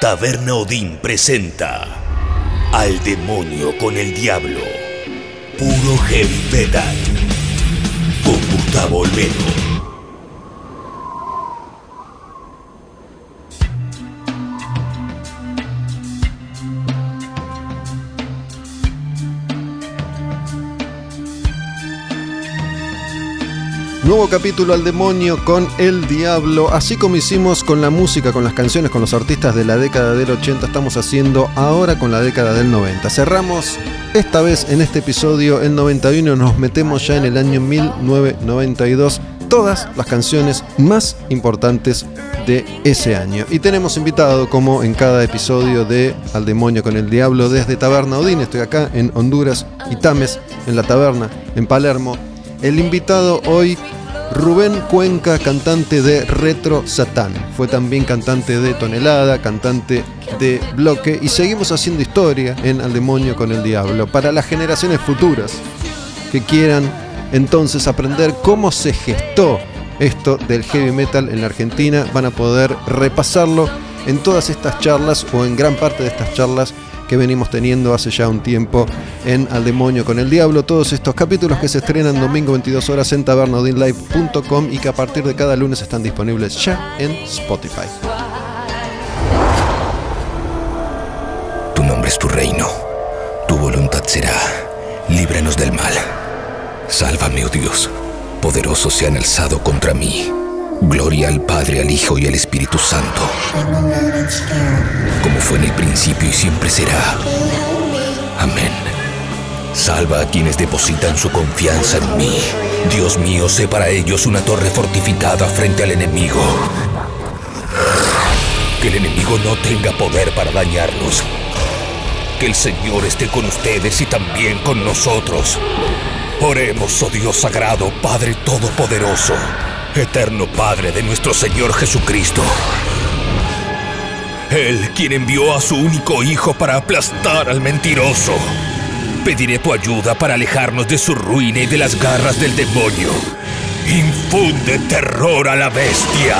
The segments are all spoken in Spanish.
Taberna Odín presenta Al demonio con el diablo. Puro heavy metal. Con Gustavo Olmedo. Nuevo capítulo al demonio con el diablo, así como hicimos con la música, con las canciones, con los artistas de la década del 80, estamos haciendo ahora con la década del 90. Cerramos esta vez en este episodio el 91, nos metemos ya en el año 1992, todas las canciones más importantes de ese año. Y tenemos invitado, como en cada episodio de Al demonio con el diablo, desde Taberna Odín, estoy acá en Honduras y Tames, en la taberna, en Palermo. El invitado hoy Rubén Cuenca, cantante de Retro Satán. Fue también cantante de Tonelada, cantante de Bloque y seguimos haciendo historia en Al Demonio con el Diablo para las generaciones futuras que quieran entonces aprender cómo se gestó esto del heavy metal en la Argentina. Van a poder repasarlo en todas estas charlas o en gran parte de estas charlas que venimos teniendo hace ya un tiempo en Al Demonio con el Diablo. Todos estos capítulos que se estrenan domingo 22 horas en tabernodinlive.com y que a partir de cada lunes están disponibles ya en Spotify. Tu nombre es tu reino, tu voluntad será. Líbranos del mal. Sálvame, oh Dios. Poderosos se han alzado contra mí. Gloria al Padre, al Hijo y al Espíritu Santo. Como fue en el principio y siempre será. Amén. Salva a quienes depositan su confianza en mí. Dios mío, sé para ellos una torre fortificada frente al enemigo. Que el enemigo no tenga poder para dañarnos. Que el Señor esté con ustedes y también con nosotros. Oremos, oh Dios sagrado, Padre Todopoderoso eterno Padre de nuestro Señor Jesucristo. Él quien envió a su único Hijo para aplastar al mentiroso. Pediré tu ayuda para alejarnos de su ruina y de las garras del demonio. Infunde terror a la bestia.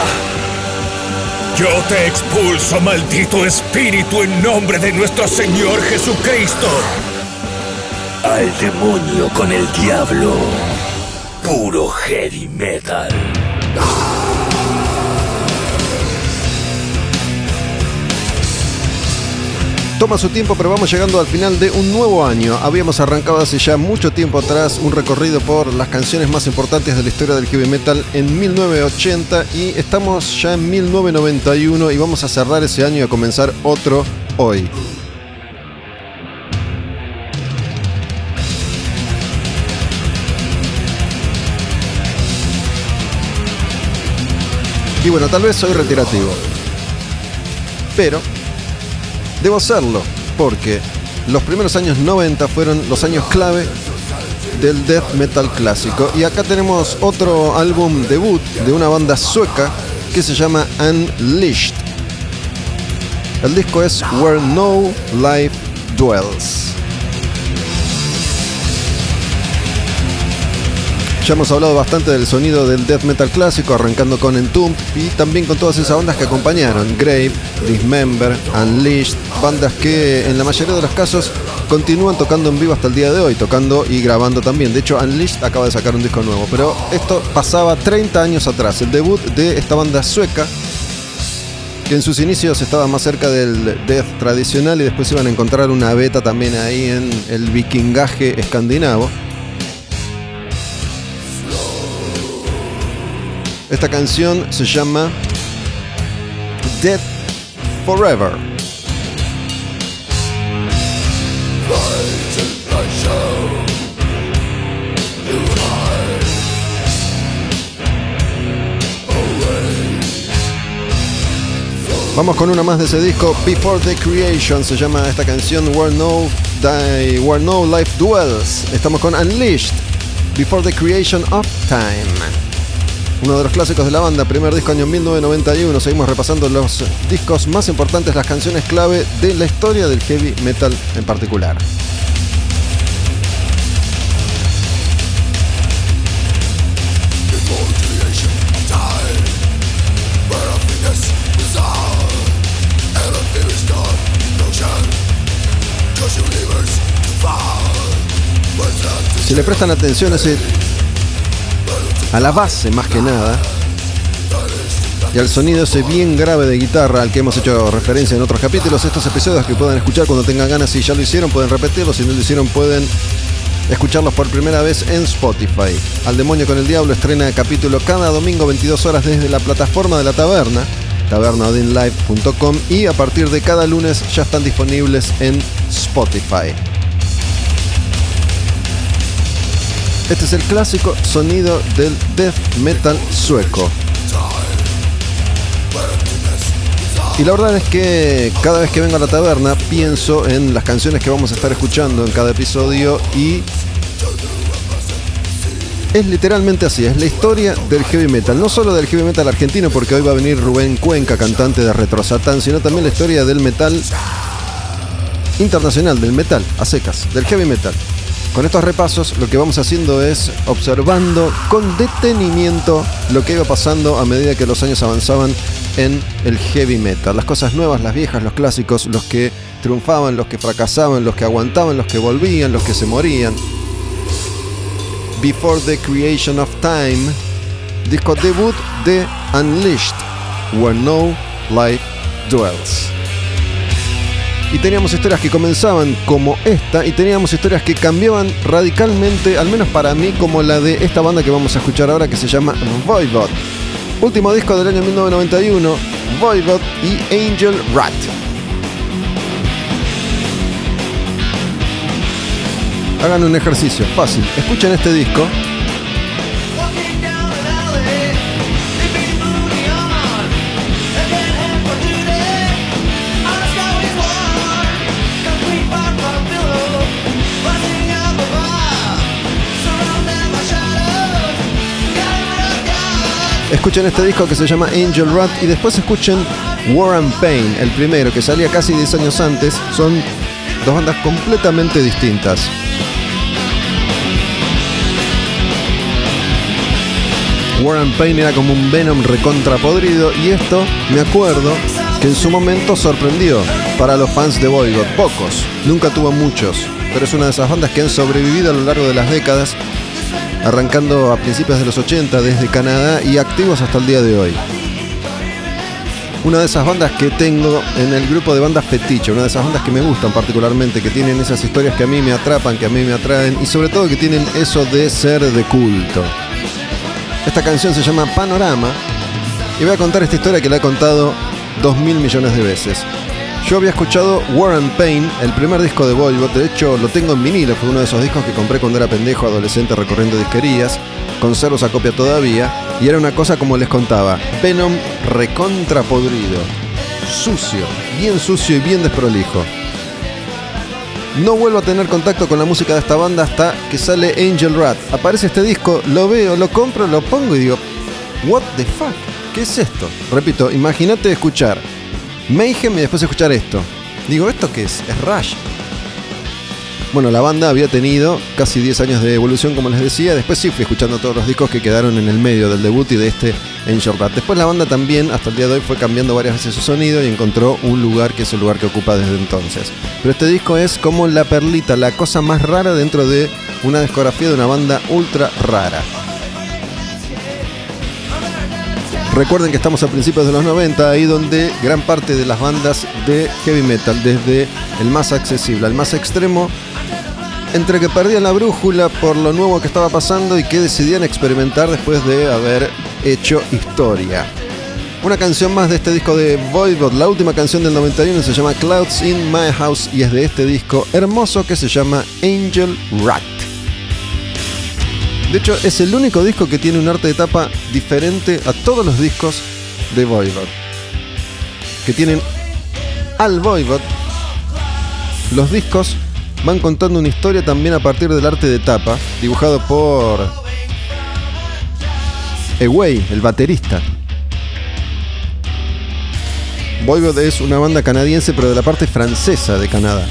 Yo te expulso, maldito espíritu, en nombre de nuestro Señor Jesucristo. Al demonio con el diablo. Puro heavy metal. Toma su tiempo, pero vamos llegando al final de un nuevo año. Habíamos arrancado hace ya mucho tiempo atrás un recorrido por las canciones más importantes de la historia del heavy metal en 1980 y estamos ya en 1991 y vamos a cerrar ese año y a comenzar otro hoy. Y bueno, tal vez soy retirativo. Pero debo hacerlo porque los primeros años 90 fueron los años clave del death metal clásico. Y acá tenemos otro álbum debut de una banda sueca que se llama Unleashed. El disco es Where No Life Dwells. Ya hemos hablado bastante del sonido del death metal clásico, arrancando con Entomb y también con todas esas bandas que acompañaron: Grave, Dismember, Unleashed, bandas que en la mayoría de los casos continúan tocando en vivo hasta el día de hoy, tocando y grabando también. De hecho, Unleashed acaba de sacar un disco nuevo, pero esto pasaba 30 años atrás, el debut de esta banda sueca que en sus inicios estaba más cerca del death tradicional y después iban a encontrar una beta también ahí en el vikingaje escandinavo. Esta canción se llama Dead Forever. Vamos con una más de ese disco, Before the Creation, se llama esta canción Where No, Die, Where no Life Dwells. Estamos con Unleashed, Before the Creation of Time uno de los clásicos de la banda, primer disco año 1991. Seguimos repasando los discos más importantes, las canciones clave de la historia del heavy metal en particular. Si le prestan atención a ese a la base más que nada, y al sonido ese bien grave de guitarra al que hemos hecho referencia en otros capítulos, estos episodios que puedan escuchar cuando tengan ganas, si ya lo hicieron pueden repetirlo, si no lo hicieron pueden escucharlos por primera vez en Spotify. Al demonio con el diablo estrena capítulo cada domingo 22 horas desde la plataforma de la taberna, tabernaodinlive.com y a partir de cada lunes ya están disponibles en Spotify. Este es el clásico sonido del death metal sueco. Y la verdad es que cada vez que vengo a la taberna pienso en las canciones que vamos a estar escuchando en cada episodio y es literalmente así, es la historia del heavy metal, no solo del heavy metal argentino, porque hoy va a venir Rubén Cuenca, cantante de Retro Satán, sino también la historia del metal internacional, del metal, a secas, del heavy metal. Con estos repasos lo que vamos haciendo es observando con detenimiento lo que iba pasando a medida que los años avanzaban en el heavy metal. Las cosas nuevas, las viejas, los clásicos, los que triunfaban, los que fracasaban, los que aguantaban, los que volvían, los que se morían. Before the Creation of Time, disco debut de Unleashed, Where No Life Dwells. Y teníamos historias que comenzaban como esta y teníamos historias que cambiaban radicalmente, al menos para mí, como la de esta banda que vamos a escuchar ahora que se llama Voivod. Último disco del año 1991, Voivod y Angel Rat. Hagan un ejercicio fácil. Escuchen este disco Escuchen este disco que se llama Angel Rat y después escuchen War and Pain, el primero que salía casi 10 años antes. Son dos bandas completamente distintas. War and Pain era como un Venom recontrapodrido y esto me acuerdo que en su momento sorprendió para los fans de Voivod, pocos, nunca tuvo muchos, pero es una de esas bandas que han sobrevivido a lo largo de las décadas arrancando a principios de los 80 desde Canadá y activos hasta el día de hoy. Una de esas bandas que tengo en el grupo de bandas fetiche, una de esas bandas que me gustan particularmente, que tienen esas historias que a mí me atrapan, que a mí me atraen y sobre todo que tienen eso de ser de culto. Esta canción se llama Panorama y voy a contar esta historia que la he contado dos mil millones de veces. Yo había escuchado War and Pain, el primer disco de Volvo, de hecho lo tengo en vinilo, fue uno de esos discos que compré cuando era pendejo, adolescente, recorriendo disquerías, conservo esa copia todavía, y era una cosa como les contaba, Venom recontra podrido, sucio, bien sucio y bien desprolijo. No vuelvo a tener contacto con la música de esta banda hasta que sale Angel Rat. Aparece este disco, lo veo, lo compro, lo pongo y digo, what the fuck, ¿qué es esto? Repito, imagínate escuchar Mayhem y después escuchar esto. Digo, ¿esto qué es? Es Rush. Bueno, la banda había tenido casi 10 años de evolución, como les decía. Después sí fui escuchando todos los discos que quedaron en el medio del debut y de este en Rat. Después la banda también, hasta el día de hoy, fue cambiando varias veces su sonido y encontró un lugar que es el lugar que ocupa desde entonces. Pero este disco es como la perlita, la cosa más rara dentro de una discografía de una banda ultra rara. Recuerden que estamos a principios de los 90, ahí donde gran parte de las bandas de heavy metal, desde el más accesible al más extremo, entre que perdían la brújula por lo nuevo que estaba pasando y que decidían experimentar después de haber hecho historia. Una canción más de este disco de Voivod, la última canción del 91 se llama Clouds in My House y es de este disco hermoso que se llama Angel Rat. De hecho, es el único disco que tiene un arte de tapa diferente a todos los discos de Voivod. Que tienen al Voivod. Los discos van contando una historia también a partir del arte de tapa, dibujado por Eway, el baterista. Voivod es una banda canadiense, pero de la parte francesa de Canadá,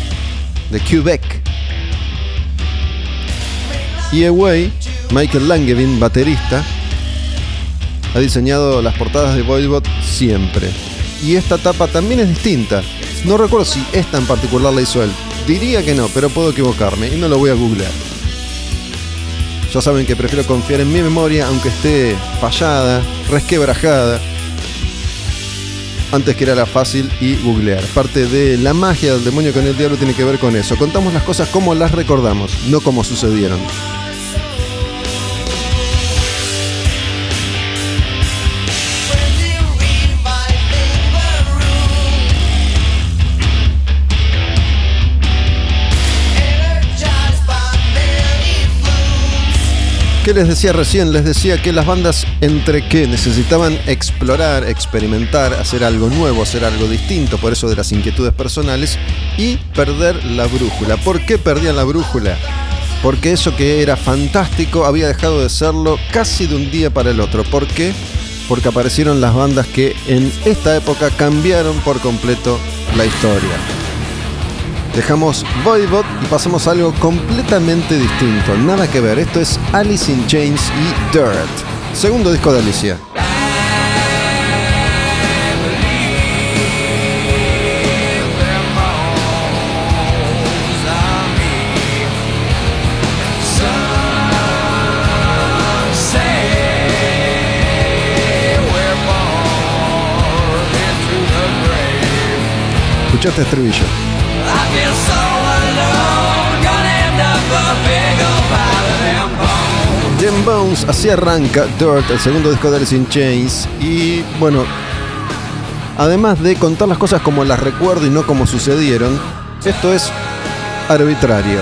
de Quebec. Y Eway Michael Langevin, baterista, ha diseñado las portadas de Voidbot siempre. Y esta tapa también es distinta. No recuerdo si esta en particular la hizo él. Diría que no, pero puedo equivocarme y no lo voy a googlear. Ya saben que prefiero confiar en mi memoria, aunque esté fallada, resquebrajada, antes que era la fácil y googlear. Parte de la magia del demonio con el diablo tiene que ver con eso. Contamos las cosas como las recordamos, no como sucedieron. ¿Qué les decía recién? Les decía que las bandas entre que necesitaban explorar, experimentar, hacer algo nuevo, hacer algo distinto, por eso de las inquietudes personales, y perder la brújula. ¿Por qué perdían la brújula? Porque eso que era fantástico había dejado de serlo casi de un día para el otro. ¿Por qué? Porque aparecieron las bandas que en esta época cambiaron por completo la historia. Dejamos Voivod y pasamos a algo completamente distinto. Nada que ver. Esto es Alice in Chains y Dirt. Segundo disco de Alicia. Escuchaste estribillo. Jim Bones, así arranca Dirt, el segundo disco de Alice in Chains. Y bueno, además de contar las cosas como las recuerdo y no como sucedieron, esto es arbitrario.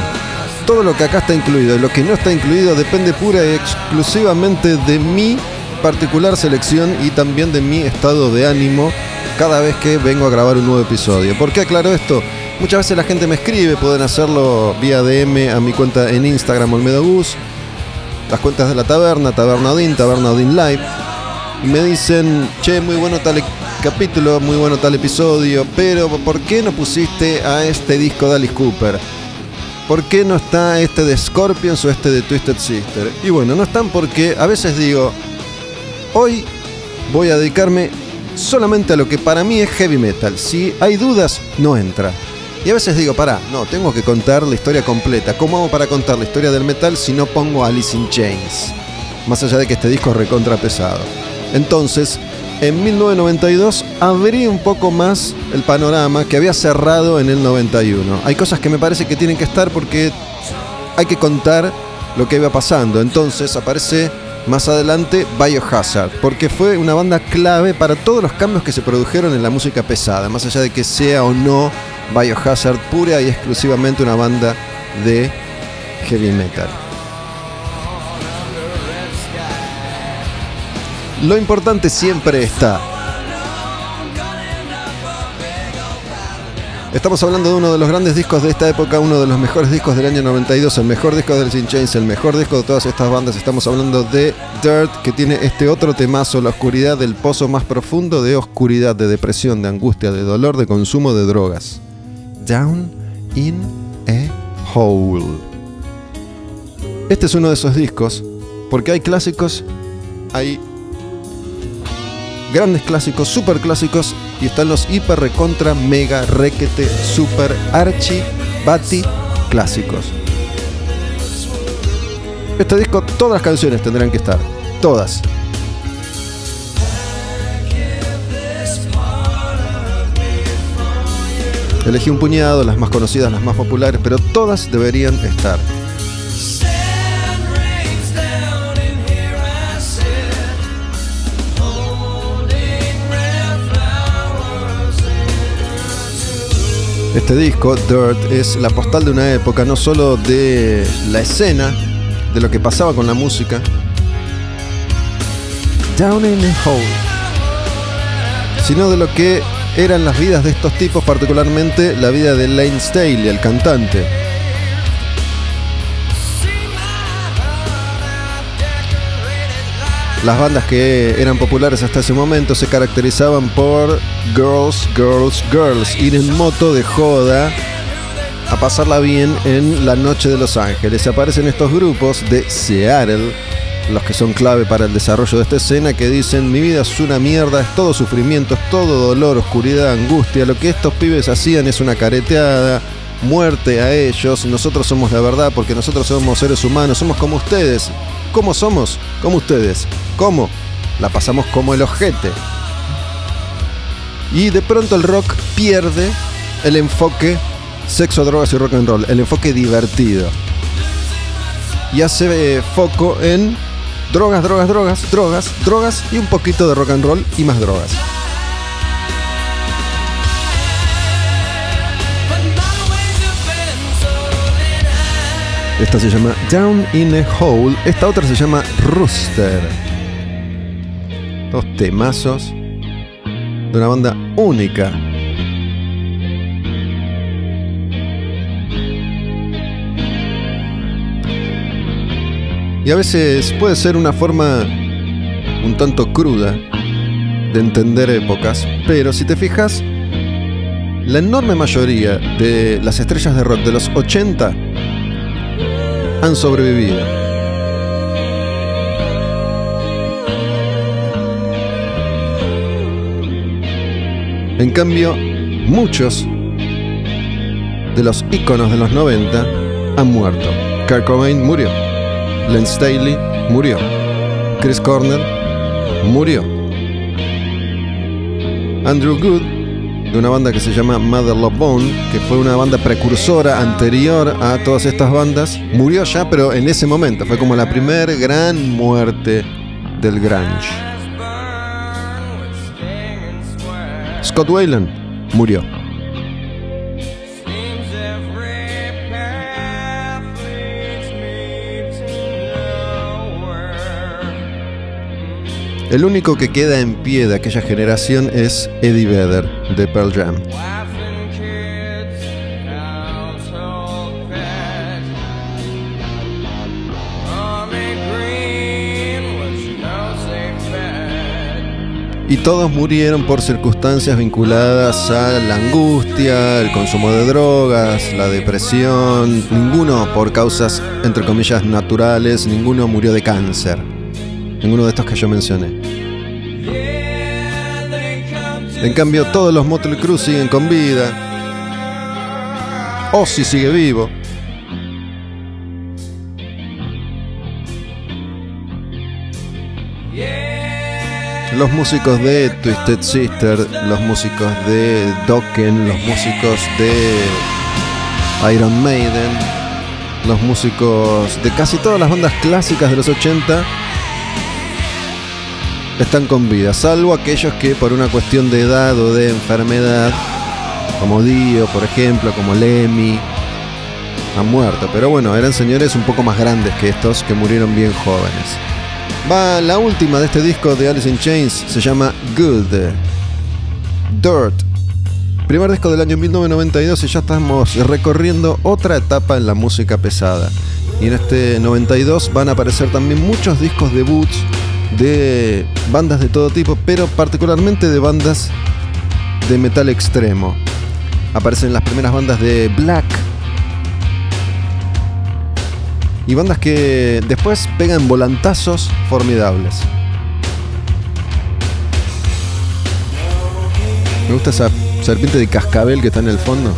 Todo lo que acá está incluido y lo que no está incluido depende pura y exclusivamente de mi particular selección y también de mi estado de ánimo cada vez que vengo a grabar un nuevo episodio. ¿Por qué aclaro esto? Muchas veces la gente me escribe, pueden hacerlo vía DM a mi cuenta en Instagram Olmedo Gus, las cuentas de la taberna, Taberna Odin, Taberna Odin Live, me dicen, che, muy bueno tal capítulo, muy bueno tal episodio, pero ¿por qué no pusiste a este disco de Alice Cooper? ¿Por qué no está este de Scorpions o este de Twisted Sister? Y bueno, no están porque a veces digo, hoy voy a dedicarme solamente a lo que para mí es heavy metal. Si hay dudas, no entra. Y a veces digo, pará, no, tengo que contar la historia completa. ¿Cómo hago para contar la historia del metal si no pongo Alice in Chains? Más allá de que este disco es recontra pesado. Entonces, en 1992 abrí un poco más el panorama que había cerrado en el 91. Hay cosas que me parece que tienen que estar porque hay que contar lo que iba pasando. Entonces aparece más adelante Biohazard, porque fue una banda clave para todos los cambios que se produjeron en la música pesada, más allá de que sea o no Biohazard pura y exclusivamente una banda de heavy metal. Lo importante siempre está. Estamos hablando de uno de los grandes discos de esta época, uno de los mejores discos del año 92, el mejor disco del Sin Chains, el mejor disco de todas estas bandas. Estamos hablando de Dirt, que tiene este otro temazo, la oscuridad del pozo más profundo de oscuridad, de depresión, de angustia, de dolor, de consumo de drogas. Down in a Hole. Este es uno de esos discos, porque hay clásicos, hay grandes clásicos, super clásicos, y están los hiper recontra mega requete super archi bati clásicos. Este disco, todas las canciones tendrán que estar, todas. Elegí un puñado, las más conocidas, las más populares, pero todas deberían estar. Este disco, Dirt, es la postal de una época, no solo de la escena, de lo que pasaba con la música. Down in a Hole. Sino de lo que eran las vidas de estos tipos, particularmente la vida de Lane Staley, el cantante. Las bandas que eran populares hasta ese momento se caracterizaban por girls, girls, girls, ir en moto de joda a pasarla bien en la noche de Los Ángeles. Aparecen estos grupos de Seattle, los que son clave para el desarrollo de esta escena, que dicen, mi vida es una mierda, es todo sufrimiento, es todo dolor, oscuridad, angustia, lo que estos pibes hacían es una careteada, muerte a ellos, nosotros somos la verdad porque nosotros somos seres humanos, somos como ustedes. ¿Cómo somos? Como ustedes. ¿Cómo? La pasamos como el ojete. Y de pronto el rock pierde el enfoque sexo, drogas y rock and roll, el enfoque divertido. Y hace eh, foco en drogas, drogas, drogas, drogas, drogas y un poquito de rock and roll y más drogas. Esta se llama Down in a Hole. Esta otra se llama Rooster. Dos temazos de una banda única. Y a veces puede ser una forma un tanto cruda de entender épocas, pero si te fijas, la enorme mayoría de las estrellas de rock de los 80 han sobrevivido. En cambio, muchos de los íconos de los 90 han muerto. Kurt Cobain murió. Len Staley murió. Chris Cornell murió. Andrew Good, de una banda que se llama Mother Love Bone, que fue una banda precursora anterior a todas estas bandas, murió ya, pero en ese momento fue como la primer gran muerte del grunge. Scott Wayland murió. El único que queda en pie de aquella generación es Eddie Vedder de Pearl Jam. Y todos murieron por circunstancias vinculadas a la angustia, el consumo de drogas, la depresión, ninguno por causas entre comillas naturales, ninguno murió de cáncer. Ninguno de estos que yo mencioné. En cambio, todos los Motley Crue siguen con vida. Ozzy sigue vivo. Los músicos de Twisted Sister, los músicos de Dokken, los músicos de Iron Maiden, los músicos de casi todas las bandas clásicas de los 80 están con vida, salvo aquellos que por una cuestión de edad o de enfermedad, como Dio, por ejemplo, como Lemmy, han muerto. Pero bueno, eran señores un poco más grandes que estos que murieron bien jóvenes. Va la última de este disco de Alice in Chains, se llama Good. Dirt. Primer disco del año 1992 y ya estamos recorriendo otra etapa en la música pesada. Y en este 92 van a aparecer también muchos discos debuts de bandas de todo tipo, pero particularmente de bandas de metal extremo. Aparecen las primeras bandas de Black. Y bandas que después pegan volantazos formidables. Me gusta esa serpiente de cascabel que está en el fondo.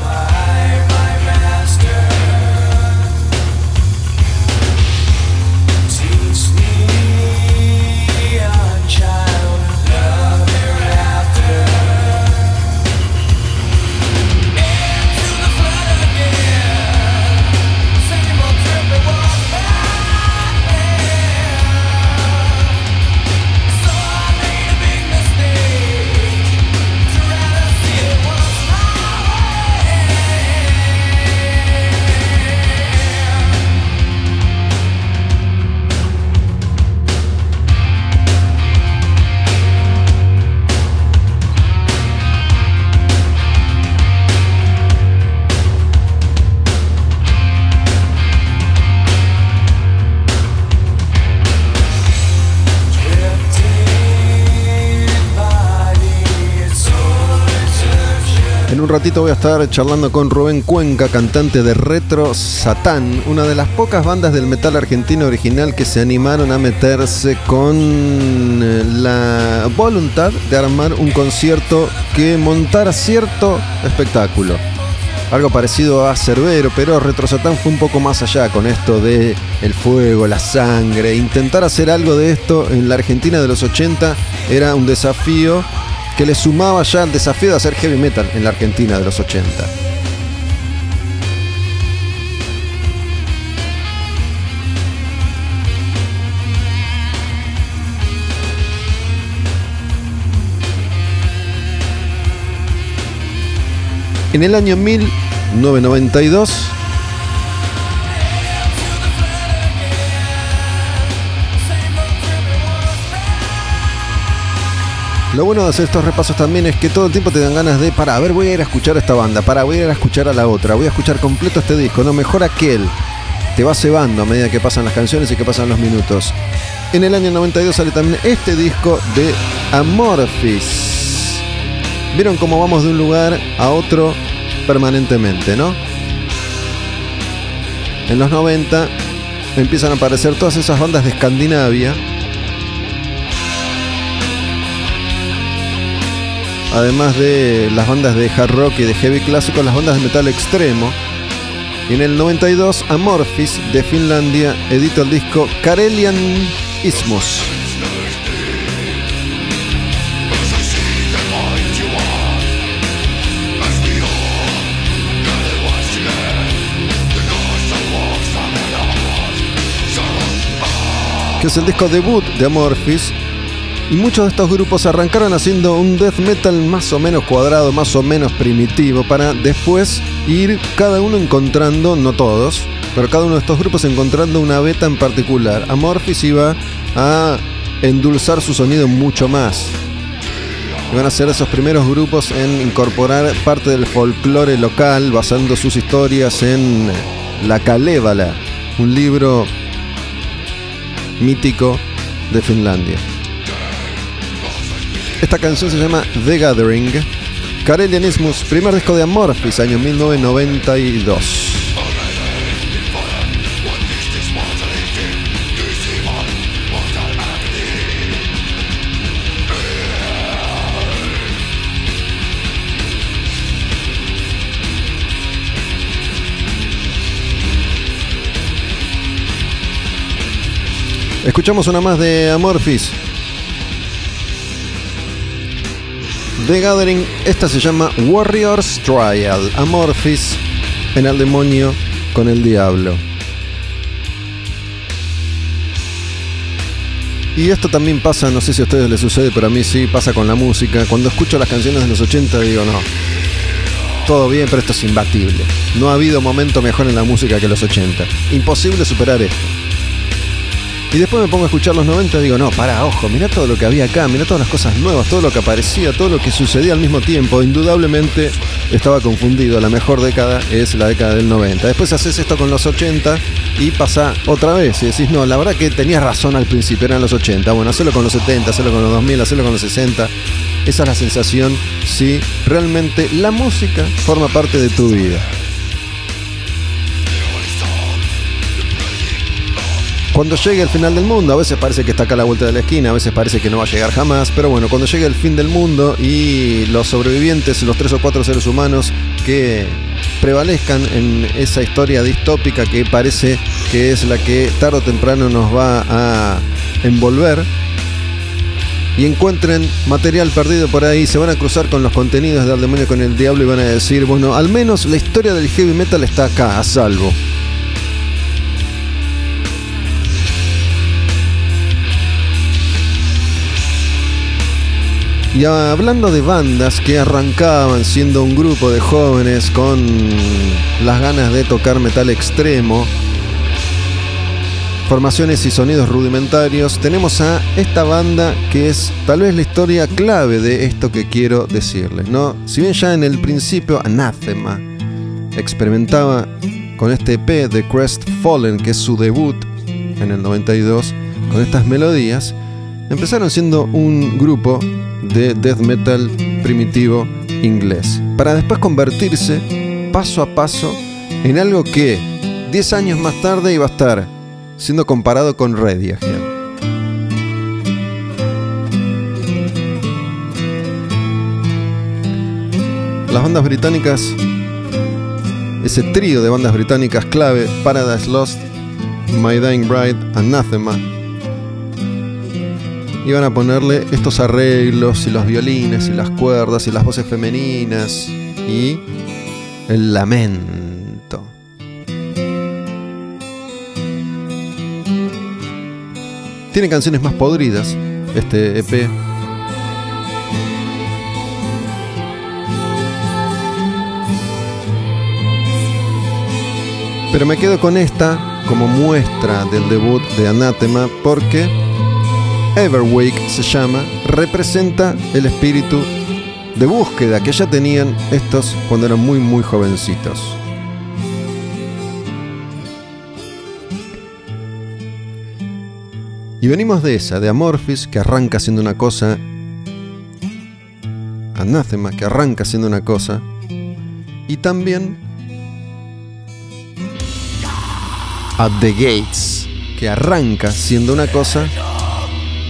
Un ratito voy a estar charlando con Rubén Cuenca, cantante de Retro Satán, una de las pocas bandas del metal argentino original que se animaron a meterse con eh, la voluntad de armar un concierto que montara cierto espectáculo. algo parecido a Cerbero, pero Retro Satán fue un poco más allá con esto de el fuego, la sangre. Intentar hacer algo de esto en la Argentina de los 80 era un desafío que le sumaba ya al desafío de hacer heavy metal en la Argentina de los 80. En el año 1992, Lo bueno de hacer estos repasos también es que todo el tiempo te dan ganas de, para, a ver, voy a ir a escuchar a esta banda, para, voy a ir a escuchar a la otra, voy a escuchar completo este disco, no, mejor aquel. Te va cebando a medida que pasan las canciones y que pasan los minutos. En el año 92 sale también este disco de Amorphis. Vieron cómo vamos de un lugar a otro permanentemente, ¿no? En los 90 empiezan a aparecer todas esas bandas de Escandinavia. Además de las bandas de hard rock y de heavy clásico, las bandas de metal extremo. Y en el 92, Amorphis de Finlandia edita el disco Karelian Ismus. que es el disco debut de Amorphis. Y muchos de estos grupos arrancaron haciendo un death metal más o menos cuadrado, más o menos primitivo, para después ir cada uno encontrando, no todos, pero cada uno de estos grupos encontrando una beta en particular. Amorphis iba a endulzar su sonido mucho más. Iban a ser esos primeros grupos en incorporar parte del folclore local, basando sus historias en La Calévala, un libro mítico de Finlandia. Esta canción se llama The Gathering. Karelianismus, primer disco de Amorphis, año 1992. Escuchamos una más de Amorphis. The Gathering, esta se llama Warriors Trial. Amorphis en el demonio con el diablo. Y esto también pasa, no sé si a ustedes les sucede, pero a mí sí pasa con la música. Cuando escucho las canciones de los 80 digo, no, todo bien, pero esto es imbatible. No ha habido momento mejor en la música que los 80. Imposible superar esto. Y después me pongo a escuchar los 90 y digo, no, para, ojo, mira todo lo que había acá, mira todas las cosas nuevas, todo lo que aparecía, todo lo que sucedía al mismo tiempo. Indudablemente estaba confundido, la mejor década es la década del 90. Después haces esto con los 80 y pasa otra vez y decís, no, la verdad que tenías razón al principio, eran los 80. Bueno, hacerlo con los 70, hacerlo con los 2000, hacerlo con los 60. Esa es la sensación si realmente la música forma parte de tu vida. Cuando llegue el final del mundo, a veces parece que está acá a la vuelta de la esquina, a veces parece que no va a llegar jamás, pero bueno, cuando llegue el fin del mundo y los sobrevivientes, los tres o cuatro seres humanos que prevalezcan en esa historia distópica que parece que es la que tarde o temprano nos va a envolver, y encuentren material perdido por ahí, se van a cruzar con los contenidos del demonio con el diablo y van a decir, bueno, al menos la historia del heavy metal está acá, a salvo. Y hablando de bandas que arrancaban siendo un grupo de jóvenes con las ganas de tocar metal extremo, formaciones y sonidos rudimentarios, tenemos a esta banda que es tal vez la historia clave de esto que quiero decirles, ¿no? Si bien ya en el principio Anathema experimentaba con este EP de Crest Fallen, que es su debut en el 92, con estas melodías, empezaron siendo un grupo de death metal primitivo inglés, para después convertirse paso a paso en algo que 10 años más tarde iba a estar siendo comparado con Radiohead. Las bandas británicas ese trío de bandas británicas clave, Paradise Lost, My Dying Bride, Anathema, iban a ponerle estos arreglos y los violines y las cuerdas y las voces femeninas y el lamento. Tiene canciones más podridas este EP. Pero me quedo con esta como muestra del debut de Anathema porque Everwake se llama, representa el espíritu de búsqueda que ya tenían estos cuando eran muy muy jovencitos. Y venimos de esa, de Amorphis, que arranca siendo una cosa, Anathema, que arranca siendo una cosa, y también At the Gates, que arranca siendo una cosa,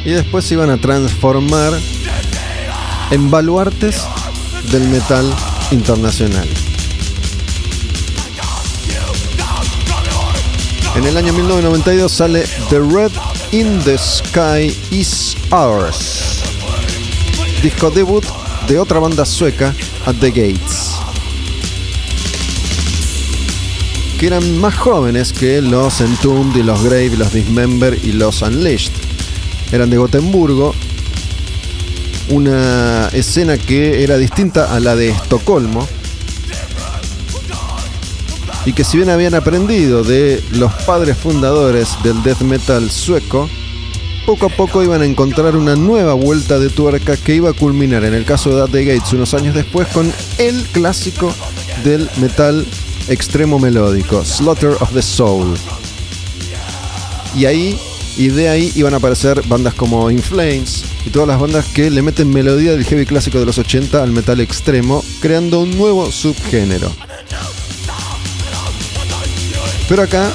y después se iban a transformar en baluartes del metal internacional. En el año 1992 sale The Red in the Sky is Ours, disco debut de otra banda sueca, At the Gates, que eran más jóvenes que los Entombed y los Grave y los Dismember y los Unleashed. Eran de Gotemburgo una escena que era distinta a la de Estocolmo y que si bien habían aprendido de los padres fundadores del death metal sueco, poco a poco iban a encontrar una nueva vuelta de tuerca que iba a culminar en el caso de The Gates unos años después con el clásico del metal extremo melódico, Slaughter of the Soul. Y ahí, y de ahí iban a aparecer bandas como In Flames, y todas las bandas que le meten melodía del heavy clásico de los 80 al metal extremo, creando un nuevo subgénero. Pero acá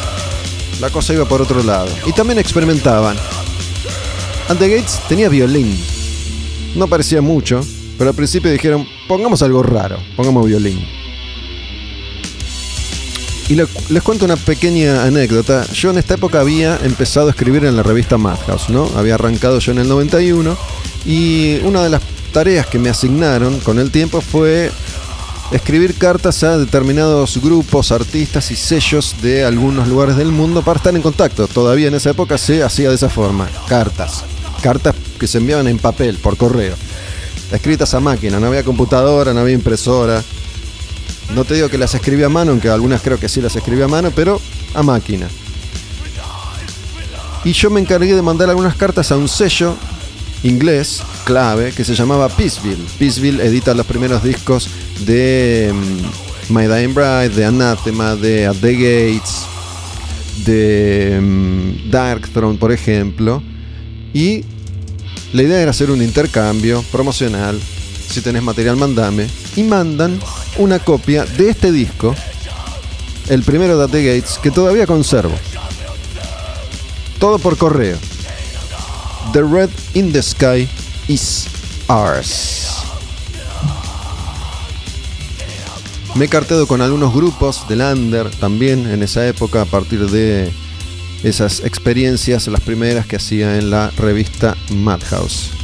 la cosa iba por otro lado. Y también experimentaban. And Gates tenía violín. No parecía mucho, pero al principio dijeron, pongamos algo raro, pongamos violín. Y les cuento una pequeña anécdota. Yo en esta época había empezado a escribir en la revista Madhouse, ¿no? Había arrancado yo en el 91 y una de las tareas que me asignaron con el tiempo fue escribir cartas a determinados grupos, artistas y sellos de algunos lugares del mundo para estar en contacto. Todavía en esa época se hacía de esa forma, cartas. Cartas que se enviaban en papel, por correo. Escritas a máquina, no había computadora, no había impresora. No te digo que las escribía a mano, aunque algunas creo que sí las escribía a mano, pero a máquina. Y yo me encargué de mandar algunas cartas a un sello inglés clave que se llamaba Peaceville. Peaceville edita los primeros discos de mm, My Dying Bride, de Anathema, de At the Gates, de um, por ejemplo. Y la idea era hacer un intercambio promocional. Si tenés material, mandame. Y mandan una copia de este disco, el primero de The Gates, que todavía conservo. Todo por correo. The Red in the Sky is ours. Me he carteado con algunos grupos de Lander también en esa época a partir de esas experiencias, las primeras que hacía en la revista Madhouse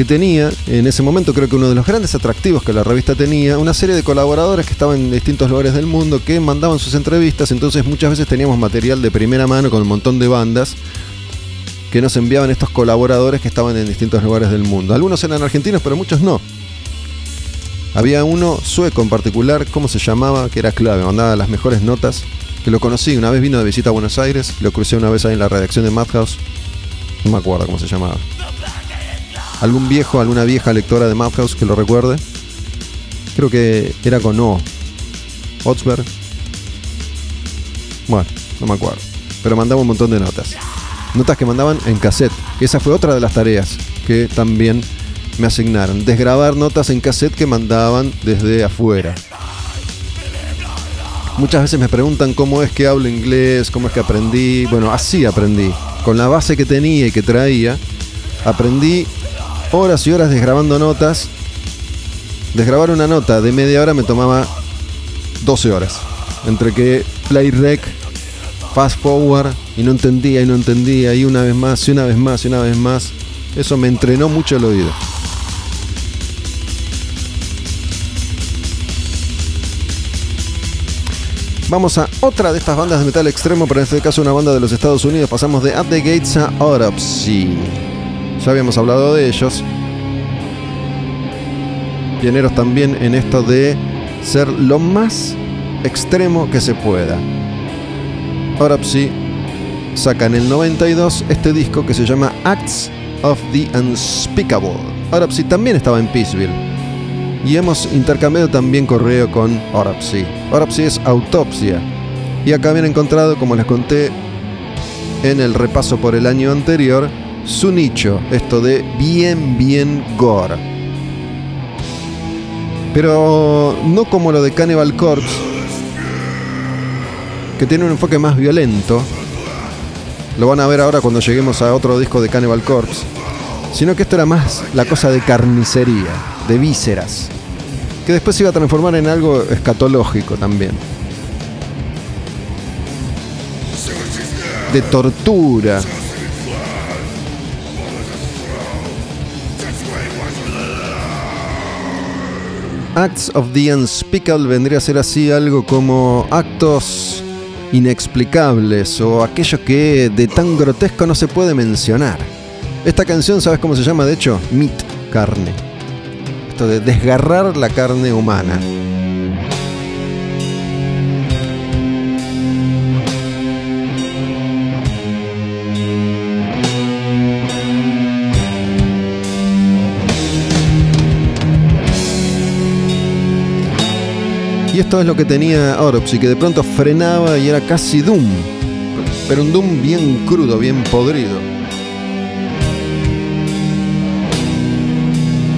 que tenía, en ese momento creo que uno de los grandes atractivos que la revista tenía, una serie de colaboradores que estaban en distintos lugares del mundo que mandaban sus entrevistas, entonces muchas veces teníamos material de primera mano con un montón de bandas que nos enviaban estos colaboradores que estaban en distintos lugares del mundo. Algunos eran argentinos, pero muchos no. Había uno sueco en particular, ¿cómo se llamaba? Que era clave, mandaba las mejores notas. Que lo conocí, una vez vino de visita a Buenos Aires, lo crucé una vez ahí en la redacción de Madhouse. No me acuerdo cómo se llamaba algún viejo, alguna vieja lectora de Madhouse que lo recuerde. Creo que era con O. Otsberg. Bueno, no me acuerdo. Pero mandaba un montón de notas. Notas que mandaban en cassette. Esa fue otra de las tareas que también me asignaron. Desgrabar notas en cassette que mandaban desde afuera. Muchas veces me preguntan cómo es que hablo inglés, cómo es que aprendí. Bueno, así aprendí. Con la base que tenía y que traía, aprendí horas y horas desgrabando notas. Desgrabar una nota de media hora me tomaba 12 horas. entre que play rec, fast forward y no entendía y no entendía y una vez más y una vez más y una vez más. Eso me entrenó mucho el oído. Vamos a otra de estas bandas de metal extremo, pero en este caso una banda de los Estados Unidos. Pasamos de At the Gates a Autopsy. Ya habíamos hablado de ellos. Pioneros también en esto de ser lo más extremo que se pueda. Autopsy saca en el 92 este disco que se llama Acts of the Unspeakable. Autopsy también estaba en Peaceville y hemos intercambiado también correo con Autopsy. Autopsy es autopsia. Y acá habían encontrado, como les conté en el repaso por el año anterior, su nicho, esto de bien, bien gore. Pero no como lo de Cannibal Corpse, que tiene un enfoque más violento. Lo van a ver ahora cuando lleguemos a otro disco de Cannibal Corpse. Sino que esto era más la cosa de carnicería de vísceras, que después se iba a transformar en algo escatológico también. De tortura. Acts of the Unspeakable vendría a ser así algo como actos inexplicables o aquellos que de tan grotesco no se puede mencionar. Esta canción, ¿sabes cómo se llama? De hecho, Meat, carne de desgarrar la carne humana. Y esto es lo que tenía Autopsy, que de pronto frenaba y era casi Doom. Pero un Doom bien crudo, bien podrido.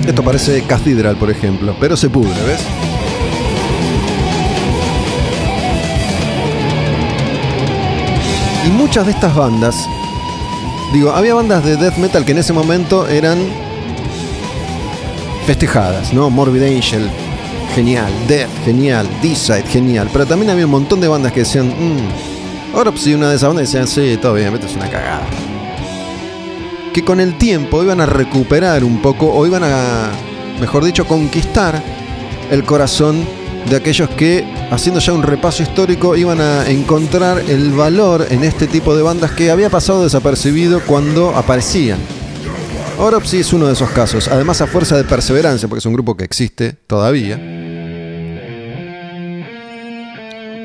Esto parece Cathedral, por ejemplo, pero se pudre, ¿ves? Y muchas de estas bandas, digo, había bandas de death metal que en ese momento eran festejadas, ¿no? Morbid Angel, genial, Death, genial, D-Side, genial, pero también había un montón de bandas que decían, mmm, ahora una de esas bandas decían, sí, todo bien, es una cagada que con el tiempo iban a recuperar un poco o iban a, mejor dicho, conquistar el corazón de aquellos que, haciendo ya un repaso histórico, iban a encontrar el valor en este tipo de bandas que había pasado desapercibido cuando aparecían. Oropsy es uno de esos casos, además a fuerza de perseverancia, porque es un grupo que existe todavía.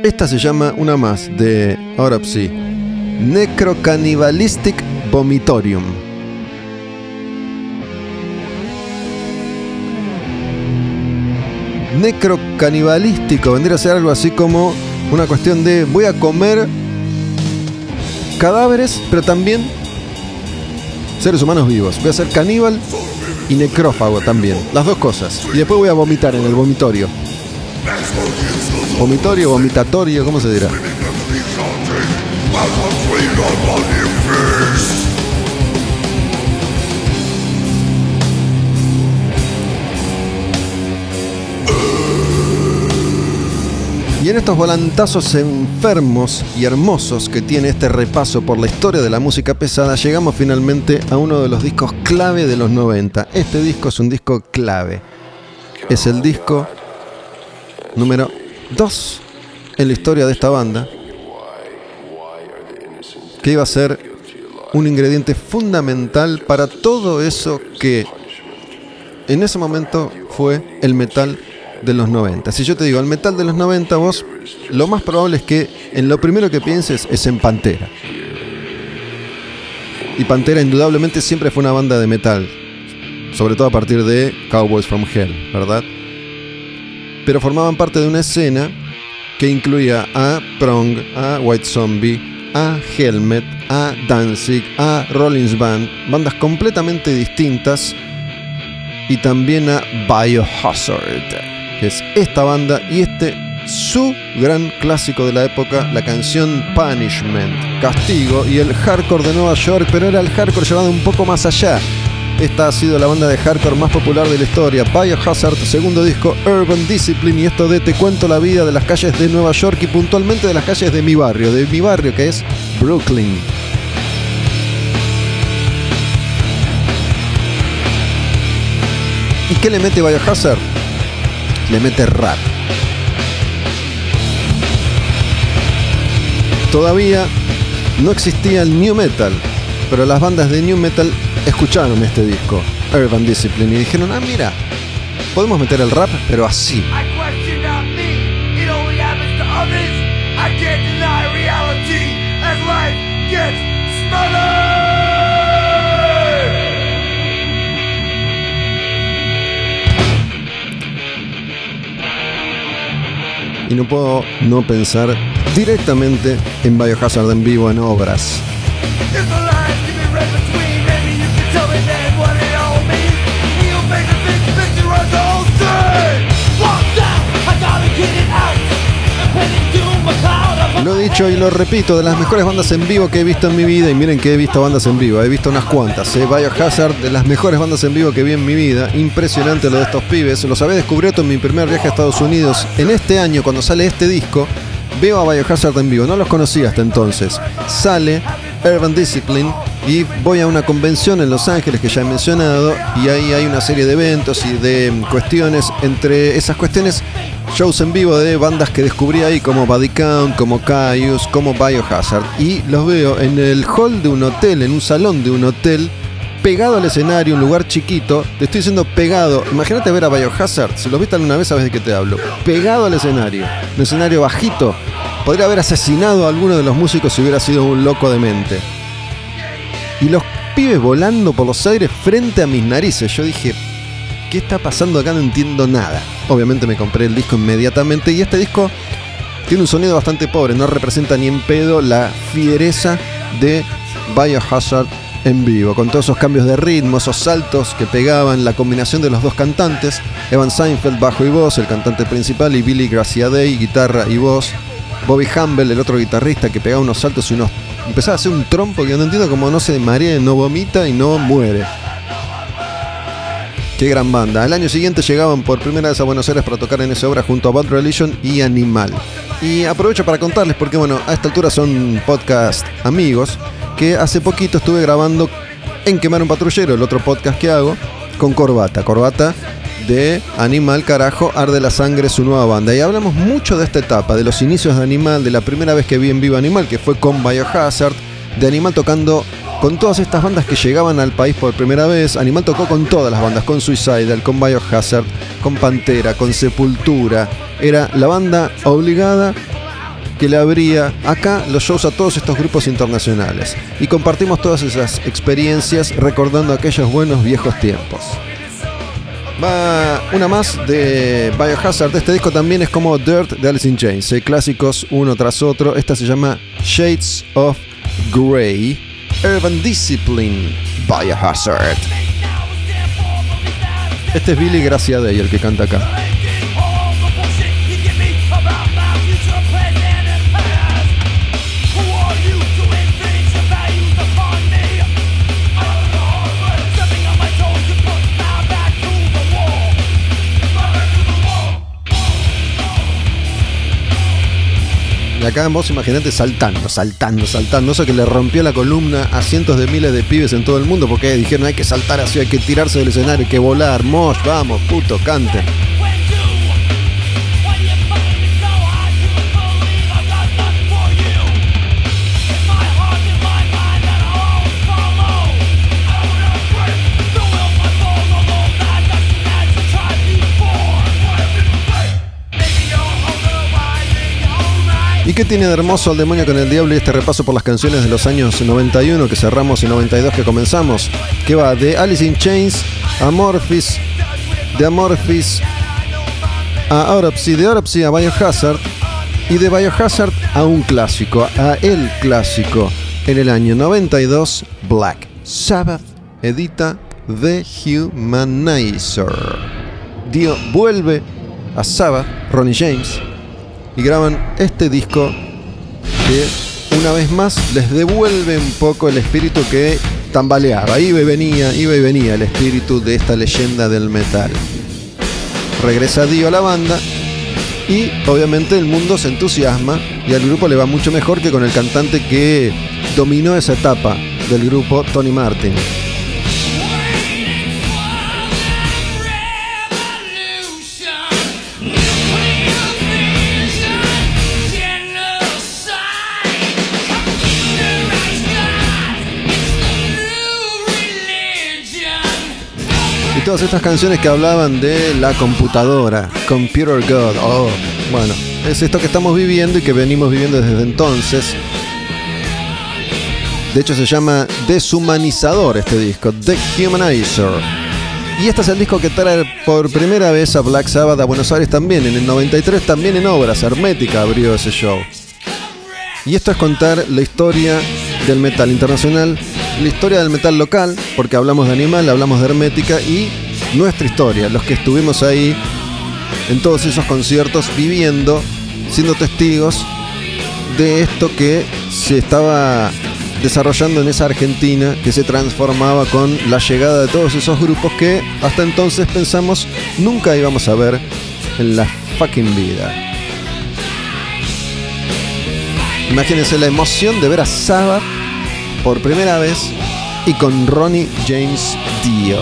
Esta se llama una más de Oropsy, Necrocannibalistic Vomitorium. necrocanibalístico. Vendría a ser algo así como una cuestión de voy a comer cadáveres, pero también seres humanos vivos. Voy a ser caníbal y necrófago también. Las dos cosas. Y después voy a vomitar en el vomitorio. Vomitorio, vomitatorio, ¿cómo se dirá? Y en estos volantazos enfermos y hermosos que tiene este repaso por la historia de la música pesada, llegamos finalmente a uno de los discos clave de los 90. Este disco es un disco clave. Es el disco número 2 en la historia de esta banda, que iba a ser un ingrediente fundamental para todo eso que en ese momento fue el metal de los 90. Si yo te digo el metal de los 90, vos lo más probable es que en lo primero que pienses es en Pantera. Y Pantera indudablemente siempre fue una banda de metal, sobre todo a partir de Cowboys from Hell, ¿verdad? Pero formaban parte de una escena que incluía a Prong, a White Zombie, a Helmet, a Danzig, a Rollins Band, bandas completamente distintas y también a Biohazard que es esta banda y este su gran clásico de la época, la canción Punishment, Castigo y el hardcore de Nueva York, pero era el hardcore llevado un poco más allá. Esta ha sido la banda de hardcore más popular de la historia, Biohazard, segundo disco Urban Discipline y esto de Te cuento la vida de las calles de Nueva York y puntualmente de las calles de mi barrio, de mi barrio que es Brooklyn. ¿Y qué le mete Biohazard? Le mete rap. Todavía no existía el new metal, pero las bandas de new metal escucharon este disco, Urban Discipline, y dijeron, ah, mira, podemos meter el rap, pero así. Y no puedo no pensar directamente en Biohazard en vivo en obras. Lo he dicho y lo repito, de las mejores bandas en vivo que he visto en mi vida, y miren que he visto bandas en vivo, he visto unas cuantas, ¿eh? Biohazard, de las mejores bandas en vivo que vi en mi vida, impresionante lo de estos pibes, los había descubierto en mi primer viaje a Estados Unidos, en este año cuando sale este disco, veo a Biohazard en vivo, no los conocía hasta entonces, sale Urban Discipline y voy a una convención en Los Ángeles que ya he mencionado y ahí hay una serie de eventos y de cuestiones, entre esas cuestiones shows en vivo de bandas que descubrí ahí como Body Count, como Caius, como Biohazard. Y los veo en el hall de un hotel, en un salón de un hotel, pegado al escenario, un lugar chiquito. Te estoy diciendo pegado. Imagínate ver a Biohazard, si lo viste alguna vez sabes de qué te hablo. Pegado al escenario, un escenario bajito. Podría haber asesinado a alguno de los músicos si hubiera sido un loco de mente. Y los pibes volando por los aires frente a mis narices. Yo dije, ¿qué está pasando acá? No entiendo nada. Obviamente me compré el disco inmediatamente y este disco tiene un sonido bastante pobre, no representa ni en pedo la fiereza de Biohazard en vivo, con todos esos cambios de ritmo, esos saltos que pegaban, la combinación de los dos cantantes, Evan Seinfeld bajo y voz, el cantante principal, y Billy Graciadei, guitarra y voz, Bobby Humble, el otro guitarrista que pegaba unos saltos y unos... empezaba a hacer un trompo que no entiendo cómo no se marea, no vomita y no muere. Qué gran banda. El año siguiente llegaban por primera vez a Buenos Aires para tocar en esa obra junto a Bad Religion y Animal. Y aprovecho para contarles, porque bueno, a esta altura son podcast amigos, que hace poquito estuve grabando en Quemar un Patrullero, el otro podcast que hago, con Corbata. Corbata de Animal Carajo, Arde la Sangre, su nueva banda. Y hablamos mucho de esta etapa, de los inicios de Animal, de la primera vez que vi en vivo Animal, que fue con Biohazard, de Animal tocando con todas estas bandas que llegaban al país por primera vez. Animal tocó con todas las bandas, con Suicidal, con Biohazard, con Pantera, con Sepultura. Era la banda obligada que le abría acá los shows a todos estos grupos internacionales. Y compartimos todas esas experiencias recordando aquellos buenos viejos tiempos. Va una más de Biohazard. Este disco también es como Dirt de Alice in Chains. Clásicos uno tras otro. Esta se llama Shades of Grey. Urban Discipline, Biohazard. Este es Billy Graciadei el que canta acá. Acá vos imaginate saltando, saltando, saltando. Eso que le rompió la columna a cientos de miles de pibes en todo el mundo porque dijeron hay que saltar así, hay que tirarse del escenario, hay que volar, mosh, vamos, puto, canten. ¿Y qué tiene de hermoso el demonio con el diablo y este repaso por las canciones de los años 91 que cerramos y 92 que comenzamos? Que va de Alice in Chains a Morphis, de Amorphis a Autopsy, de Autopsy a Biohazard y de Biohazard a un clásico, a el clásico. En el año 92, Black Sabbath edita The Humanizer. Dio vuelve a Sabbath, Ronnie James, y graban este disco que una vez más les devuelve un poco el espíritu que tambaleaba, iba y venía, iba y venía el espíritu de esta leyenda del metal. Regresa Dio a la banda y obviamente el mundo se entusiasma y al grupo le va mucho mejor que con el cantante que dominó esa etapa del grupo, Tony Martin. Todas estas canciones que hablaban de la computadora, Computer God. Oh, bueno, es esto que estamos viviendo y que venimos viviendo desde entonces. De hecho se llama Deshumanizador este disco, The Humanizer. Y este es el disco que trae por primera vez a Black Sabbath a Buenos Aires también. En el 93 también en Obras, Hermética abrió ese show. Y esto es contar la historia del metal internacional la historia del metal local, porque hablamos de Animal, hablamos de Hermética y nuestra historia, los que estuvimos ahí en todos esos conciertos viviendo, siendo testigos de esto que se estaba desarrollando en esa Argentina que se transformaba con la llegada de todos esos grupos que hasta entonces pensamos nunca íbamos a ver en la fucking vida. Imagínense la emoción de ver a Sabbath por primera vez y con Ronnie James Dio.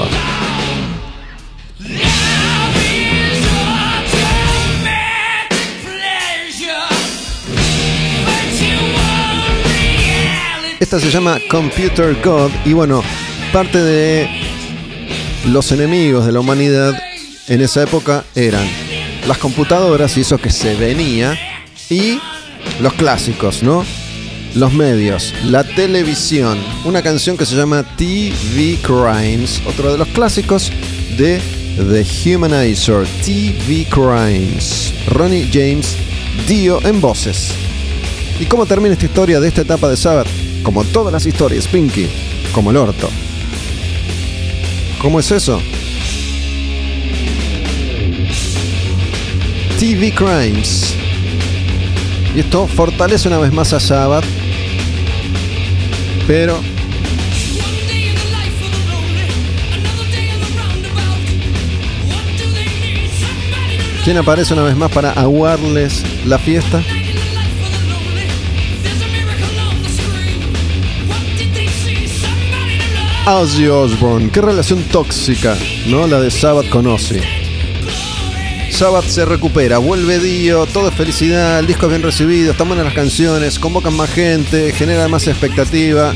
Esta se llama Computer God y bueno, parte de los enemigos de la humanidad en esa época eran las computadoras y eso que se venía y los clásicos, ¿no? Los medios, la televisión, una canción que se llama TV Crimes, otro de los clásicos de The Humanizer, TV Crimes, Ronnie James Dio en voces. ¿Y cómo termina esta historia de esta etapa de Sabbath? Como todas las historias, Pinky, como el orto. ¿Cómo es eso? TV Crimes. Y esto fortalece una vez más a Sabbath pero ¿Quién aparece una vez más para aguarles la fiesta? Ozzy Osbourne, qué relación tóxica, ¿no? La de Sabbath con Ozzy. Sabbath se recupera, vuelve Dio, todo es felicidad, el disco es bien recibido, están buenas las canciones, convocan más gente, genera más expectativa.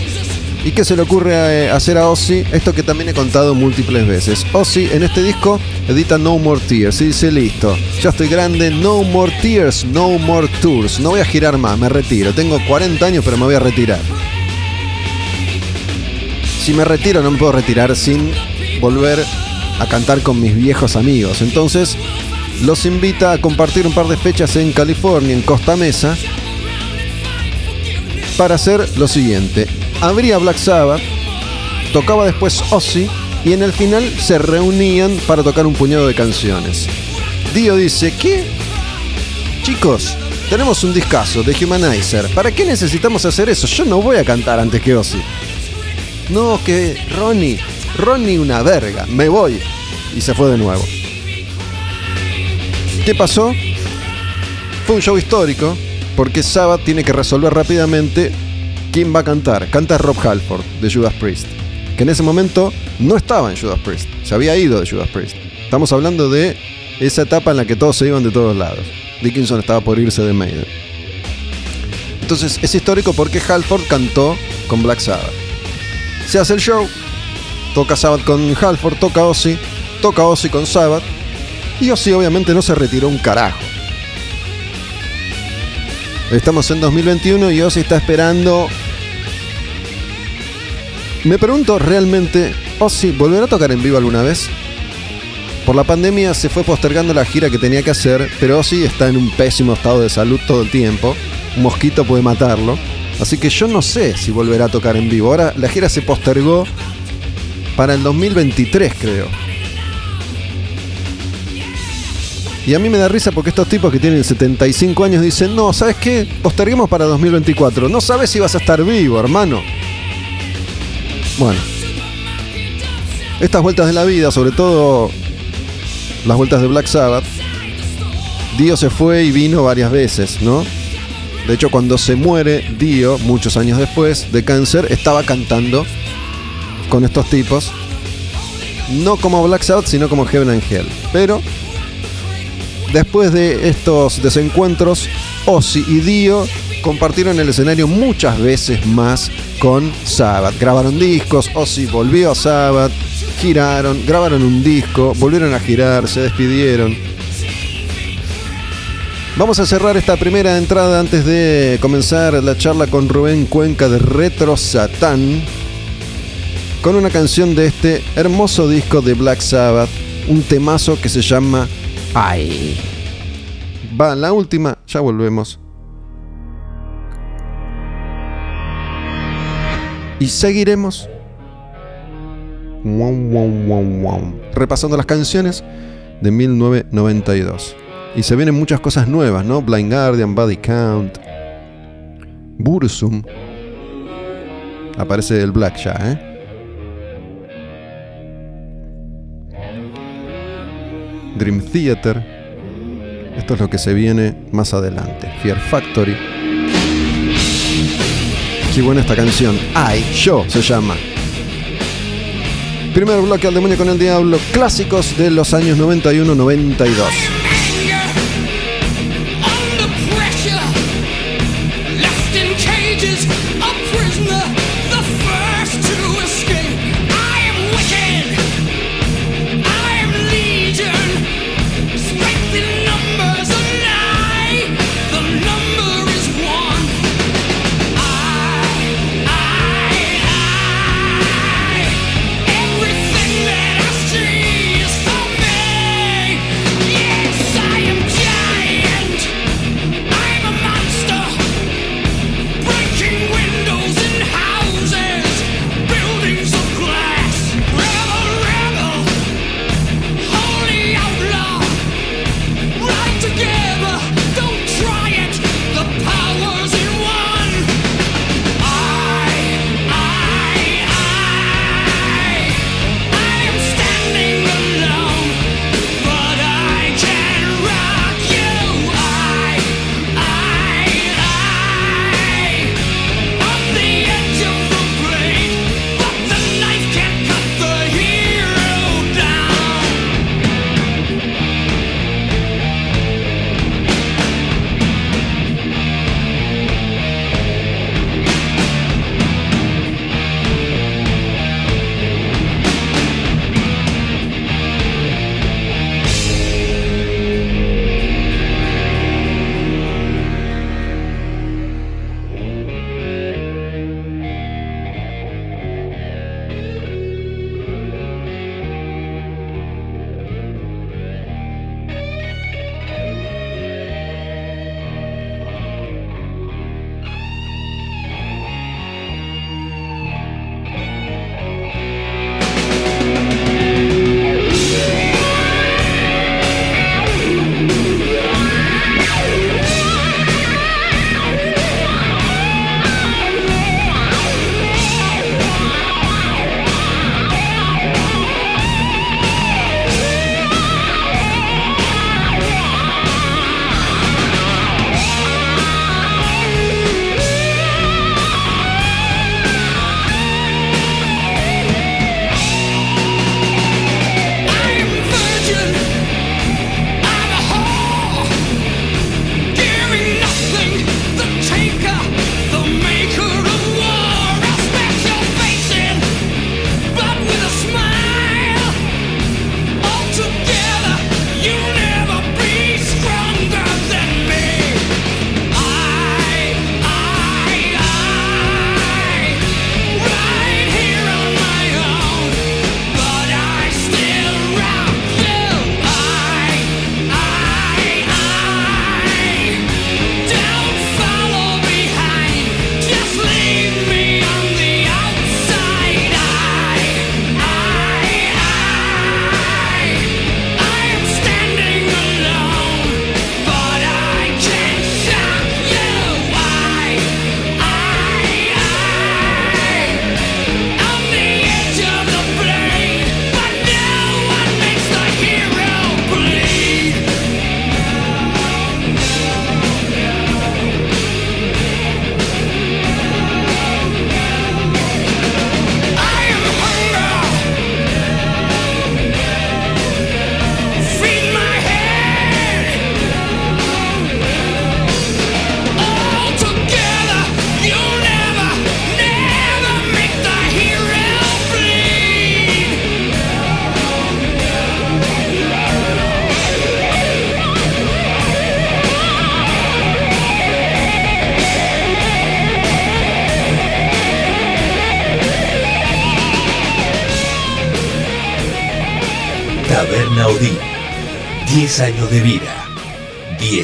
¿Y qué se le ocurre eh, hacer a Ozzy? Esto que también he contado múltiples veces. Ozzy en este disco edita No More Tears y dice listo, ya estoy grande, No More Tears, No More Tours, no voy a girar más, me retiro. Tengo 40 años pero me voy a retirar. Si me retiro no me puedo retirar sin volver a cantar con mis viejos amigos. Entonces los invita a compartir un par de fechas en California, en Costa Mesa, para hacer lo siguiente. Abría Black Sabbath, tocaba después Ozzy y en el final se reunían para tocar un puñado de canciones. Dio dice, ¿qué? Chicos, tenemos un discazo de Humanizer. ¿Para qué necesitamos hacer eso? Yo no voy a cantar antes que Ozzy. No, que Ronnie, Ronnie una verga, me voy. Y se fue de nuevo. ¿Qué pasó? Fue un show histórico porque Sabbath tiene que resolver rápidamente quién va a cantar. Canta Rob Halford de Judas Priest, que en ese momento no estaba en Judas Priest, se había ido de Judas Priest. Estamos hablando de esa etapa en la que todos se iban de todos lados. Dickinson estaba por irse de Maiden. Entonces es histórico porque Halford cantó con Black Sabbath. Se hace el show, toca Sabbath con Halford, toca Ozzy, toca Ozzy con Sabbath y Ozzy obviamente no se retiró un carajo. Estamos en 2021 y Ozzy está esperando. Me pregunto realmente, Ozzy volverá a tocar en vivo alguna vez? Por la pandemia se fue postergando la gira que tenía que hacer, pero Ozzy está en un pésimo estado de salud todo el tiempo. Un mosquito puede matarlo. Así que yo no sé si volverá a tocar en vivo. Ahora la gira se postergó para el 2023, creo. Y a mí me da risa porque estos tipos que tienen 75 años dicen, no, ¿sabes qué? Posterguemos para 2024. No sabes si vas a estar vivo, hermano. Bueno, estas vueltas de la vida, sobre todo las vueltas de Black Sabbath, Dio se fue y vino varias veces, ¿no? De hecho, cuando se muere Dio, muchos años después, de cáncer, estaba cantando con estos tipos. No como Black Sabbath, sino como Heaven and Hell. Pero, después de estos desencuentros, Ozzy y Dio compartieron el escenario muchas veces más con Sabbath. Grabaron discos, Ozzy volvió a Sabbath, giraron, grabaron un disco, volvieron a girar, se despidieron. Vamos a cerrar esta primera entrada antes de comenzar la charla con Rubén Cuenca de Retro Satán con una canción de este hermoso disco de Black Sabbath, un temazo que se llama Ay. Va la última, ya volvemos. Y seguiremos repasando las canciones de 1992. Y se vienen muchas cosas nuevas, ¿no? Blind Guardian, Body Count, Bursum. Aparece el Black ya, ¿eh? Dream Theater. Esto es lo que se viene más adelante. Fear Factory. Qué buena esta canción. Ay, yo se llama. Primer bloque al demonio con el diablo. Clásicos de los años 91-92.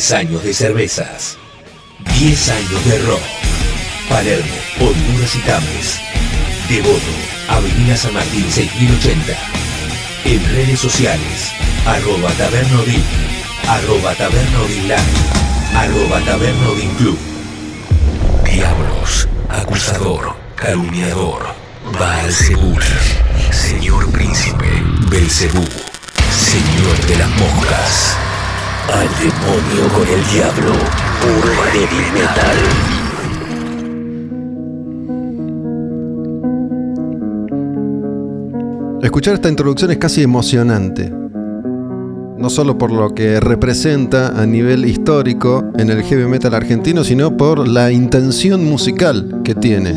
10 años de cervezas. 10 años de rock. Palermo, Honduras y Tames. Devoto, Avenida San Martín 6080. En redes sociales, arroba tabernodin, arroba tabernodin arroba tabernodin club. Diablos, acusador, calumniador, Baal Señor Príncipe, Belcebú, Señor de las Moscas. Al demonio con el diablo, puro heavy metal. Escuchar esta introducción es casi emocionante. No solo por lo que representa a nivel histórico en el heavy metal argentino, sino por la intención musical que tiene.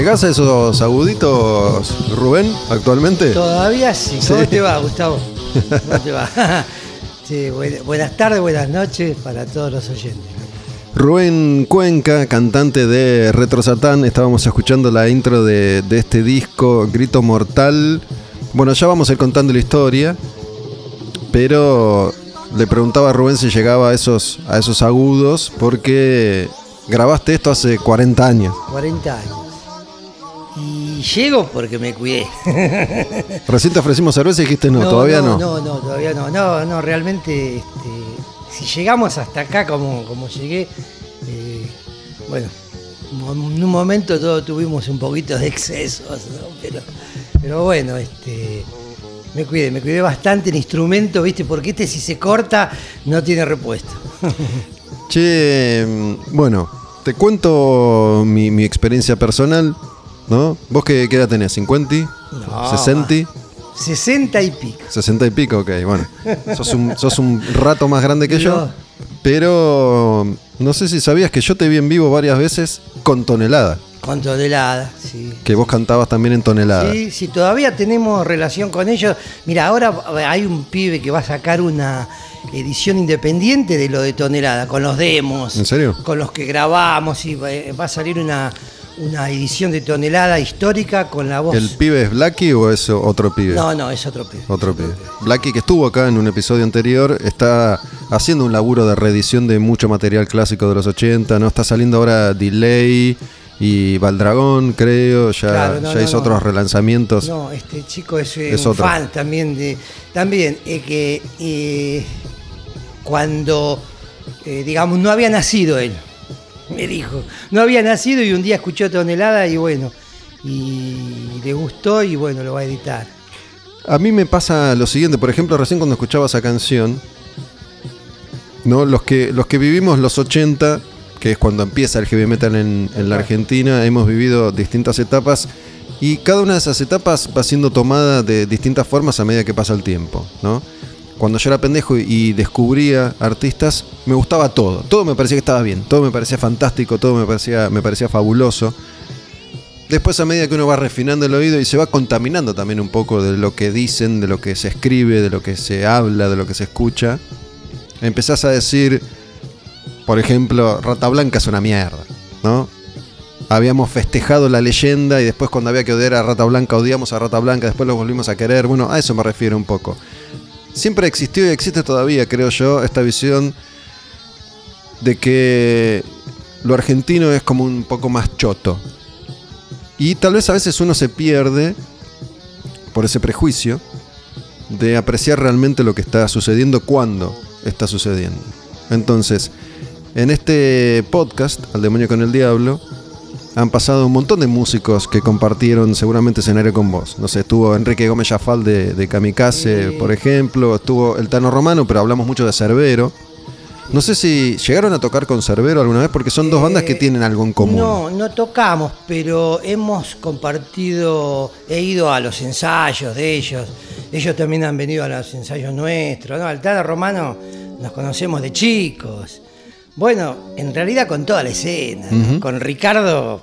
¿Llegás a esos aguditos, Rubén, actualmente? Todavía sí. ¿Cómo te va, Gustavo? ¿Cómo te va? buenas tardes, buenas noches para todos los oyentes. Rubén Cuenca, cantante de Retro Satán, estábamos escuchando la intro de, este disco, Grito Mortal. Bueno, ya vamos a ir contando la historia, pero le preguntaba a Rubén si llegaba a esos, a esos agudos, porque grabaste esto hace 40 años. 40 años llego porque me cuidé. Recién te ofrecimos cerveza y dijiste no, todavía no. No, no, todavía no. No, no, realmente, este, si llegamos hasta acá como, como llegué, eh, bueno, en un momento todos tuvimos un poquito de excesos, pero, pero bueno, este, me cuidé, me cuidé bastante el instrumento, ¿viste? Porque este si se corta no tiene repuesto. che, mm, bueno, te cuento mi, mi experiencia personal. ¿No? ¿Vos qué, edad tenés? ¿50? No, ¿60? 60 y pico. 60 y pico, ok, bueno. Sos un, rato más grande que yo. Pero no sé si sabías que yo te vi en vivo varias veces con tonelada. Con tonelada, sí. Que vos cantabas también en tonelada. Sí, sí, todavía tenemos relación con ellos. Mira, ahora hay un pibe que va a sacar una edición independiente de lo de tonelada, con los demos. ¿En serio? Con los que grabamos y va a salir una una edición de tonelada histórica con la voz. ¿El pibe es Blacky o es otro pibe? No, no, es otro pibe. Otro pibe. Blacky, que estuvo acá en un episodio anterior, está haciendo un laburo de reedición de mucho material clásico de los 80, ¿no? Está saliendo ahora Delay y Valdragón, creo, ya, ya hizo otros relanzamientos. No, este chico es, eh, un fan también de. También, eh, que eh, cuando, digamos, no había nacido él me dijo. No había nacido y un día escuchó tonelada y bueno, y le gustó y bueno, lo va a editar. A mí me pasa lo siguiente, por ejemplo, recién cuando escuchaba esa canción, ¿no? Los que, los que vivimos los 80, que es cuando empieza el heavy metal en, en la Argentina, hemos vivido distintas etapas y cada una de esas etapas va siendo tomada de distintas formas a medida que pasa el tiempo, ¿no? Cuando yo era pendejo y descubría artistas, me gustaba todo. Todo me parecía que estaba bien, todo me parecía fantástico, todo me parecía, me parecía fabuloso. Después a medida que uno va refinando el oído y se va contaminando también un poco de lo que dicen, de lo que se escribe, de lo que se habla, de lo que se escucha, empezás a decir, por ejemplo, Rata Blanca es una mierda, ¿no? Habíamos festejado la leyenda y después cuando había que odiar a Rata Blanca odiamos a Rata Blanca, después lo volvimos a querer. Bueno, a eso me refiero un poco siempre existió y existe todavía, creo yo, esta visión de que lo argentino es como un poco más choto. Y tal vez a veces uno se pierde por ese prejuicio de apreciar realmente lo que está sucediendo cuando está sucediendo. Entonces, en este podcast, Al demonio con el diablo, han pasado un montón de músicos que compartieron seguramente escenario con vos. No sé, estuvo Enrique Gómez Jafal de, de Kamikaze, Sí. por ejemplo, estuvo el Tano Romano, pero hablamos mucho de Cerbero. No sé si llegaron a tocar con Cerbero alguna vez, porque son dos bandas que Eh, tienen algo en común. No, no tocamos, pero hemos compartido, he ido a los ensayos de ellos. Ellos también han venido a los ensayos nuestros. ¿no? Al Tano Romano nos conocemos de chicos. Bueno, en realidad con toda la escena. Con Ricardo,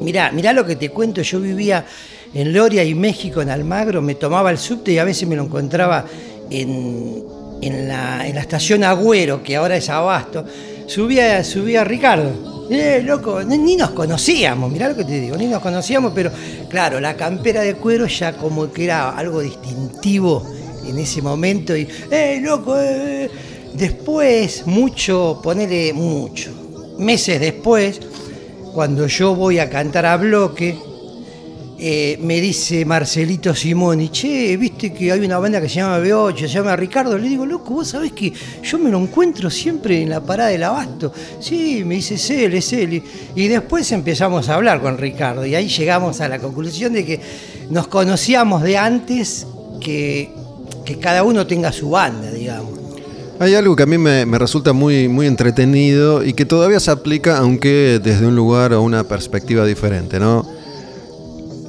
mirá, mirá lo que te cuento. Yo vivía en Loria y México, en Almagro, me tomaba el subte y a veces me lo encontraba en, en la, en la estación Agüero, que ahora es Abasto. Subía, subía Ricardo. Eh, loco, ni, ni nos conocíamos, mirá lo que te digo, ni nos conocíamos, pero claro, la campera de cuero ya como que era algo distintivo en ese momento y, eh, loco, eh. Después, mucho, ponele mucho, meses después, cuando yo voy a cantar a bloque, eh, me dice Marcelito Simoni, che, viste que hay una banda que se llama B8, se llama Ricardo. Le digo, loco, vos sabés que yo me lo encuentro siempre en la parada del abasto. Sí, me dice Cele, Cele. Y después empezamos a hablar con Ricardo y ahí llegamos a la conclusión de que nos conocíamos de antes que, que cada uno tenga su banda, digamos. Hay algo que a mí me, me resulta muy, muy entretenido y que todavía se aplica, aunque desde un lugar o una perspectiva diferente, ¿no?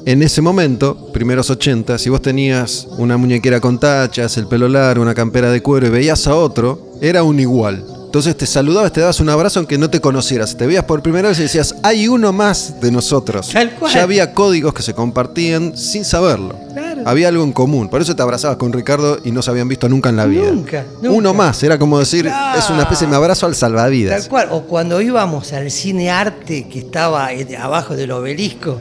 En ese momento, primeros 80, si vos tenías una muñequera con tachas, el pelo largo, una campera de cuero y veías a otro, era un igual. Entonces te saludabas, te dabas un abrazo aunque no te conocieras. Te veías por primera vez y decías, hay uno más de nosotros. Tal cual. Ya había códigos que se compartían sin saberlo. Claro. Había algo en común. Por eso te abrazabas con Ricardo y no se habían visto nunca en la vida. Nunca, nunca. Uno más, era como decir, es una especie de abrazo al salvavidas. Tal cual. O cuando íbamos al cine arte que estaba eh, abajo del obelisco,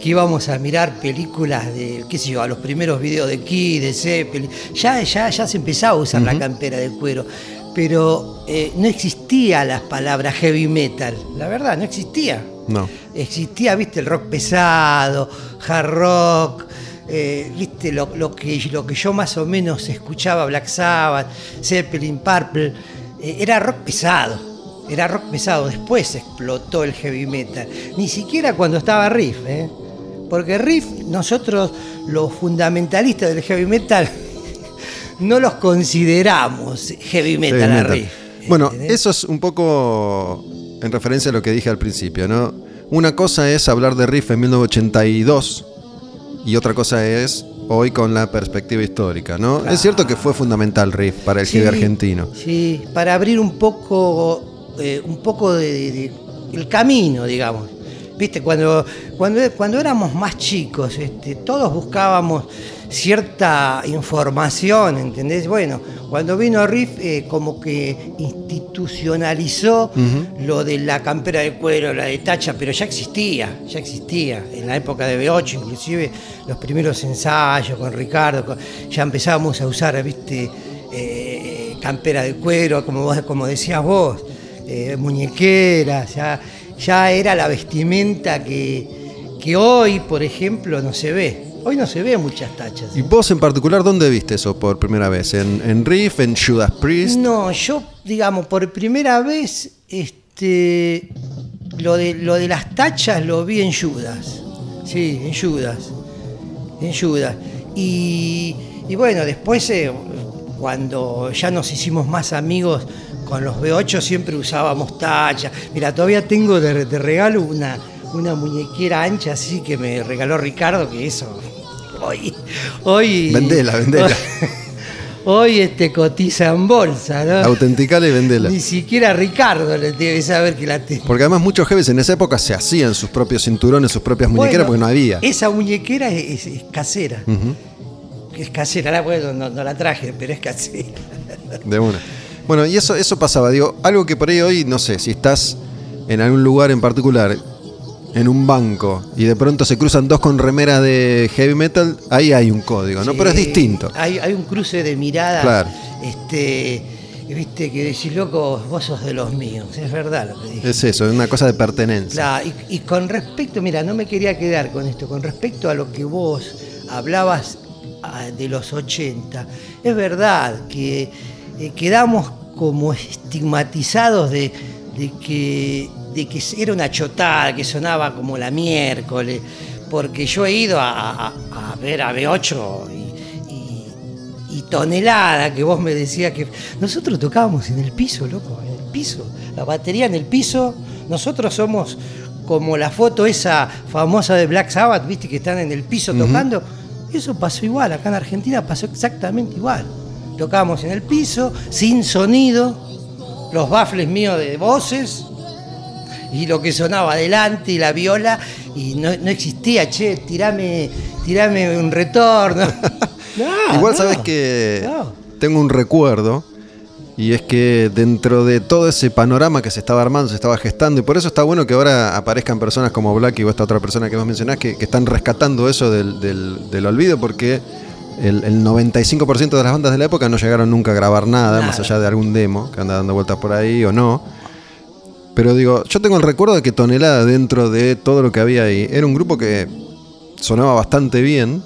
que íbamos a mirar películas de, qué sé yo, a los primeros videos de Key, de Zeppelin, ya, ya, ya se empezaba a usar la campera de cuero. Pero eh, no existía la palabra heavy metal, la verdad, no existía. No. Existía, viste, el rock pesado, hard rock, eh, viste, lo, lo que, lo que yo más o menos escuchaba, Black Sabbath, Zeppelin, Purple, eh, era rock pesado. Era rock pesado, después explotó el heavy metal. Ni siquiera cuando estaba Riff, ¿eh? Porque Riff, nosotros, los fundamentalistas del heavy metal, no los consideramos heavy metal, Heavy a. Riff. Bueno, ¿entendés? eso es un poco en referencia a lo que dije al principio, ¿no? Una cosa es hablar de Riff en 1982 y otra cosa es hoy con la perspectiva histórica, ¿no? Es cierto que fue fundamental Riff para el Sí, heavy argentino. Sí, para abrir un poco, eh, un poco de, de- de- el camino, digamos. Viste, cuando, cuando, cuando éramos más chicos, este, todos buscábamos cierta información, ¿entendés? Bueno, cuando vino Riff, eh, como que institucionalizó lo de la campera de cuero, la de tacha, pero ya existía, ya existía. En la época de B8, inclusive los primeros ensayos con Ricardo, con- ya empezábamos a usar, viste, eh, campera de cuero, como, vos, como decías vos, eh, muñequeras, ya, ya era la vestimenta que, que hoy, por ejemplo, no se ve. Hoy no se ve muchas tachas. ¿Y vos en particular dónde viste eso por primera vez? ¿En, en Riff, en Judas Priest? No, yo, digamos, por primera vez, este, lo de, lo de las tachas lo vi en Judas. Sí, en Judas. En Judas. Y, y bueno, después, eh, cuando ya nos hicimos más amigos con los B8, siempre usábamos tachas. Mira, todavía tengo de, de regalo una, una muñequera ancha así que me regaló Ricardo, que eso. Hoy. hoy Vendela, vendela. Hoy este cotiza en bolsa, ¿no? Autenticala y vendela. Ni siquiera Ricardo le debe saber que la tengo. Porque además muchos jefes en esa época se hacían sus propios cinturones, sus propias muñequeras, Bueno, porque no había. Esa muñequera es, es- es casera. Es casera, la, bueno, no, no la traje, pero es casera. de una. Bueno, y eso, eso pasaba. Digo, algo que por ahí hoy, no sé, si estás en algún lugar en particular, en un banco, y de pronto se cruzan dos con remera de heavy metal, ahí hay un código, ¿no? Sí, Pero es distinto. Hay, hay un cruce de miradas. Claro. Este, viste, que decís, loco, vos sos de los míos. Es verdad lo que dije. Es eso, es una cosa de pertenencia. Claro, y, y con respecto, mira, no me quería quedar con esto, con respecto a lo que vos hablabas ah, de los 80, es verdad que eh, quedamos como estigmatizados de, de que, de que era una chotada, que sonaba como la miércoles, porque yo he ido a, a- a ver a B8 y, y- y tonelada que vos me decías que nosotros tocábamos en el piso, loco, en el piso, la batería en el piso, nosotros somos como la foto esa famosa de Black Sabbath, viste que están en el piso tocando, eso pasó igual, acá en Argentina pasó exactamente igual. Tocábamos en el piso, sin sonido, los baffles míos de voces y lo que sonaba adelante y la viola y no, no existía, che, tirame, tirame un retorno. No, Igual no, sabes que no. tengo un recuerdo y es que dentro de todo ese panorama que se estaba armando, se estaba gestando, y por eso está bueno que ahora aparezcan personas como Blacky o esta otra persona que vos mencionás que, que están rescatando eso del, del- del olvido, porque el, el 95% de las bandas de la época no llegaron nunca a grabar nada, Nada. más allá de algún demo que anda dando vueltas por ahí o no. Pero digo, yo tengo el recuerdo de que Tonelada dentro de todo lo que había ahí era un grupo que sonaba bastante bien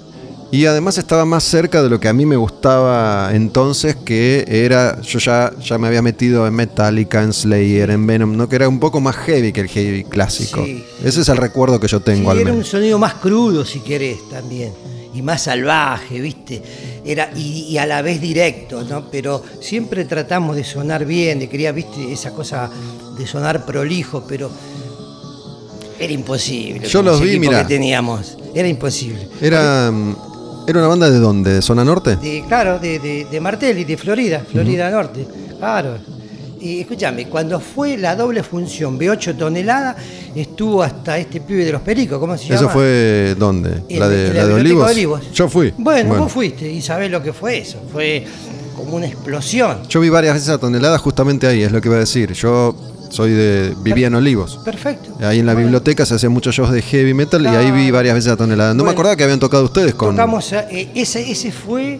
y además estaba más cerca de lo que a mí me gustaba entonces, que era, yo ya, ya me había metido en Metallica, en Slayer, en Venom, ¿no? que era un poco más heavy que el heavy clásico. Sí. Ese es el recuerdo que yo tengo Sí, al era un menos. sonido más crudo, si querés, también. Y más salvaje, ¿viste? Era, y, y a la vez directo, ¿no? Pero siempre tratamos de sonar bien, de quería, ¿viste? Esa cosa de sonar prolijo, pero era imposible. Yo los vi, mirá. que teníamos. Era imposible. Era, era una banda de dónde, de zona norte. De, claro, de, de, de Martelli, de Florida, Florida Norte. Claro. Y escúchame, cuando fue la doble función B8 tonelada, estuvo hasta este pibe de los pericos, ¿cómo se llama? ¿Eso fue dónde? ¿La de, en la de Olivos? Yo fui. Bueno, vos fuiste y sabés lo que fue eso. Fue como una explosión. Yo vi varias veces a Tonelada justamente ahí, es lo que iba a decir. Yo soy de. vivía en Olivos. Perfecto. Ahí en la Bueno, biblioteca se hacían muchos shows de heavy metal y ahí vi varias veces a Tonelada. No me Bueno. acordaba que habían tocado ustedes con. Tocamos, a- eh, ese, ese fue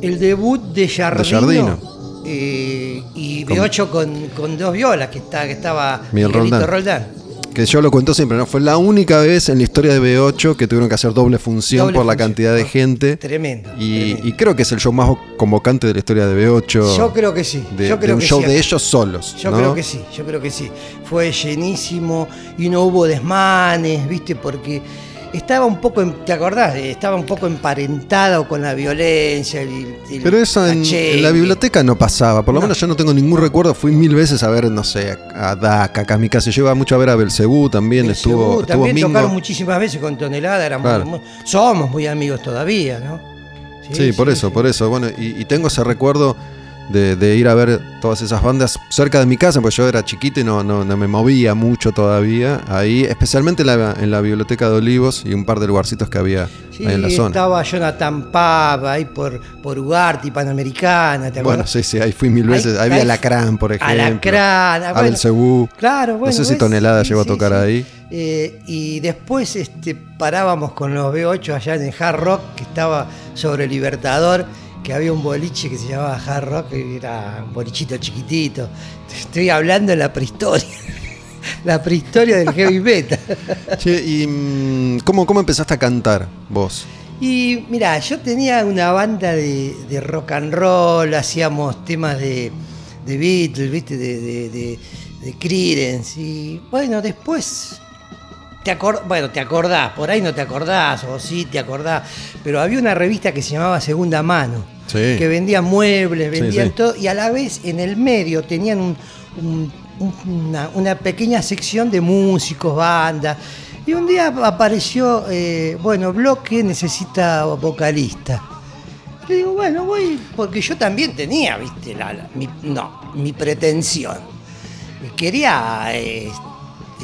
el debut de Jardino. Giardino. Eh, y Con- B8 con, con dos violas que, está, que estaba Miguel Miguelito Roldán. Que yo lo cuento siempre, ¿no? Fue la única vez en la historia de B8 que tuvieron que hacer doble función Doble por la cantidad de gente. Tremendo. Y, tremendo. y creo que es el show más convocante de la historia de B8. Yo creo que sí. de, yo de creo un que show sí. de ellos solos. Yo ¿no? creo que sí, yo creo que sí. Fue llenísimo y no hubo desmanes, ¿viste? Porque estaba un poco, ¿te acordás? Estaba un poco emparentado con la violencia. el- el Pero eso en, la biblioteca no pasaba. Por lo No. menos yo no tengo ningún recuerdo. Fui mil veces a ver, no sé, a Daca, a mi casa. Yo iba mucho a ver a Belcebú también. El estuvo, estuvo también Mingo. tocaron muchísimas veces con Tonelada, éramos Claro. muy- somos muy amigos todavía, ¿no? Sí, por eso, por eso. Bueno, y, y tengo ese recuerdo de, de ir a ver todas esas bandas cerca de mi casa, pues yo era chiquito y no, no, no me movía mucho todavía. Ahí, especialmente en la, en la biblioteca de Olivos y un par de lugarcitos que había Sí, ahí en la zona. estaba Jonathan Pab ahí por, por Ugarte, Panamericana, ¿te Bueno, sí, sí, ahí fui mil veces. Ahí, fu- Alacrán, por ejemplo. Alacrán, ah, bueno. Belcebú. Claro, bueno. No sé si. Tonelada Sí, llegó a tocar sí. ahí. Eh, y después este, parábamos con los B8 allá en el Hard Rock, que estaba sobre Libertador, que había un boliche que se llamaba Hard Rock, que era un bolichito chiquitito. Estoy hablando de la prehistoria. La prehistoria del heavy metal. Che, ¿y mm, cómo, cómo empezaste a cantar vos? Y mira, yo tenía una banda de, de rock and roll, hacíamos temas de, de Beatles, ¿viste? De, de, de, de Creedence. Y bueno, después. Te bueno, te acordás, por ahí no te acordás, o sí te acordás, pero había una revista que se llamaba Segunda Mano, Sí. que vendía muebles, Sí, vendían sí. todo, y a la vez en el medio tenían un- un- un- una, una pequeña sección de músicos, bandas. Y un día apareció, eh, bueno, Bloque necesita vocalista. Le digo, bueno, voy, porque yo también tenía, viste, la, la- mi, no, mi pretensión. Quería eh,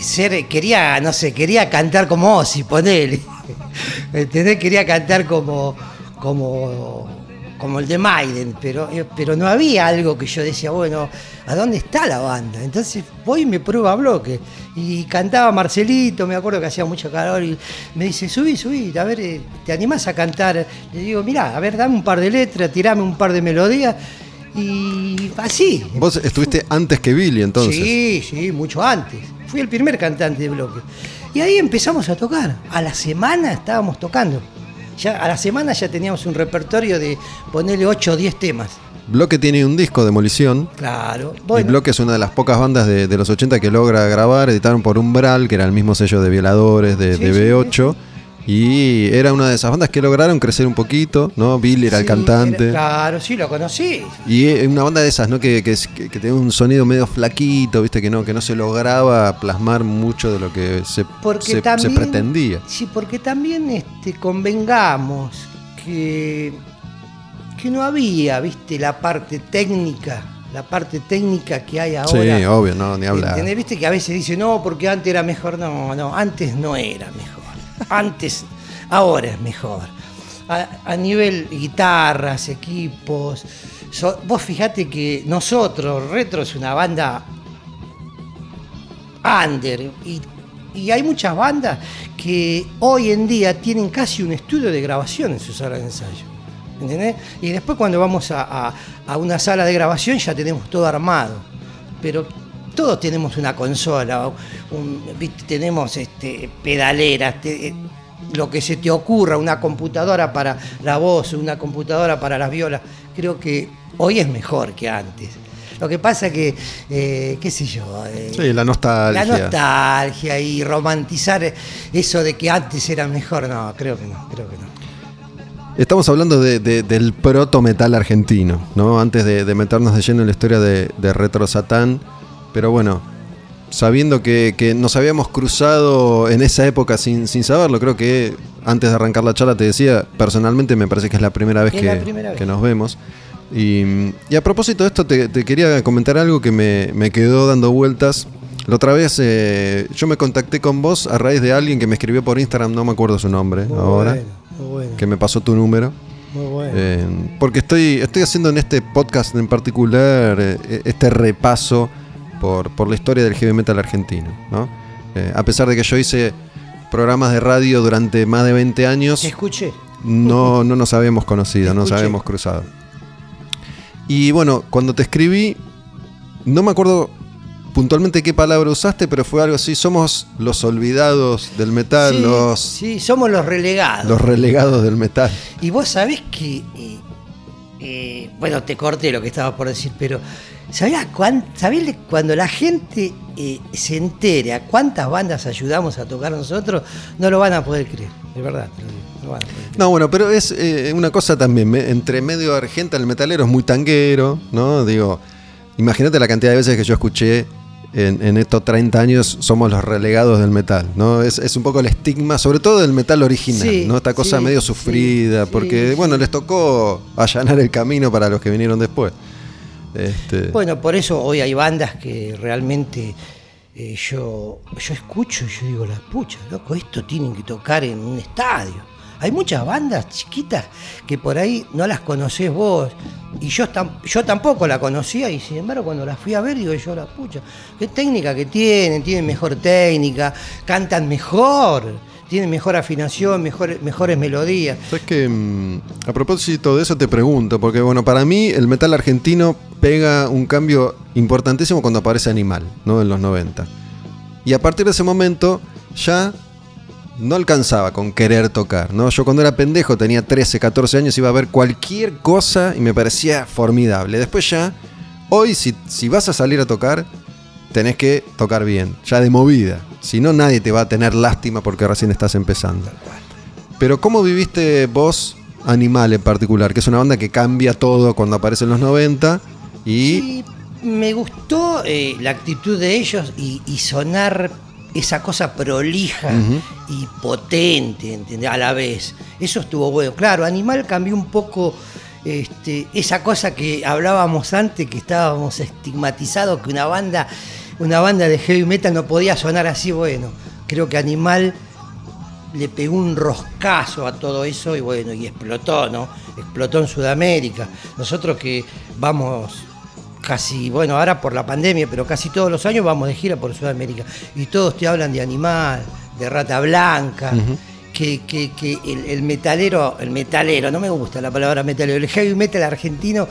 ser, quería, no sé, quería cantar como Ozzy, ponele. ¿Me ¿Entendés? Quería cantar como, como, como el de Maiden, pero, eh, pero no había algo que yo decía, bueno, ¿a dónde está la banda? Entonces voy y me prueba a bloque. Y cantaba Marcelito, me acuerdo que hacía mucho calor, y me dice, subí, subí, a ver, eh, ¿te animás a cantar? Le digo, mirá, a ver, dame un par de letras, tirame un par de melodías. Y así. Vos estuviste antes que Billy entonces. Sí, sí, mucho antes. Fui el primer cantante de bloque. Y ahí empezamos a tocar. A la semana estábamos tocando. Ya, a la semana ya teníamos un repertorio de ponerle 8 o 10 temas. Bloque tiene un disco, Demolición. Claro. Y Bloque es una de las pocas bandas de, de los 80 que logra grabar. Editaron por Umbral, que era el mismo sello de Violadores, de, Sí, de sí, B8. Y era una de esas bandas que lograron crecer un poquito, ¿no? Billy era el cantante. era- claro, sí, lo conocí. Y es una banda de esas, ¿no? Que, que, que- que tiene un sonido medio flaquito, ¿viste? Que no, que no se lograba plasmar mucho de lo que se, pretendía. Sí, porque también este, convengamos que, que no había, viste, la parte técnica, la parte técnica que hay ahora. Sí, obvio, no, ni hablar. Viste que a veces dice, no, porque antes era mejor. No, no, antes no era mejor. Antes, ahora es mejor. A, nivel guitarras, equipos. So- vos fijate que nosotros, Retro es una banda under. Y, hay muchas bandas que hoy en día tienen casi un estudio de grabación en su sala de ensayo. ¿Entendés? Y después cuando vamos a una sala de grabación ya tenemos todo armado. Pero todos tenemos una consola, tenemos este, pedaleras, te- lo que se te ocurra, una computadora para la voz, una computadora para las violas. Creo que hoy es mejor que antes. Lo que pasa que, eh, qué sé yo, eh, Sí, la nostalgia. la nostalgia y romantizar eso de que antes era mejor, no, creo que no, creo que no. Estamos hablando de- de- del proto metal argentino, ¿no? Antes de, de meternos de lleno en la historia de, de Retro Satán. Pero bueno, sabiendo que, que nos habíamos cruzado en esa época sin, sin saberlo, creo que antes de arrancar la charla te decía, personalmente me parece que es la primera vez, que, la primera vez. que nos vemos. Y, y a propósito de esto, te, te quería comentar algo que me, me quedó dando vueltas. La otra vez eh, yo me contacté con vos a raíz de alguien que me escribió por Instagram, no me acuerdo su nombre Muy ahora, bueno, muy bueno, que me pasó tu número. muy bueno. Eh, porque estoy, estoy haciendo en este podcast en particular eh, este repaso por, por la historia del heavy metal argentino. ¿no? Eh, a pesar de que yo hice programas de radio durante más de 20 años, Te escuché. no, no nos habíamos conocido, no nos habíamos cruzado. Y bueno, cuando te escribí, no me acuerdo puntualmente qué palabra usaste, pero fue algo así, somos los olvidados del metal, sí, los, sí, somos los relegados. los relegados del metal. Y vos sabés que. eh, eh, bueno, te corté lo que estabas por decir, pero. ¿Sabías cuán- sabés cuando la gente eh, se entere a cuántas bandas ayudamos a tocar nosotros? No lo van a poder creer, de verdad. no van a poder creer. No, bueno, pero es eh, una cosa también, entre medio argenta, el metalero es muy tanguero, ¿no? Digo, imagínate la cantidad de veces que yo escuché en, en estos 30 años, somos los relegados del metal, ¿no? Es, es un poco el estigma, sobre todo del metal original, Sí, ¿no? Esta cosa sí, medio sufrida, sí, porque, bueno, les tocó allanar el camino para los que vinieron después. Este, Bueno, por eso hoy hay bandas que realmente eh, yo, yo escucho y yo digo, la pucha, loco, esto tienen que tocar en un estadio. Hay muchas bandas chiquitas que por ahí no las conocés vos. Y yo, yo tampoco la conocía y sin embargo cuando las fui a ver digo yo, la pucha, qué técnica que tienen, tienen mejor técnica, cantan mejor, tienen mejor afinación, mejor, mejores melodías. ¿Sabes que A propósito de eso te pregunto, porque bueno, para mí el metal argentino pega un cambio importantísimo cuando aparece Animal, ¿no? En los 90. Y a partir de ese momento ya no alcanzaba con querer tocar, ¿no? Yo cuando era pendejo, tenía 13, 14 años, iba a ver cualquier cosa y me parecía formidable. Después ya, hoy si, si vas a salir a tocar, tenés que tocar bien, ya de movida. Si no, nadie te va a tener lástima porque recién estás empezando. Pero ¿cómo viviste vos Animal en particular? Que es una banda que cambia todo cuando aparece en los 90 y... Sí, me gustó eh, la actitud de ellos y, y sonar esa cosa prolija y potente, ¿entendés? A la vez. Eso estuvo bueno. Claro, Animal cambió un poco este, esa cosa que hablábamos antes, que estábamos estigmatizados, que una banda, una banda de heavy metal no podía sonar así. Bueno, creo que Animal le pegó un roscazo a todo eso y bueno, y explotó, ¿no? Explotó en Sudamérica. Nosotros que vamos casi, bueno, ahora por la pandemia, pero casi todos los años vamos de gira por Sudamérica y todos te hablan de animal, de rata blanca. Que, que- que el, el metalero, el metalero, no me gusta la palabra metalero, el heavy metal argentino,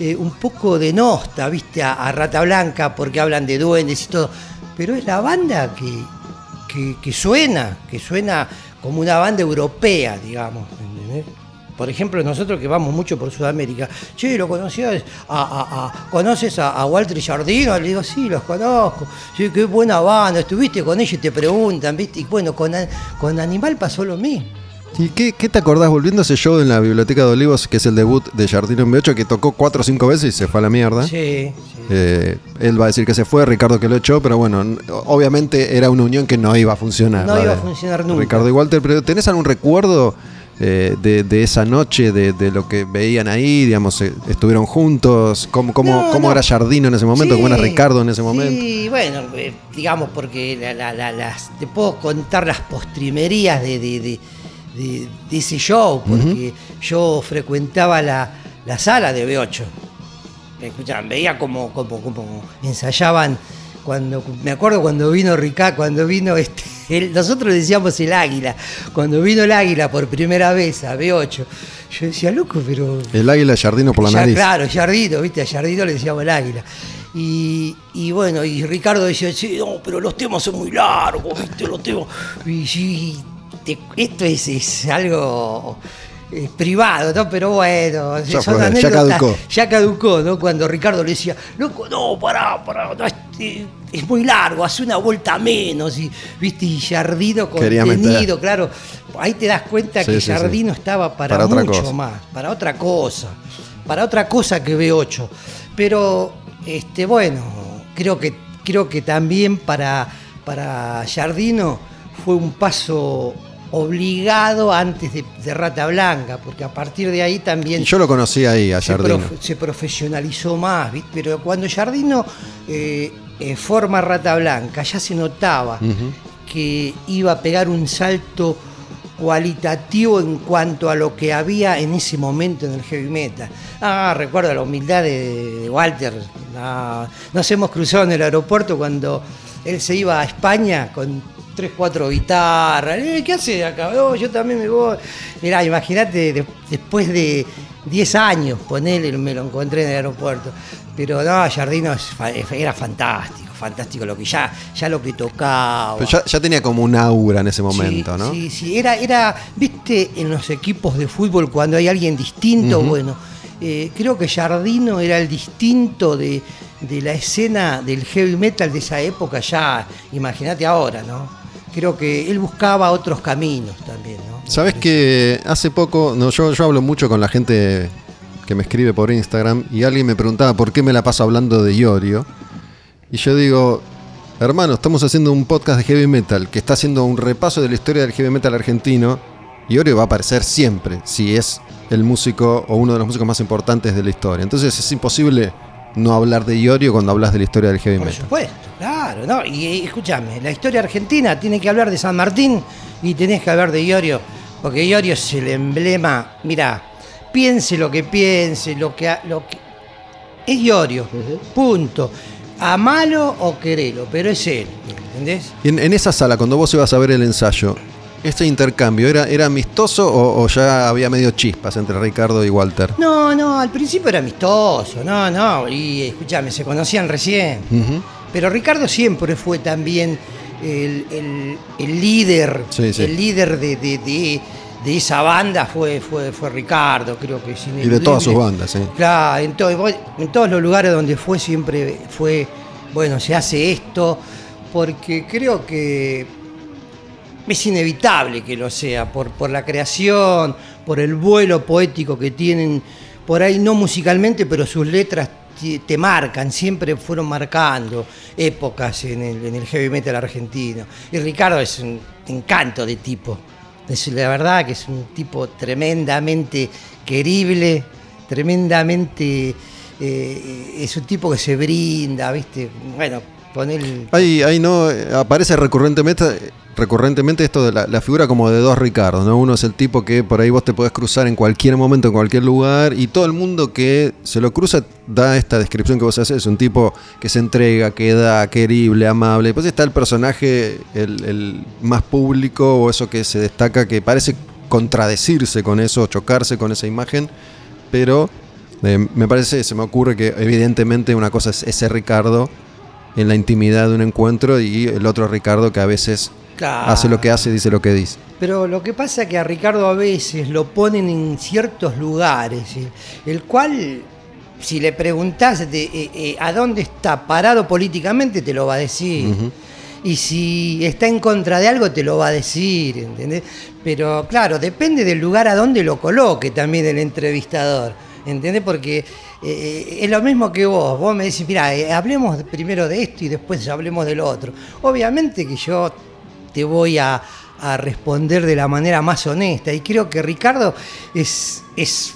eh, un poco denosta, viste, a, a Rata Blanca, porque hablan de duendes y todo. Pero es la banda que, que, que suena, que suena como una banda europea, digamos. ¿entendés? Por ejemplo, nosotros que vamos mucho por Sudamérica, che, ¿lo conocías? ¿Conoces a, Walter Jardino? Le digo, sí, los conozco. Sí, qué buena banda, estuviste con ellos y te preguntan, ¿viste? Y bueno, con, con Animal pasó lo mismo. ¿Y qué, te acordás volviendo a ese show en la Biblioteca de Olivos, que es el debut de Jardino en B8, que tocó cuatro o cinco veces y se fue a la mierda? Sí. Eh, él va a decir que se fue, Ricardo que lo echó, pero bueno, obviamente era una unión que no iba a funcionar. No iba a funcionar nunca. Ricardo y Walter, pero ¿tenés algún recuerdo eh, de, esa noche, de, lo que veían ahí, digamos, eh, estuvieron juntos, cómo, cómo, cómo era Jardino en ese momento, cómo era Ricardo en ese momento. Sí, bueno, eh, digamos, porque las, te puedo contar las postrimerías de, ese show, porque yo frecuentaba la, sala de B8. Escuchaban, veía como, como, como ensayaban cuando me acuerdo cuando vino Ricardo, cuando vino este, nosotros decíamos el águila, cuando vino el águila por primera vez a B8, yo decía, loco, pero... El águila Jardino por la nariz. Claro, Jardino, viste, a Jardino le decíamos el águila. Y, bueno, y Ricardo decía, sí, no, pero los temas son muy largos, viste, los temas... Y, esto es, es algo eh, privado, ¿no? Pero bueno, ya, ya caducó. Ya caducó, ¿no? Cuando Ricardo le decía, loco, no, pará, pará, es, muy largo, hace una vuelta menos, y, ¿viste? Y Jardino contenido, claro. Ahí te das cuenta que Jardino estaba para, mucho más, para otra cosa, para otra cosa que B8. Pero, este, bueno, creo que, creo que también para, para Jardino fue un paso obligado antes de, Rata Blanca, porque a partir de ahí también... Yo lo conocí ahí, a Jardino. Se, profesionalizó más, pero cuando Jardino eh, eh, forma Rata Blanca, ya se notaba que iba a pegar un salto cualitativo en cuanto a lo que había en ese momento en el heavy metal. Ah, recuerdo la humildad de, Walter. Ah, nos hemos cruzado en el aeropuerto cuando él se iba a España con tres, cuatro guitarras. Eh, ¿Qué hace acá? Oh, yo también me voy. Mirá, imagínate, después de 10 años, ponele, me lo encontré en el aeropuerto. Pero no, Jardino era fantástico, fantástico lo que ya, ya lo que tocaba. Pero ya, tenía como un aura en ese momento, ¿no? Sí, sí, era, era, viste, en los equipos de fútbol cuando hay alguien distinto, bueno, eh, creo que Jardino era el distinto de, de la escena del heavy metal de esa época, ya, imagínate ahora, ¿no? Creo que él buscaba otros caminos también. ¿no? Sabes que hace poco, no, yo, yo hablo mucho con la gente que me escribe por Instagram y alguien me preguntaba por qué me la paso hablando de Iorio. Y yo digo, hermano, estamos haciendo un podcast de heavy metal que está haciendo un repaso de la historia del heavy metal argentino. Iorio va a aparecer siempre, si es el músico o uno de los músicos más importantes de la historia. Entonces es imposible no hablar de Iorio cuando hablas de la historia del heavy metal. Por supuesto, claro, no, y, escúchame, la historia argentina tiene que hablar de San Martín y tenés que hablar de Iorio, porque Iorio es el emblema, mira, piense lo que piense, lo que, lo que es Iorio, punto. A malo o querelo, pero es él, ¿entendés? en, en, esa sala, cuando vos ibas a ver el ensayo, ¿Este intercambio era, era amistoso o, ya había medio chispas entre Ricardo y Walter? No, no, al principio era amistoso, no, no, y escúchame, se conocían recién. Pero Ricardo siempre fue también el, líder, el líder de, esa banda fue, fue, fue Ricardo, creo que Y de todas sus bandas, sí. Claro, en, en todos los lugares donde fue siempre fue, bueno, se hace esto, porque creo que es inevitable que lo sea, por, por la creación, por el vuelo poético que tienen, por ahí no musicalmente, pero sus letras te, marcan, siempre fueron marcando épocas en el, en el, heavy metal argentino. Y Ricardo es un encanto de tipo, es la verdad que es un tipo tremendamente querible, tremendamente... Eh, es un tipo que se brinda, ¿viste? Bueno, Ahí, ahí no, aparece recurrentemente recurrentemente esto de la, figura como de dos Ricardos, ¿no? Uno es el tipo que por ahí vos te podés cruzar en cualquier momento, en cualquier lugar, y todo el mundo que se lo cruza da esta descripción que vos haces, un tipo que se entrega, que da, querible, amable. Después está el personaje, el, más público, o eso que se destaca, que parece contradecirse con eso, chocarse con esa imagen, pero eh, me parece, se me ocurre que evidentemente una cosa es ese Ricardo en la intimidad de un encuentro y el otro Ricardo que a veces Claro. hace lo que hace, dice lo que dice. Pero lo que pasa es que a Ricardo a veces lo ponen en ciertos lugares, el cual, si le preguntás de, eh, eh, a dónde está parado políticamente, te lo va a decir. Y si está en contra de algo, te lo va a decir, ¿entendés? Pero claro, depende del lugar a donde lo coloque también el entrevistador, ¿entendés? Porque eh, es lo mismo que vos. Vos me decís, mira, hablemos primero de esto y después hablemos del otro. Obviamente que yo te voy a, responder de la manera más honesta. Y creo que Ricardo es, es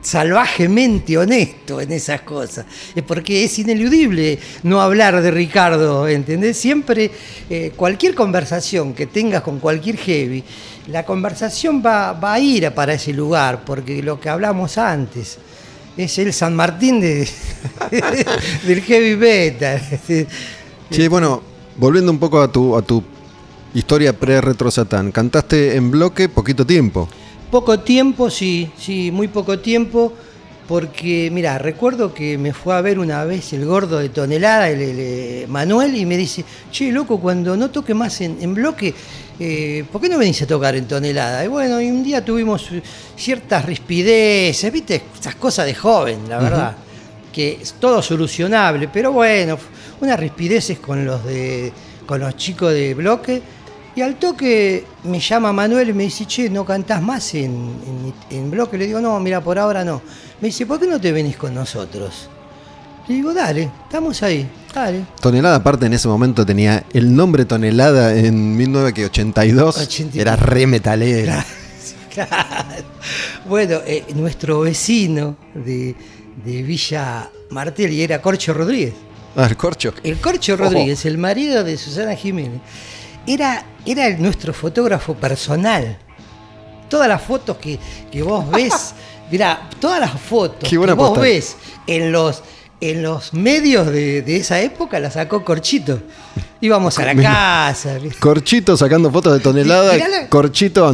salvajemente honesto en esas cosas. Porque es ineludible no hablar de Ricardo, ¿entendés? Siempre, eh, cualquier conversación que tengas con cualquier heavy, la conversación va, va a ir para ese lugar, porque lo que hablamos antes es el San Martín de, del heavy metal. Che, bueno, volviendo un poco a tu, a tu historia pre-retro Satán, cantaste en bloque poquito tiempo. Poco tiempo, sí, sí, muy poco tiempo, porque, mira, recuerdo que me fue a ver una vez el gordo de tonelada, el, el, eh, Manuel, y me dice, che, loco, cuando no toque más en, en bloque, eh, ¿por qué no venís a tocar en tonelada? Y bueno, y un día tuvimos ciertas rispideces, viste, esas cosas de joven, la verdad, que es todo solucionable, pero bueno, unas rispideces con los de con los chicos de bloque. Y al toque me llama Manuel y me dice, che, ¿no cantás más en, en- en bloque? Le digo, no, mira, por ahora no. Me dice, ¿por qué no te venís con nosotros? Le digo, dale, estamos ahí, dale. Tonelada aparte en ese momento tenía el nombre Tonelada en 1982. 82. Era re metalera. Claro. Bueno, eh, nuestro vecino de, de Villa Martelli era Corcho Rodríguez. Ah, el corcho. El Corcho Ojo. Rodríguez, el marido de Susana Jiménez, era, era el- nuestro fotógrafo personal. Todas las fotos que, que vos ves, mirá, todas las fotos que vos ves en los, en los medios de, de esa época las sacó Corchito. Íbamos a la casa. Corchito sacando fotos de tonelada. Mirá la- Corchito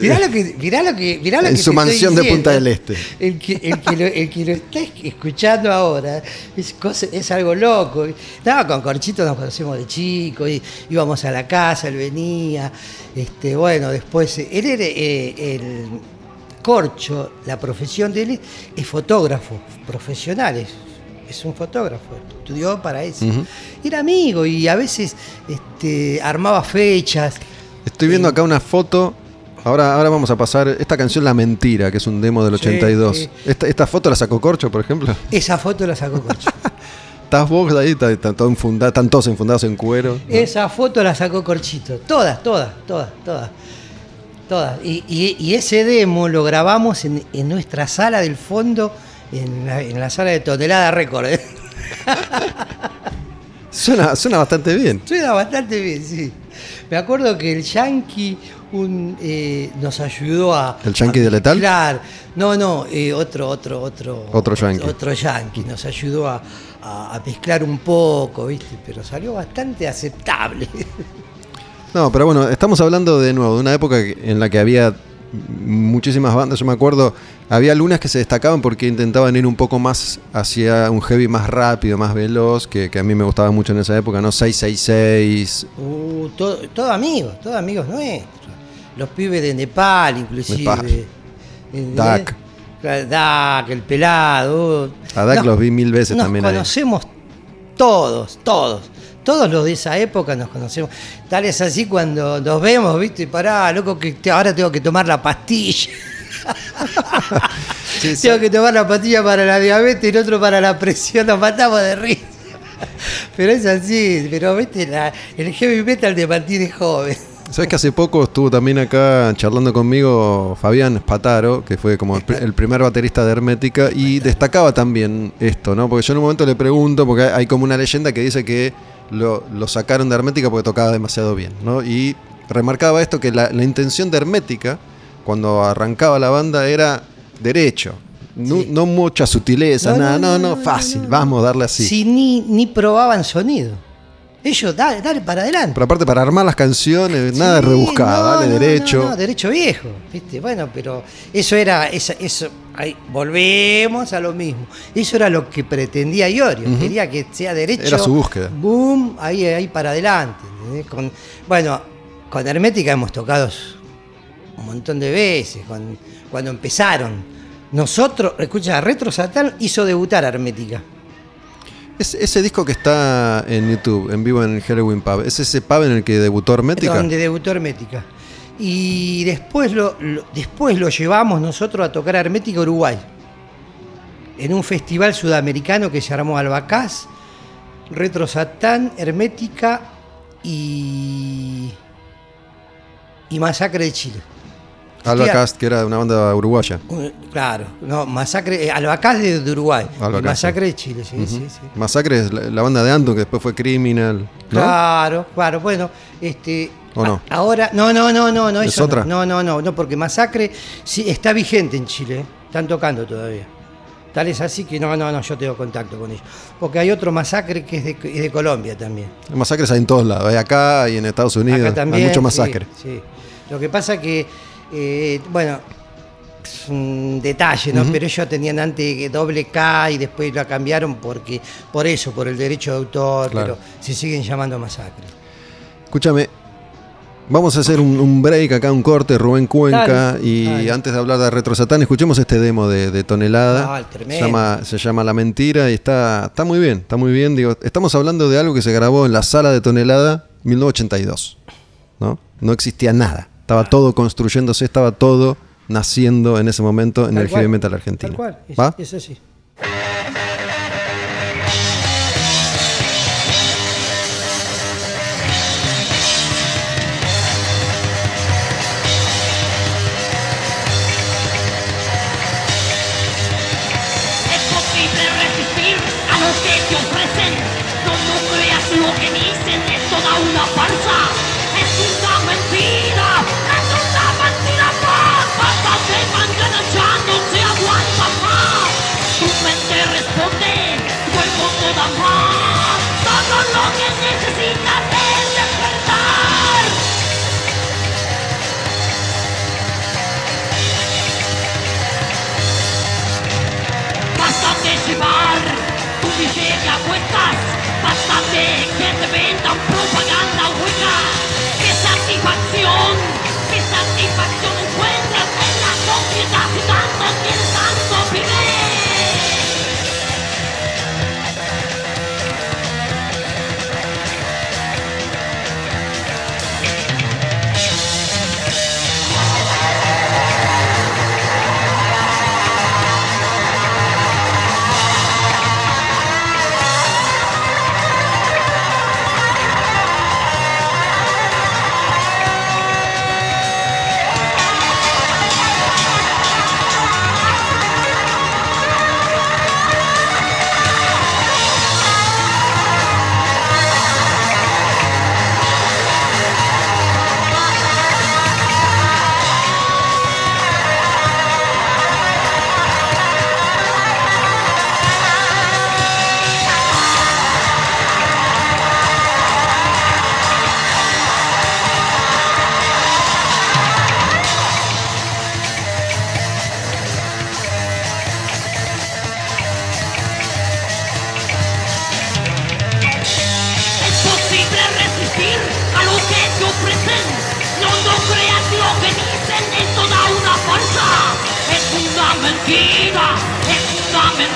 Mirá lo que, mirá lo que, mirá lo En que su mansión de. Punta del Este. El que, el que lo, el que lo está escuchando ahora es, cosa- es algo loco. No, con Corchito nos conocemos de chico, y, íbamos a la casa, él venía. Este, bueno, después, él era eh, el Corcho, la profesión de él es fotógrafo profesional, es, es un fotógrafo, estudió para eso. Era amigo y a veces este, armaba fechas. Estoy viendo acá una foto. Ahora, ahora vamos a pasar esta canción La Mentira, que es un demo del Sí, 82. sí. Esta, esta foto la sacó Corcho, por ejemplo. Esa foto la sacó Corcho. Estás vos ahí, está- está todo enfunda- están todos enfundados en cuero. ¿no? Esa foto la sacó Corchito. Todas, todas, todas, todas. Todas. Y, y- y ese demo lo grabamos en, en nuestra sala del fondo, en la, en la sala de Tonelada Record. ¿eh? Suena, suena bastante bien. Suena bastante bien, sí. Me acuerdo que el Yankee un, eh, nos ayudó a. ¿El Yankee a de Letal? mezclar. No, no, eh, otro, otro, otro. Otro Yankee. Otro Yankee. Nos ayudó a, a- a mezclar un poco, ¿viste? Pero salió bastante aceptable. No, pero bueno, estamos hablando de nuevo de una época en la que había muchísimas bandas. Yo me acuerdo, había algunas que se destacaban porque intentaban ir un poco más hacia un heavy más rápido, más veloz, que, que a mí me gustaba mucho en esa época, ¿no? 666. Uh, todo, todo amigos, todos amigos nuestros. Los pibes de Nepal, inclusive. Nepal. Eh, Dak. eh, Dak, el pelado. A Dak Nos- los vi mil veces nos también ahí. conocemos todos, todos. Todos los de esa época nos conocemos. Tal es así cuando nos vemos, ¿viste? Pará, loco, que te- ahora tengo que tomar la pastilla. Sí, tengo que tomar la pastilla para la diabetes y el otro para la presión. Nos matamos de risa. Pero es así, pero viste, la- el heavy metal te mantiene joven. ¿Sabes que hace poco estuvo también acá charlando conmigo Fabián Spataro, que fue como el primer baterista de Hermética, y destacaba también esto, ¿no? Porque yo en un momento le pregunto, porque hay como una leyenda que dice que lo, lo sacaron de Hermética porque tocaba demasiado bien, ¿no? Y remarcaba esto, que la, la intención de Hermética, cuando arrancaba la banda, era derecho. No, Sí. no mucha sutileza, No, nada, no, no, fácil, vamos a darle así. Si ni, ni probaban sonido. Ellos, dale, dale para adelante. Pero aparte, para armar las canciones, nada rebuscado, no, dale no, derecho. No, derecho viejo, ¿viste? Bueno, pero eso era, esa- eso, ahí, volvemos a lo mismo. Eso era lo que pretendía Iorio, quería que sea derecho. Era su búsqueda. Boom, ahí, ahí para adelante. bueno, con Hermética hemos tocado un montón de veces, con- cuando empezaron. Nosotros, escucha, Retro Satán hizo debutar a Hermética. Es- ese disco que está en YouTube, en vivo en el Halloween Pub, ¿es ese pub en el que debutó Hermética? Donde debutó Hermética. Y después lo, después lo llevamos nosotros a tocar a Hermética Uruguay. En un festival sudamericano que se armó Albacás, Retro Satán, Hermética y. y Masacre de Chile. Albacast, que era una banda uruguaya. Claro, no, Masacre. eh, Albacás de, de Uruguay. y Masacre de Chile, sí, sí, sí. Masacre es la, la banda de Anton, que después fue Criminal. ¿no? Claro, claro. Bueno, este. ¿O no? a- Ahora, no, no, no, no, no. ¿Es eso otra? No, no, no, no, porque Masacre sí está vigente en Chile. ¿eh? Están tocando todavía. Tal es así que no, no, no, yo tengo contacto con ellos. Porque hay otro masacre que es de, es de Colombia también. Masacres hay en todos lados. Hay acá y en Estados Unidos. Acá también. hay mucho sí, masacre. Sí, Lo que pasa que, eh, bueno, es un detalle, ¿no? Pero ellos tenían antes doble K y después la cambiaron porque, por eso, por el derecho de autor, Claro. pero se siguen llamando masacre. Escúchame, vamos a hacer un, un break acá, un corte, Rubén Cuenca. Dale, y dale. antes de hablar de Retro Satán, escuchemos este demo de, de Tonelada. Ah, el se, tremendo. llama, se llama La Mentira y está, está muy bien, está muy bien. Digo, estamos hablando de algo que se grabó en la sala de Tonelada 1982. ¿no? no existía nada. Estaba todo construyéndose, estaba todo naciendo en ese momento en Tal el cual, heavy metal argentino. Tal cual, es, ¿Va? es así. Es posible resistir a lo que te ofrecen. No, no creas lo que dicen, es toda una farsa. Miseria cuestas, basta de que te vendan propaganda hueca. ¿Qué satisfacción, qué satisfacción encuentras en la sociedad tanto quieres tanto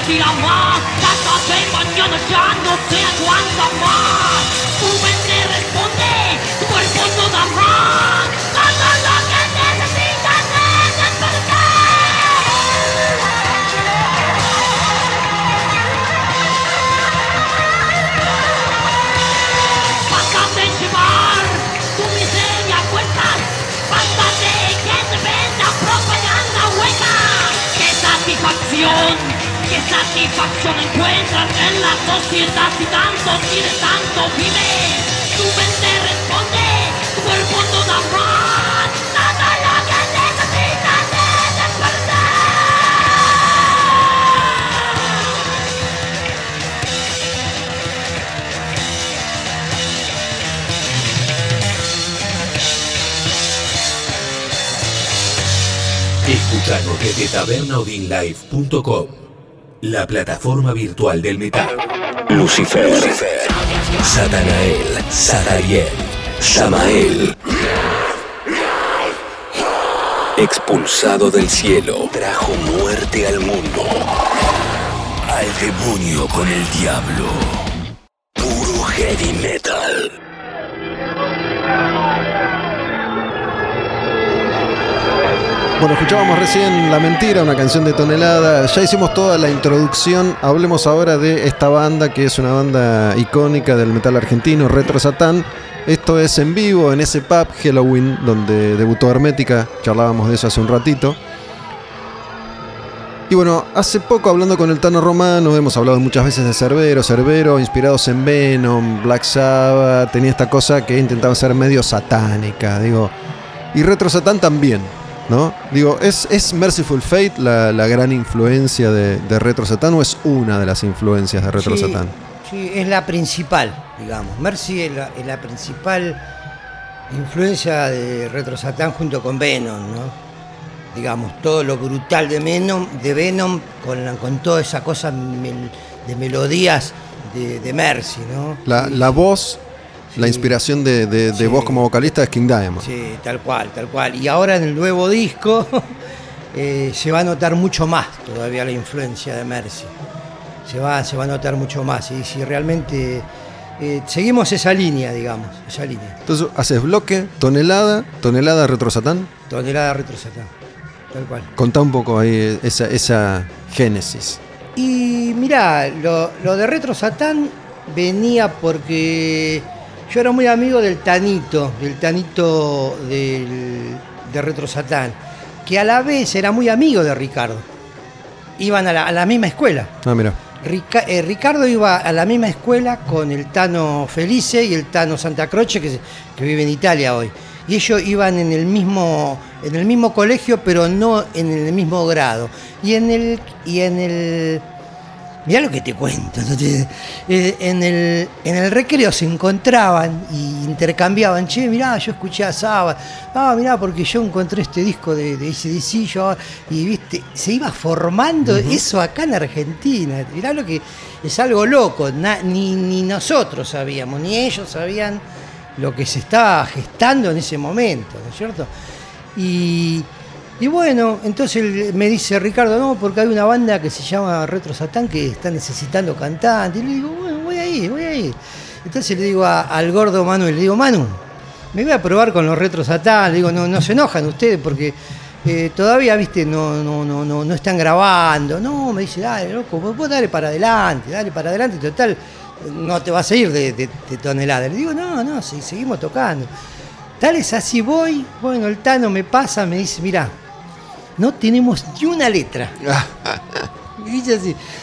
una mentira más. Hasta de mañana ya no se aguanta más. Tu mente responde, tu cuerpo no da más. Todo lo que necesitas es despertar. De llevar tu miseria a cuestas, basta de que te venda propaganda hueca. ¡Qué satisfacción, satisfacción encuentras en la sociedad si tanto quieres, tanto vives! Tu mente responde, tu cuerpo no da más. Todo lo que necesitas es despertar. Escuchanos desde tabernaudinlive.com, la plataforma virtual del metal. Lucifer, Lucifer. Satanael, Satariel, Samael. Expulsado del cielo, trajo muerte al mundo. Al demonio con el diablo. Puro heavy Bueno, escuchábamos recién La Mentira, una canción de tonelada. Ya hicimos toda la introducción. Hablemos ahora de esta banda que es una banda icónica del metal argentino, Retro Satán. Esto es en vivo en ese pub Halloween donde debutó Hermética. Charlábamos de eso hace un ratito. Y bueno, hace poco hablando con el Tano Romano, hemos hablado muchas veces de Cerbero, Cerbero, inspirados en Venom, Black Sabbath, tenía esta cosa que intentaba ser medio satánica, digo. Y Retro Satán también, ¿no? Digo, ¿es, es Merciful Fate la, la gran influencia de, de Retro Satán o es una de las influencias de Retro Sí, Satán? Sí, es la principal, digamos. Mercy es la, es la principal influencia de Retro Satán junto con Venom, ¿no? Digamos, todo lo brutal de Venom, de Venom con, la- con toda esa cosa mel- de melodías de, de Mercy, ¿no? La, la voz, la inspiración de, de, de Sí. vos como vocalista es King Diamond. Sí, tal cual, tal cual. Y ahora en el nuevo disco eh, se va a notar mucho más todavía la influencia de Mercy. Se va, se va a notar mucho más. Y si realmente eh, seguimos esa línea, digamos, esa línea. Entonces haces bloque, tonelada, tonelada Retro Satán. Tonelada retrosatán. Tal cual. Contá un poco ahí esa, esa génesis. Y mirá, lo, lo de Retro Satán venía porque yo era muy amigo del Tanito, del Tanito del, de Retro Satán, que a la vez era muy amigo de Ricardo. Iban a la, a la misma escuela. Ah, mira. Rica- eh, Ricardo iba a la misma escuela con el Tano Felice y el Tano Santa Croce, que, que vive en Italia hoy. Y ellos iban en el mismo, en el mismo colegio, pero no en el mismo grado. Y en el, y en el Mirá lo que te cuento. Te- eh, en, el, en el recreo se encontraban y intercambiaban. Che, mirá, yo escuché a Saba. Ah, mirá, porque yo encontré este disco de, de ACDC. Yo, y viste, se iba formando eso acá en Argentina. Mirá lo que es algo loco. na- ni, ni nosotros sabíamos, ni ellos sabían lo que se estaba gestando en ese momento, ¿no es cierto? Y, y bueno, entonces me dice Ricardo, no, porque hay una banda que se llama Retro Satán que está necesitando cantante. Y le digo, bueno, voy ahí, voy ahí. Entonces le digo al gordo Manuel, le digo, Manu, me voy a probar con los Retro Satán. Le digo, no, no se enojan ustedes porque eh, todavía, viste, no, no, no, no, no están grabando. No, me dice, dale, loco, vos vos dale para adelante, dale para adelante, total, no te vas a ir de, de- tonelada. Le digo, no, no, sí, seguimos tocando. Tal es así voy, bueno, el Tano me pasa, me dice, mira, no tenemos ni una letra.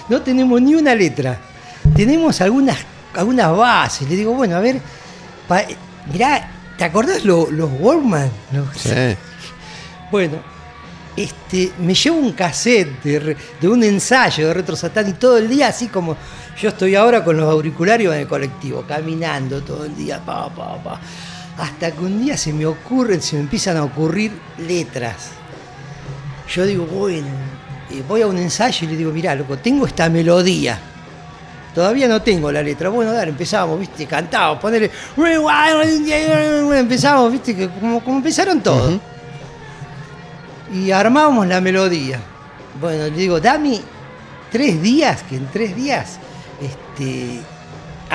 No tenemos ni una letra. Tenemos algunas, algunas bases. Le digo, bueno, a ver, pa- mirá, ¿te acordás lo- los Walkman? Sí. Bueno, este, me llevo un cassette de un ensayo de Retro Satán y todo el día, así como yo estoy ahora con los auriculares en el colectivo, caminando todo el día, pa, pa, pa. Hasta que un día se me ocurren, se me empiezan a ocurrir letras. Yo digo, bueno, eh, voy a un ensayo y le digo, mirá, loco, tengo esta melodía. Todavía no tengo la letra. Bueno, dale, empezamos, viste, cantábamos, ponerle. Empezamos, viste, que como, como empezaron todos. Y armábamos la melodía. Bueno, le digo, dame tres días, que en tres días este,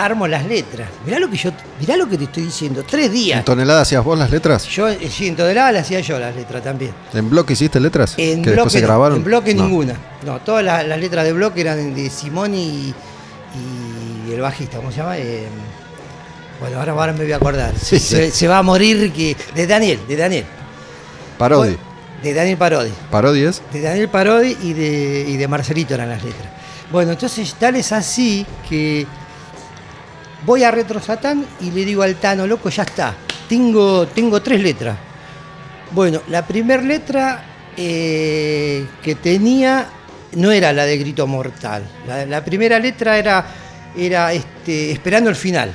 armo las letras. Mirá lo que yo, mirá lo que te estoy diciendo, tres días. ¿En tonelada hacías vos las letras? Yo, eh, sí, en tonelada las hacía yo las letras también. ¿En bloque hiciste letras? En que bloque, se grabaron. en bloque No. ninguna. No, todas las, las letras de bloque eran de Simoni y, y el bajista, ¿cómo se llama? Eh, bueno, ahora, ahora me voy a acordar. Sí, se, sí. se va a morir que. De Daniel, de Daniel. Parodi. De Daniel Parodi. Parodi es. De Daniel Parodi y de, y de Marcelito eran las letras. Bueno, entonces tal es así que voy a Retro Satán y le digo al Tano, loco, ya está. Tengo, tengo tres letras. Bueno, la primera letra eh, que tenía no era la de Grito Mortal. La, la primera letra era, era este, esperando el final.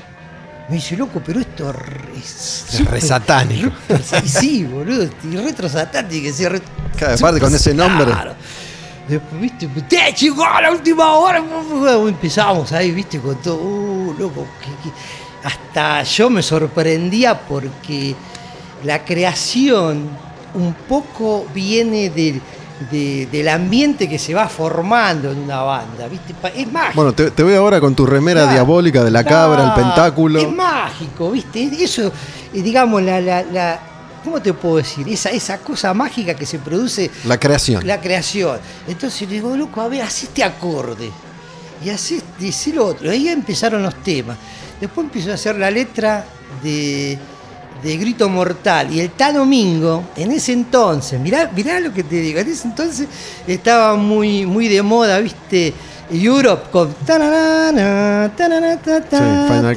Me dice, loco, pero esto es. Es re satánico. Sí, boludo. Y retro satánico, re- Claro, aparte con ese nombre. Claro. Después, viste, te chicos, a la última hora. Empezamos ahí, viste, con todo. Uh, loco, que- que- hasta yo me sorprendía porque la creación un poco viene del, de- del ambiente que se va formando en una banda, ¿viste? Es mágico. Bueno, te, te veo ahora con tu remera Claro, diabólica de la cabra, el pentáculo. Es mágico, ¿viste? Eso, eh, digamos, la, la, la- ¿Cómo te puedo decir? Esa, esa cosa mágica que se produce La creación. la creación. Entonces le digo, loco, a ver, haz este acorde. Y así dice el otro. Ahí empezaron los temas. Después empezó a hacer la letra de, de Grito Mortal. Y el Tano Mingo, en ese entonces, mirá, mirá lo que te digo, en ese entonces estaba muy, muy de moda, ¿viste? Europe con tanana, Sí, Final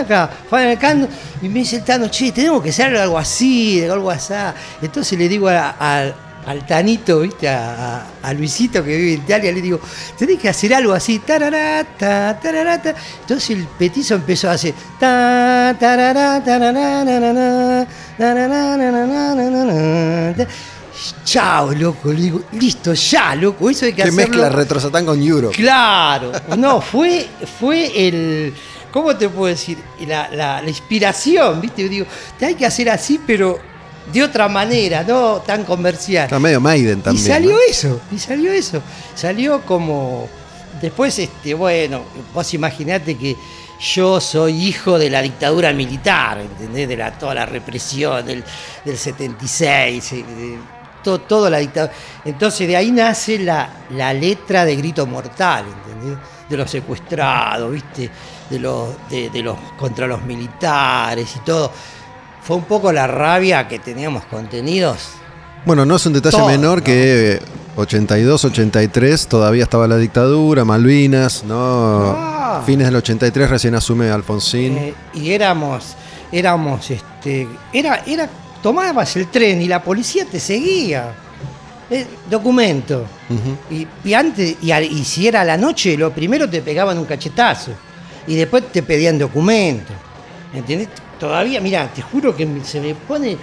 acá, Final Countdown. Y me dice el Tano, che, tenemos que hacer algo así, algo así. Entonces le digo a- a- al Tanito, ¿viste? A, Luisito que vive en Italia, le digo, tenés que hacer algo así, tararata, tararata. Entonces el petizo empezó a hacer ta, tararata, tararana, tararana, Chao, loco, le digo, listo, ya, loco, eso hay que ¿Qué hacerlo. mezcla retrosatán con Euro? Claro, no, fue, fue el, ¿cómo te puedo decir? La, la, la inspiración, ¿viste? Yo digo, te hay que hacer así, pero de otra manera, no tan comercial. Está medio Maiden y también. salió ¿no? eso, y salió eso. Salió como. Después, este, bueno, vos imaginate que yo soy hijo de la dictadura militar, ¿entendés? De la, toda la represión del, del 76, eh, de todo, toda la dictadura. Entonces de ahí nace la, la letra de Grito Mortal, ¿entendés? De los secuestrados, ¿viste? De los, de, de los contra los militares y todo. Fue un poco la rabia que teníamos contenidos Bueno, no es un detalle Todo, menor ¿no? que eh, 82, 83 todavía estaba la dictadura, Malvinas, ¿no? Ah. Fines del 83 recién asume Alfonsín. Eh, y éramos, éramos, este, era, era, tomabas el tren y la policía te seguía. Eh, documento. Y, y antes, y, y si era la noche, lo primero te pegaban un cachetazo. Y después te pedían documento. ¿Entendés? Todavía, mira, te juro que se me pone.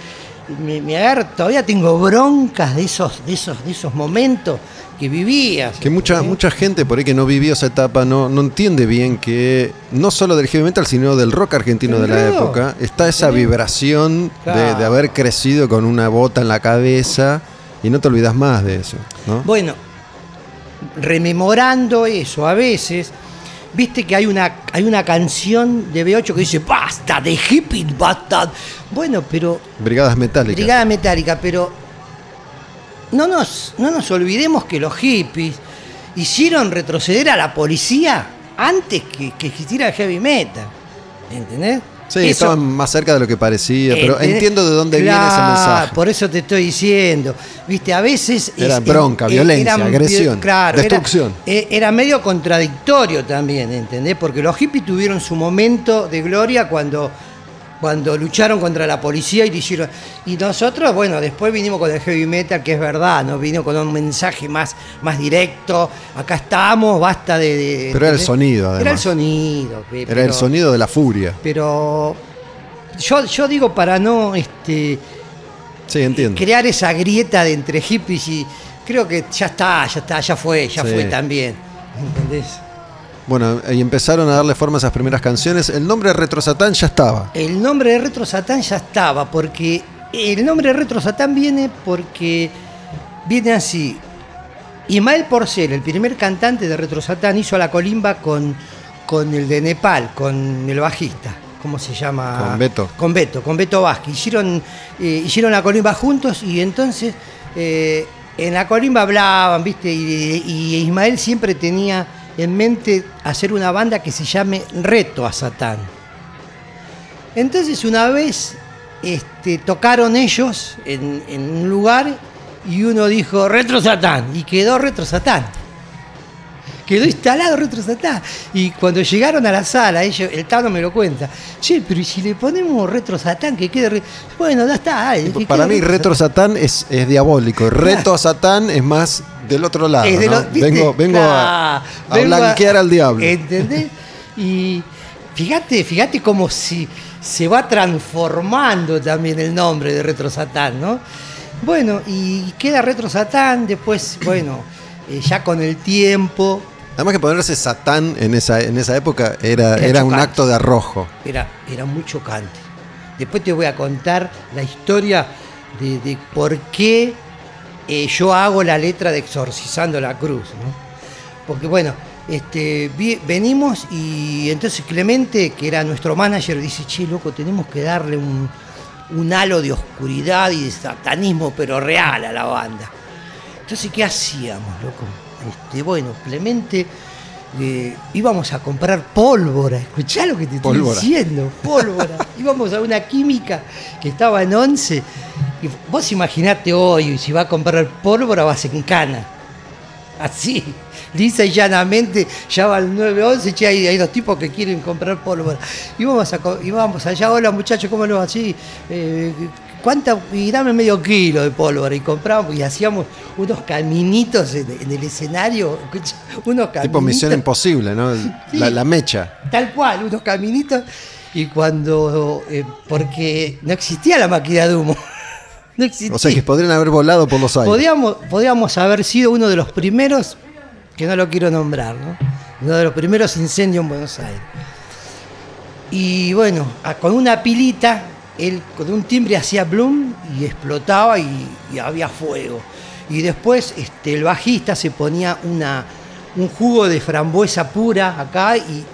Me, me agarra, todavía tengo broncas de esos, de esos, de esos momentos que vivías. Que mucha, ¿entendés? mucha gente por ahí que no vivió esa etapa no, no entiende bien que no solo del heavy metal, sino del rock argentino de la época, está esa vibración de, haber crecido con una bota en la cabeza y no te olvidas más de eso. ¿no? Bueno, rememorando eso, a veces, viste que hay una, hay una canción de B8 que dice, basta de hippie, basta. Bueno, pero, Brigadas metálicas. Brigada Metálica, pero no nos, no nos olvidemos que los hippies hicieron retroceder a la policía antes que, que existiera el heavy metal. ¿Entendés? Sí, Eso- estaban más cerca de lo que parecía, pero ¿Entendés? entiendo de dónde viene ese mensaje. Por eso te estoy diciendo. Viste, a veces. Era es- bronca, eh, violencia, era- agresión, claro, era- destrucción. eh, Era, medio contradictorio también, ¿entendés? Porque los hippies tuvieron su momento de gloria cuando, cuando lucharon contra la policía y lo hicieron. Y nosotros, bueno, después vinimos con el heavy metal, que es verdad, ¿no? Vino con un mensaje más, más directo. Acá estamos, basta de. de- Pero era el sonido, Era el además. sonido. pe- Era el pero- sonido de la furia. Pero. Yo, yo digo para no este, Sí, entiendo. crear esa grieta de entre hippies y creo que ya está, ya está, ya fue, ya Sí. fue también. ¿Entendés? Bueno, y empezaron a darle forma a esas primeras canciones. El nombre de Retro Satán ya estaba. El nombre de Retro Satán ya estaba, porque el nombre de Retro Satán viene porque viene así. Ismael Porcel, el primer cantante de Retro Satán, hizo la colimba con, con el de Nepal, con el bajista. ¿Cómo se llama? Con Beto. Con Beto, con Beto Vázquez. Hicieron, eh, hicieron la colimba juntos y entonces eh, en la colimba hablaban, ¿viste? Y, y Ismael siempre tenía en mente hacer una banda que se llame Reto a Satán. Entonces una vez este, tocaron ellos en, en un lugar y uno dijo Retro Satán y quedó Retro Satán. Quedó instalado Retro Satán. Y cuando llegaron a la sala, ellos, el Tano me lo cuenta. Che, pero ¿y si le ponemos Retro Satán que quede. re-?" Bueno, ya está. dale, que Para mí, Retro Satán es, es diabólico. Reto a Satán es más del otro lado. Vengo vengo a, a vengo blanquear al diablo. ¿Entendés? Y fíjate, fíjate cómo si se va transformando también el nombre de Retro Satán, ¿no? Bueno, y queda Retro Satán, después, bueno, eh, ya con el tiempo, Además que ponerse Satán en esa, en esa época era, Era era un acto de arrojo. era, era muy chocante. Después te voy a contar la historia de, de por qué eh, yo hago la letra de Exorcizando la Cruz. ¿no? Porque bueno, este, vi- venimos y entonces Clemente, que era nuestro manager, dice, che, loco, tenemos que darle un, un halo de oscuridad y de satanismo, pero real a la banda. Entonces, ¿qué hacíamos, loco? Bueno, Clemente, eh, íbamos a comprar pólvora. Escuchá lo que te estoy Pólvora. diciendo, pólvora. íbamos a una química que estaba en 11. Y vos imaginate hoy, si va a comprar pólvora, vas en cana. Así, lisa y llanamente, ya va al 911, che, hay, hay dos tipos que quieren comprar pólvora. Íbamos, a, íbamos allá, hola muchachos, ¿cómo lo va? Así, eh, ¿cuánta? Y dame medio kilo de pólvora. Y comprábamos y hacíamos unos caminitos en, en el escenario, unos caminitos. Tipo Misión Imposible, ¿no? La, la mecha. Tal cual, unos caminitos. Y cuando. eh, porque no existía la máquina de humo. No existía. O sea que podrían haber volado por los aires. Podíamos, podíamos haber sido uno de los primeros, que no lo quiero nombrar, ¿no? Uno de los primeros incendios en Buenos Aires. Y bueno, con una pilita, él con un timbre hacía bloom y explotaba y, y había fuego. Y después este, el bajista se ponía una, un jugo de frambuesa pura acá y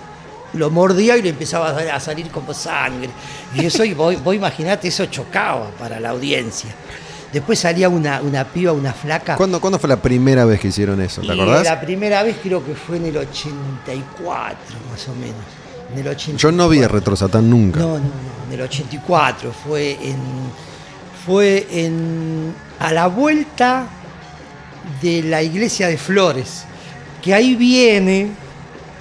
lo mordía y le empezaba a sal- a salir como sangre. Y eso, y vos, vos imaginate, eso chocaba para la audiencia. Después salía una, una piba, una flaca. ¿Cuándo, cuándo fue la primera vez que hicieron eso? ¿Te Y acordás? La primera vez creo que fue en el 84, más o menos. En el 84. Yo no vi a Retro Satán nunca. No, no, no, en el 84. Fue en. Fue en. A la vuelta de la iglesia de Flores. Que ahí viene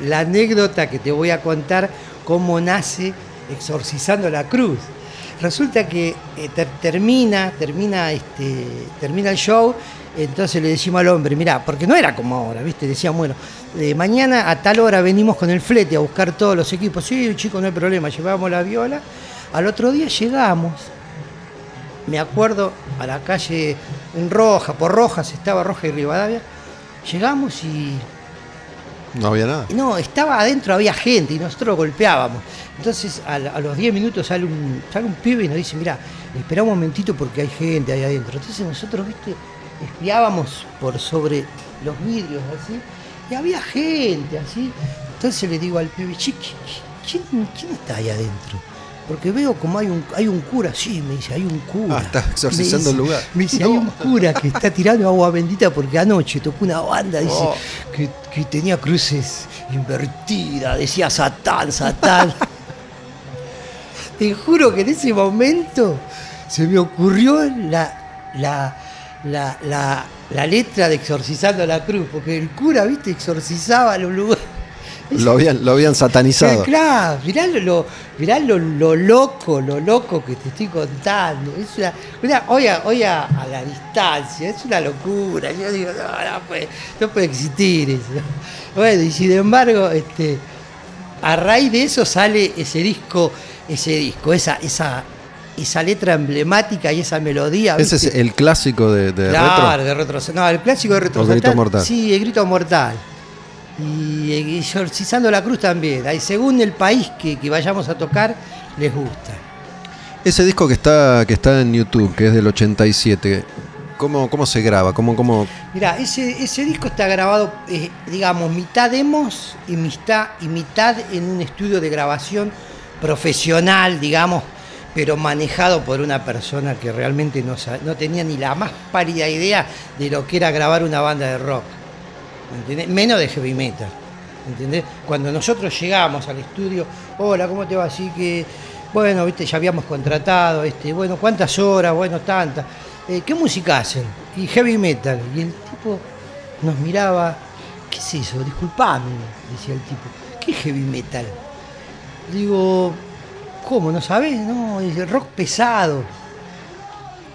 la anécdota que te voy a contar cómo nace Exorcizando la Cruz. Resulta que eh, ter- termina, termina, este, termina el show, entonces le decimos al hombre, mirá, porque no era como ahora, ¿viste? Decían, bueno, eh, mañana a tal hora venimos con el flete a buscar todos los equipos. Sí, chicos, no hay problema, llevamos la viola. Al otro día llegamos, me acuerdo, a la calle en Roja, por Rojas, estaba Roja y Rivadavia. Llegamos y No había nada. No, estaba adentro, había gente y nosotros golpeábamos. Entonces a, los 10 minutos sale un, sale un pibe y nos dice, mira, espera un momentito porque hay gente ahí adentro. Entonces nosotros, viste, espiábamos por sobre los vidrios así, y había gente así. Entonces le digo al pibe, "Che, ¿quién, quién- quién está ahí adentro? Porque veo como hay un, hay un cura, sí, me dice, hay un cura. Ah, está exorcizando el lugar. Me dice, hay un cura que está tirando agua bendita porque anoche tocó una banda, dice, Oh. que, que tenía cruces invertidas, decía Satán, Satán. Te juro que en ese momento se me ocurrió la, la, la, la, la letra de Exorcizando la Cruz, porque el cura, viste, exorcizaba los lugares. Lo habían, lo habían satanizado. Claro, mirá, lo, mirá lo, lo loco, lo loco que te estoy contando. Es una, una- hoy, a, hoy a, a la distancia, es una locura. Yo digo, no, no puede, no puede existir eso. Bueno, y sin embargo, este, a raíz de eso sale ese disco, ese disco, esa, esa, esa letra emblemática y esa melodía. Ese es el clásico de, de Claro, Retro. de retro. No, el clásico de retro. O Grito Mortal. Sí, el grito mortal. Y eh, exorcizando la cruz también. Ahí, según el país que, que vayamos a tocar, les gusta. Ese disco que está, que está en YouTube, que es del 87, ¿cómo, cómo se graba? ¿Cómo, cómo... Mira, ese, ese disco está grabado, eh, digamos, mitad demos y mitad, y mitad en un estudio de grabación profesional, digamos, pero manejado por una persona que realmente no, no tenía ni la más pálida idea de lo que era grabar una banda de rock. Menos de heavy metal. ¿entendés? Cuando nosotros llegamos al estudio, hola, ¿cómo te va? Así que, bueno, viste, ya habíamos contratado, este, bueno, ¿cuántas horas? Bueno, tantas. Eh, ¿Qué música hacen? Y heavy metal. Y el tipo nos miraba, ¿qué es eso? Disculpame, decía el tipo, ¿qué heavy metal? Digo, ¿cómo? ¿No sabes? No, es rock pesado.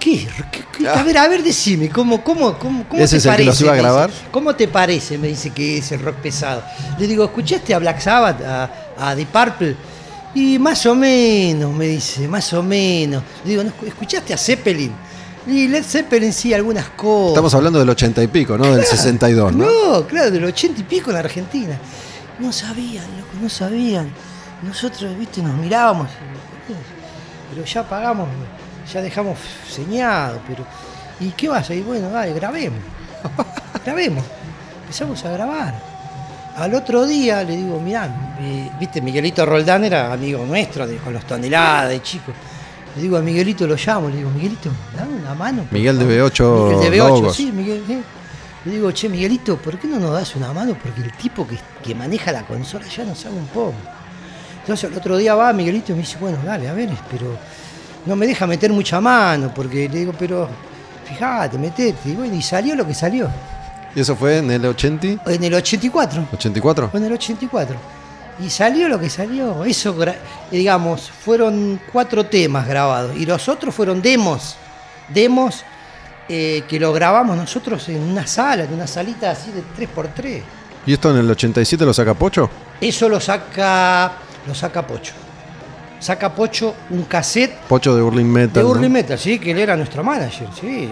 ¿Qué? A ver, a ver, decime, ¿cómo, cómo, cómo, cómo ¿Ese te es el que parece? los iba a dice. grabar? ¿Cómo te parece? Me dice que es el rock pesado. Le digo, ¿escuchaste a Black Sabbath, a, a The Purple? Y más o menos, me dice, más o menos. Le digo, ¿no escu- ¿escuchaste a Zeppelin? Y Led Zeppelin sí, algunas cosas. Estamos hablando del 80 y pico, ¿no? Del 62, ¿no? No, claro, del ochenta y pico en la Argentina. No sabían, loco, no sabían. Nosotros, viste, nos mirábamos. Pero ya pagamos ya dejamos señado, pero. ¿Y qué vas a ir? Bueno, dale, grabemos. grabemos. Empezamos a grabar. Al otro día le digo, mirá, eh, viste, Miguelito Roldán era amigo nuestro, de, con los toneladas de chicos. Le digo a Miguelito, lo llamo, le digo, Miguelito, dame una mano. Miguel de favor". B8 Miguel de B8, Logos. sí, Miguel. Le digo, che, Miguelito, ¿por qué no nos das una mano? Porque el tipo que, que maneja la consola ya nos sabe un poco. Entonces el otro día va Miguelito y me dice, bueno, dale, a ver, pero no me deja meter mucha mano, porque le digo, pero fíjate, metete. Y bueno, y salió lo que salió. ¿Y eso fue en el 80? En el 84. ¿84? Fue en el 84. Y salió lo que salió. Eso, gra- digamos, fueron cuatro temas grabados. Y los otros fueron demos. Demos eh, que lo grabamos nosotros en una sala, en una salita así de 3x3. ¿Y esto en el 87 lo saca Pocho? Eso lo saca, lo saca Pocho. Saca Pocho un cassette Pocho de Burling Metal. de ¿no? Urli Metal, sí, que él era nuestro manager, sí.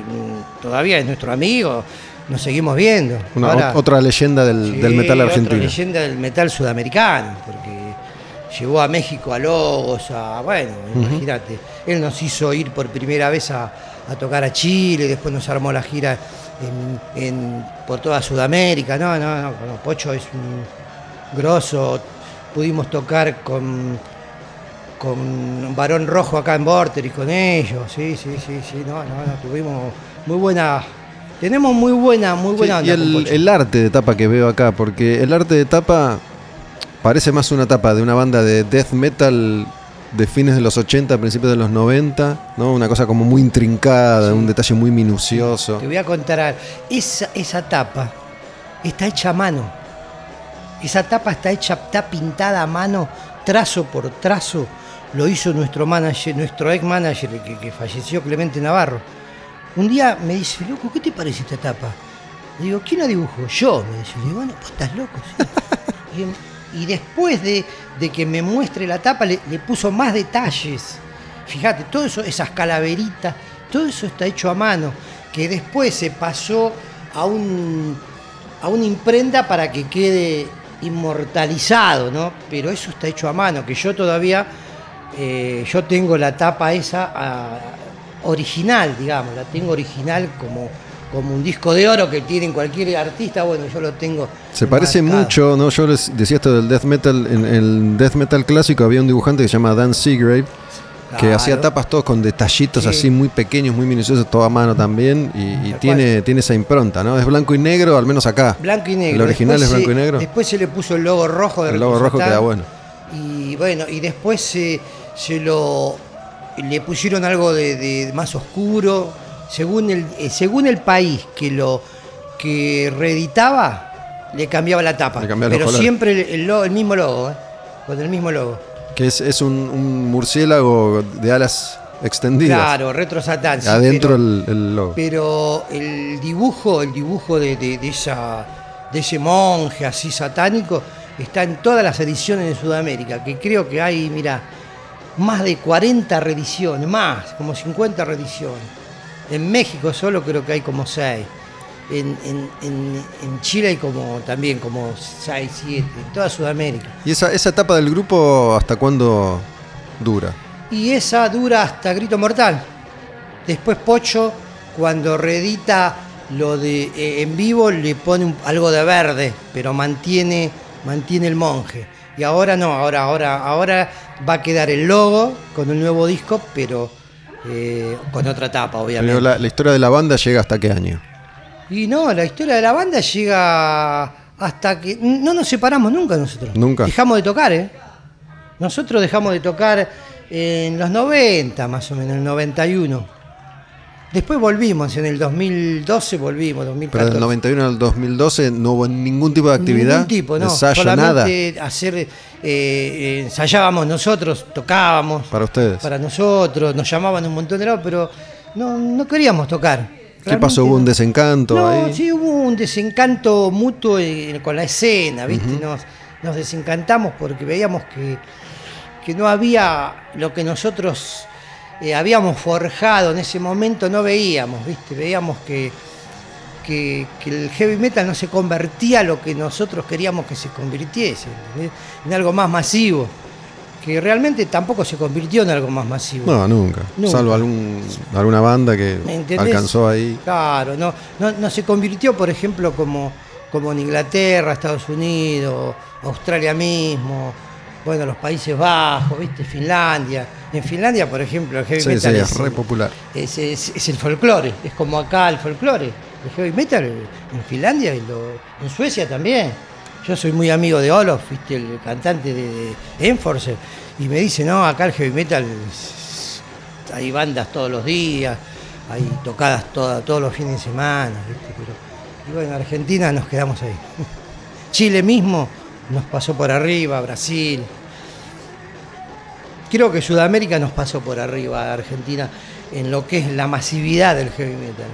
Todavía es nuestro amigo, nos seguimos viendo. Una- Ahora- ot- otra leyenda del, Sí, del metal otra argentino. leyenda del metal sudamericano, porque llevó a México a Logos, a. Bueno, imagínate. Él nos hizo ir por primera vez a, a tocar a Chile, después nos armó la gira en- en- por toda Sudamérica. No, no, no, Pocho es un grosso. Pudimos tocar con. Con Barón Rojo acá en Vorter y con ellos, sí, sí, sí, sí, no, no, no, tuvimos muy buena, tenemos muy buena, muy buena y onda con el, el arte de tapa que veo acá, porque el arte de tapa parece más una tapa de una banda de death metal de fines de los 80, principios de los 90, ¿no? Una cosa como muy intrincada, un detalle muy minucioso. Te voy a contar. Esa, esa tapa está hecha a mano. Esa tapa está hecha, está pintada a mano, trazo por trazo. Lo hizo nuestro manager, nuestro ex manager que, que falleció, Clemente Navarro. Un día me dice, loco, ¿qué te parece esta tapa? Le digo, ¿quién la dibujó? Yo, me dice. Le bueno, vos estás loco, y, después de, de que me muestre la tapa, le, le puso más detalles. Fíjate, todo eso, esas calaveritas, todo eso está hecho a mano, que después se pasó a un a una imprenta para que quede inmortalizado, ¿no? Pero eso está hecho a mano, que yo todavía, eh, yo tengo la tapa esa ah, original, digamos, la tengo original como, como un disco de oro que tiene cualquier artista, bueno, yo lo tengo. Se parece mucho, ¿no? Yo les decía esto del death metal. En el death metal clásico había un dibujante que se llama Dan Seagrave, que hacía tapas todos con detallitos Sí. así muy pequeños, muy minuciosos, todo a mano también. Y, tiene, tiene esa impronta, ¿no? Es blanco y negro, al menos acá. Blanco y negro. ¿El original Después es blanco se- y negro? Después se le puso el logo rojo de El logo rojo queda bueno. Y bueno, y después se, se lo le pusieron algo de, de más oscuro. Según el, eh, según el país que lo que reeditaba, le cambiaba la tapa. Le cambiaba Pero siempre el, el logo- el mismo logo, ¿eh? con el mismo logo. Que es, es un, un murciélago de alas extendidas. Claro, retro satán. Adentro pero- el, el logo. Pero el dibujo, el dibujo de, de- de esa, de ese monje así satánico está en todas las ediciones de Sudamérica, que creo que hay, mira, más de 40 reediciones, más, como 50 reediciones. En México solo creo que hay como 6. En, en- en- en Chile hay como también como 6, 7, en toda Sudamérica. ¿Y esa, esa etapa del grupo hasta cuándo dura? Y esa dura hasta Grito Mortal. Después Pocho, cuando reedita lo de eh, en vivo, le pone un- algo de verde, pero mantiene, mantiene el monje. Y ahora no, ahora, ahora, ahora va a quedar el logo con el nuevo disco, pero eh, con otra tapa, obviamente. Pero la, la historia de la banda llega hasta qué año? Y no, la historia de la banda llega hasta que. No nos separamos nunca nosotros. Nunca. Dejamos de tocar, ¿eh? Nosotros dejamos de tocar en los 90, más o menos, en el 91. Después volvimos, en el 2012 volvimos, 2014. Pero del 91 al 2012 no hubo ningún tipo de actividad. Ningún tipo, no. Ensayo, nada. Hacer, eh, ensayábamos nosotros, tocábamos Para ustedes. para nosotros, nos llamaban un montón de lados, pero no, no queríamos tocar. ¿Qué pasó? ¿Hubo un desencanto No, ahí? sí, hubo un desencanto mutuo eh, con la escena, ¿viste? nos, nos desencantamos porque veíamos que, que no había lo que nosotros eh, habíamos forjado en ese momento, no veíamos, ¿viste? Veíamos que, que, que el heavy metal no se convertía a lo que nosotros queríamos que se convirtiese, ¿entendés? en algo más masivo. que realmente tampoco se convirtió en algo más masivo. No, nunca. Nunca. Salvo algún, alguna banda que alcanzó ahí. Claro, no, no, no se convirtió, por ejemplo, como, como en Inglaterra, Estados Unidos, Australia mismo, bueno, los Países Bajos, ¿viste? Finlandia. En Finlandia, por ejemplo, el heavy Sí, metal sí, es, es re popular. es, es- es el folclore, es como acá el folclore. El heavy metal en Finlandia y lo- en Suecia también. Yo soy muy amigo de Olof, ¿viste? el cantante de, de Enforcer, y me dice, no, acá el heavy metal hay bandas todos los días, hay tocadas toda- todos los fines de semana, ¿viste? Pero, y bueno, en Argentina nos quedamos ahí. Chile mismo nos pasó por arriba, Brasil. Creo que Sudamérica nos pasó por arriba Argentina en lo que es la masividad del heavy metal.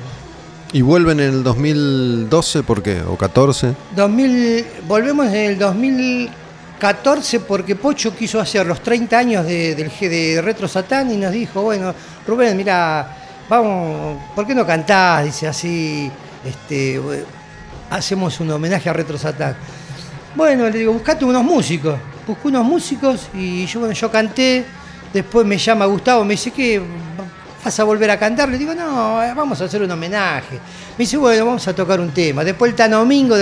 Y vuelven en el 2012, ¿por qué? ¿O 14? 2000, volvemos en el 2014 porque Pocho quiso hacer los 30 años de, del G- de Retro Satán y nos dijo, bueno, Rubén, mira, vamos, ¿por qué no cantás? Dice así, este, hacemos un homenaje a Retro Satán. Bueno, le digo, buscate unos músicos. Busqué unos músicos y yo, bueno, yo canté. Después me llama Gustavo, me dice, ¿qué? ¿Vas a volver a cantar? Le digo, no, eh, vamos a hacer un homenaje. Me dice, bueno, vamos a tocar un tema. Después el Tano Domingo,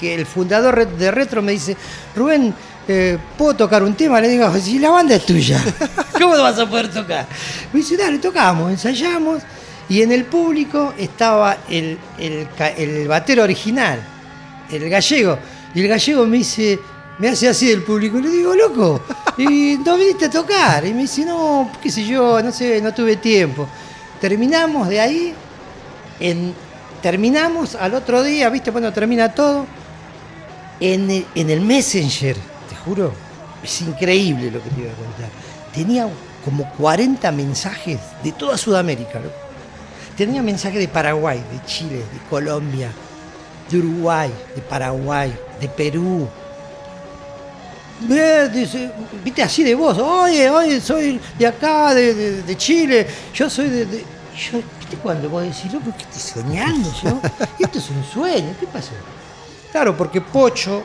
que el fundador de Retro, me dice, Rubén, eh, ¿puedo tocar un tema? Le digo, si la banda es tuya, ¿cómo no vas a poder tocar? Me dice, dale, tocamos, ensayamos. Y en el público estaba el, el el batero original, el gallego. Y el gallego me dice, me hace así del público. Y le digo, loco, y no viniste a tocar. Y me dice, no, qué sé yo, no sé, no tuve tiempo. Terminamos de ahí, terminamos al otro día, viste, bueno, termina todo. En el, en el Messenger, te juro, es increíble lo que te iba a contar. Tenía como 40 mensajes de toda Sudamérica, loco. Tenía mensajes de Paraguay, de Chile, de Colombia, de Uruguay, de Paraguay, de Perú. Dice, Viste así de vos, oye, oye, soy de acá, de, de- de Chile, yo soy de. de-". Yo, ¿viste cuando vos decís, loco, ¿qué estoy soñando yo? Esto es un sueño, ¿qué pasó? Claro, porque Pocho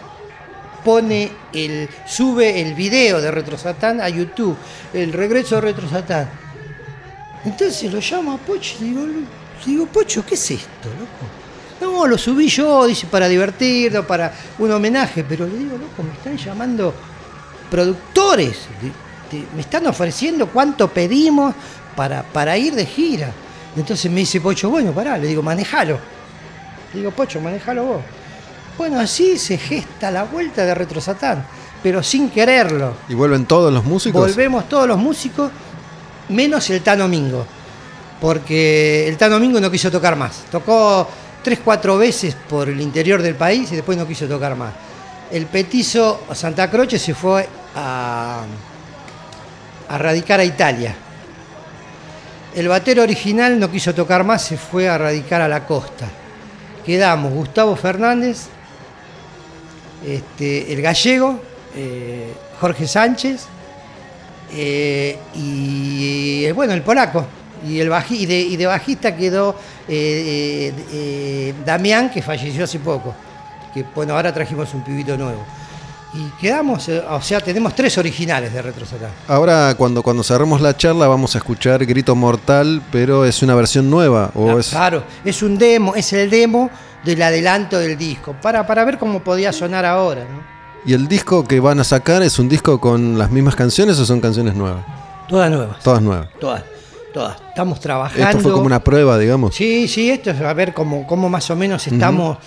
pone el. sube el video de Retro Satán a YouTube, el regreso de Retro Satán. Entonces lo llamo a Pocho y digo, digo, Pocho, ¿qué es esto, loco? No, lo subí yo, dice, para divertirnos, para un homenaje, pero le digo, loco, me están llamando productores, de- de- me están ofreciendo cuánto pedimos para, para ir de gira. Entonces me dice Pocho, bueno, pará, le digo, manejalo. Le digo, Pocho, manejalo vos. Bueno, así se gesta la vuelta de Retro Satán, pero sin quererlo. ¿Y vuelven todos los músicos? Volvemos todos los músicos, menos el Tano Mingo. Porque el Tano Mingo no quiso tocar más. Tocó tres, cuatro veces por el interior del país y después no quiso tocar más. El petizo Santa Croce se fue a, a radicar a Italia. El batero original no quiso tocar más, se fue a radicar a la costa. Quedamos Gustavo Fernández, este, el gallego, eh, Jorge Sánchez, eh, y eh, bueno, el polaco. Y, el baji- y, de, y de bajista quedó eh, eh, eh, Damián, que falleció hace poco. Que bueno, ahora trajimos un pibito nuevo. Y quedamos, eh, o sea, tenemos tres originales de Retro. Ahora, cuando, cuando cerremos la charla, vamos a escuchar Grito Mortal, pero es una versión nueva. ¿o Ah, es... Claro, es un demo, es el demo del adelanto del disco, para, para ver cómo podía sonar ahora. ¿no? ¿Y el disco que van a sacar es un disco con las mismas canciones o son canciones nuevas? Todas nuevas. Todas nuevas. Todas, todas. Estamos trabajando. Esto fue como una prueba, digamos. Sí, sí, esto es a ver cómo, cómo más o menos estamos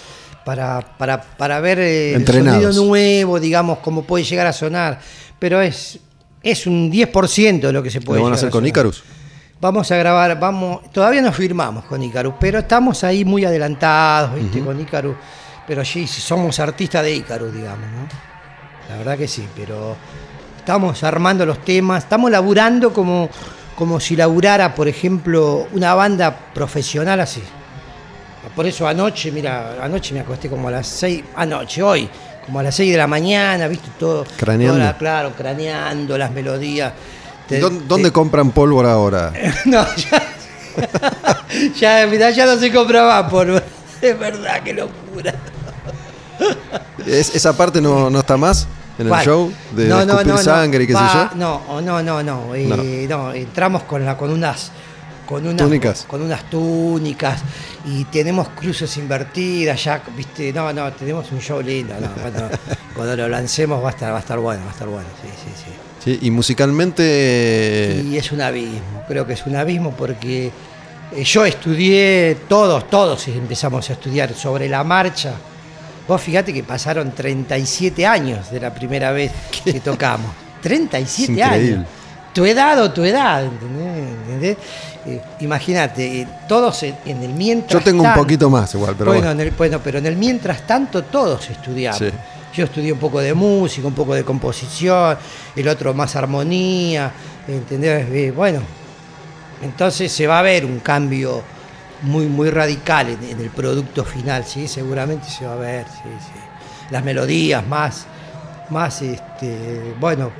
para, para, para ver eh, el sonido nuevo, digamos, cómo puede llegar a sonar. Pero es, es un 10% de lo que se puede ¿Lo van a hacer con. Icarus? Vamos a grabar, vamos, todavía no firmamos con Icarus, pero estamos ahí muy adelantados, ¿viste? Con Icarus. Pero sí, somos artistas de Icarus, digamos, ¿no? La verdad que sí, pero estamos armando los temas, estamos laburando como, como si laburara, por ejemplo, una banda profesional así. Por eso anoche, mira, anoche me acosté como a las 6, anoche, hoy, como a las 6 de la mañana, ¿viste? Todo, Craneando. toda la- claro, craneando las melodías. Te- ¿Dónde, te- dónde compran pólvora ahora? no, ya. ya, mirá, ya no se compraba por. Es verdad, qué locura. ¿Es- ¿Esa parte no, no está más? En el show? De escupir sangre y qué sé yo. No, no, no, no. eh, no, entramos con, la, con unas. Con unas, Túnicas. Con unas túnicas y tenemos cruces invertidas, ya, viste, no, no, tenemos un show lindo, no, cuando, cuando lo lancemos va a estar, va a estar bueno, va a estar bueno, sí, sí, sí. Sí, y musicalmente. Y es un abismo, creo que es un abismo porque eh, yo estudié, todos, todos empezamos a estudiar sobre la marcha. Vos fíjate que pasaron 37 años de la primera vez que tocamos. 37 Es increíble. años. Tu edad o tu edad, ¿entendés? Eh, Imagínate, eh, todos en, en el mientras Yo tengo un tanto- poquito más igual, pero bueno, bueno. en el- bueno, pero en el mientras tanto todos estudiamos. Sí. Yo estudié un poco de música, un poco de composición, el otro más armonía, ¿entendés? Eh, Bueno, entonces se va a ver un cambio muy, muy radical en, en el producto final, sí, seguramente se va a ver, sí, sí. Las melodías más, más, este, bueno,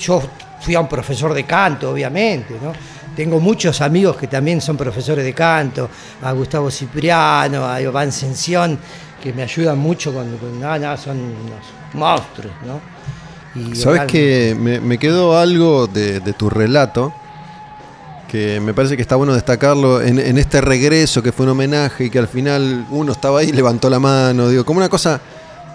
yo fui a un profesor de canto, obviamente, ¿no? Tengo muchos amigos que también son profesores de canto, a Gustavo Cipriano, a Iván Sención, que me ayudan mucho con, con no, no, son unos monstruos, ¿no? Y Sabes que me, me quedó algo de, de tu relato que me parece que está bueno destacarlo en, en este regreso que fue un homenaje y que al final uno estaba ahí y levantó la mano, digo, como una cosa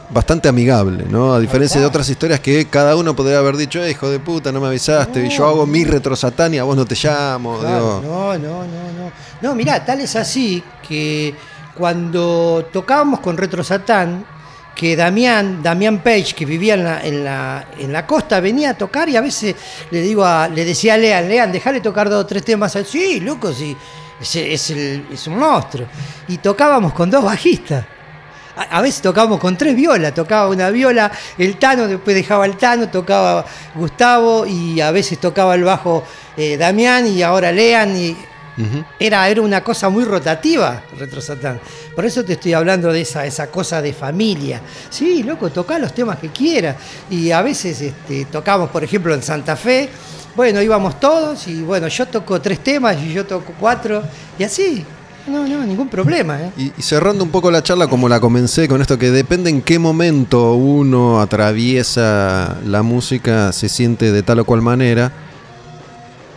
bastante amigable, ¿no? A diferencia de otras historias que cada uno podría haber dicho, "Eh, hijo de puta, no me avisaste, y yo hago mi retrosatán y a vos no te llamo, Claro, digo, no, no, no, no. No, mirá, tal es así que cuando tocábamos con Retro Satán, que Damián, Damián Page, que vivía en la, en la, en la costa, venía a tocar y a veces le digo a, le decía a Lean, Lean, déjale tocar dos o tres temas. Sí, loco, sí, es, el- es un monstruo. Y tocábamos con dos bajistas. A, a veces tocábamos con tres violas, tocaba una viola el Tano, después dejaba el Tano, tocaba Gustavo y a veces tocaba el bajo eh, Damián y ahora Lean y era, era una cosa muy rotativa, Retro Satán. Por eso te estoy hablando de esa, esa cosa de familia. Sí, loco, tocá los temas que quieras. Y a veces este, tocamos, por ejemplo, en Santa Fe. Bueno, íbamos todos y bueno, yo toco tres temas y yo toco cuatro y así. No, no, ningún problema. ¿eh? Y, y cerrando un poco la charla como la comencé con esto que depende en qué momento uno atraviesa la música, se siente de tal o cual manera.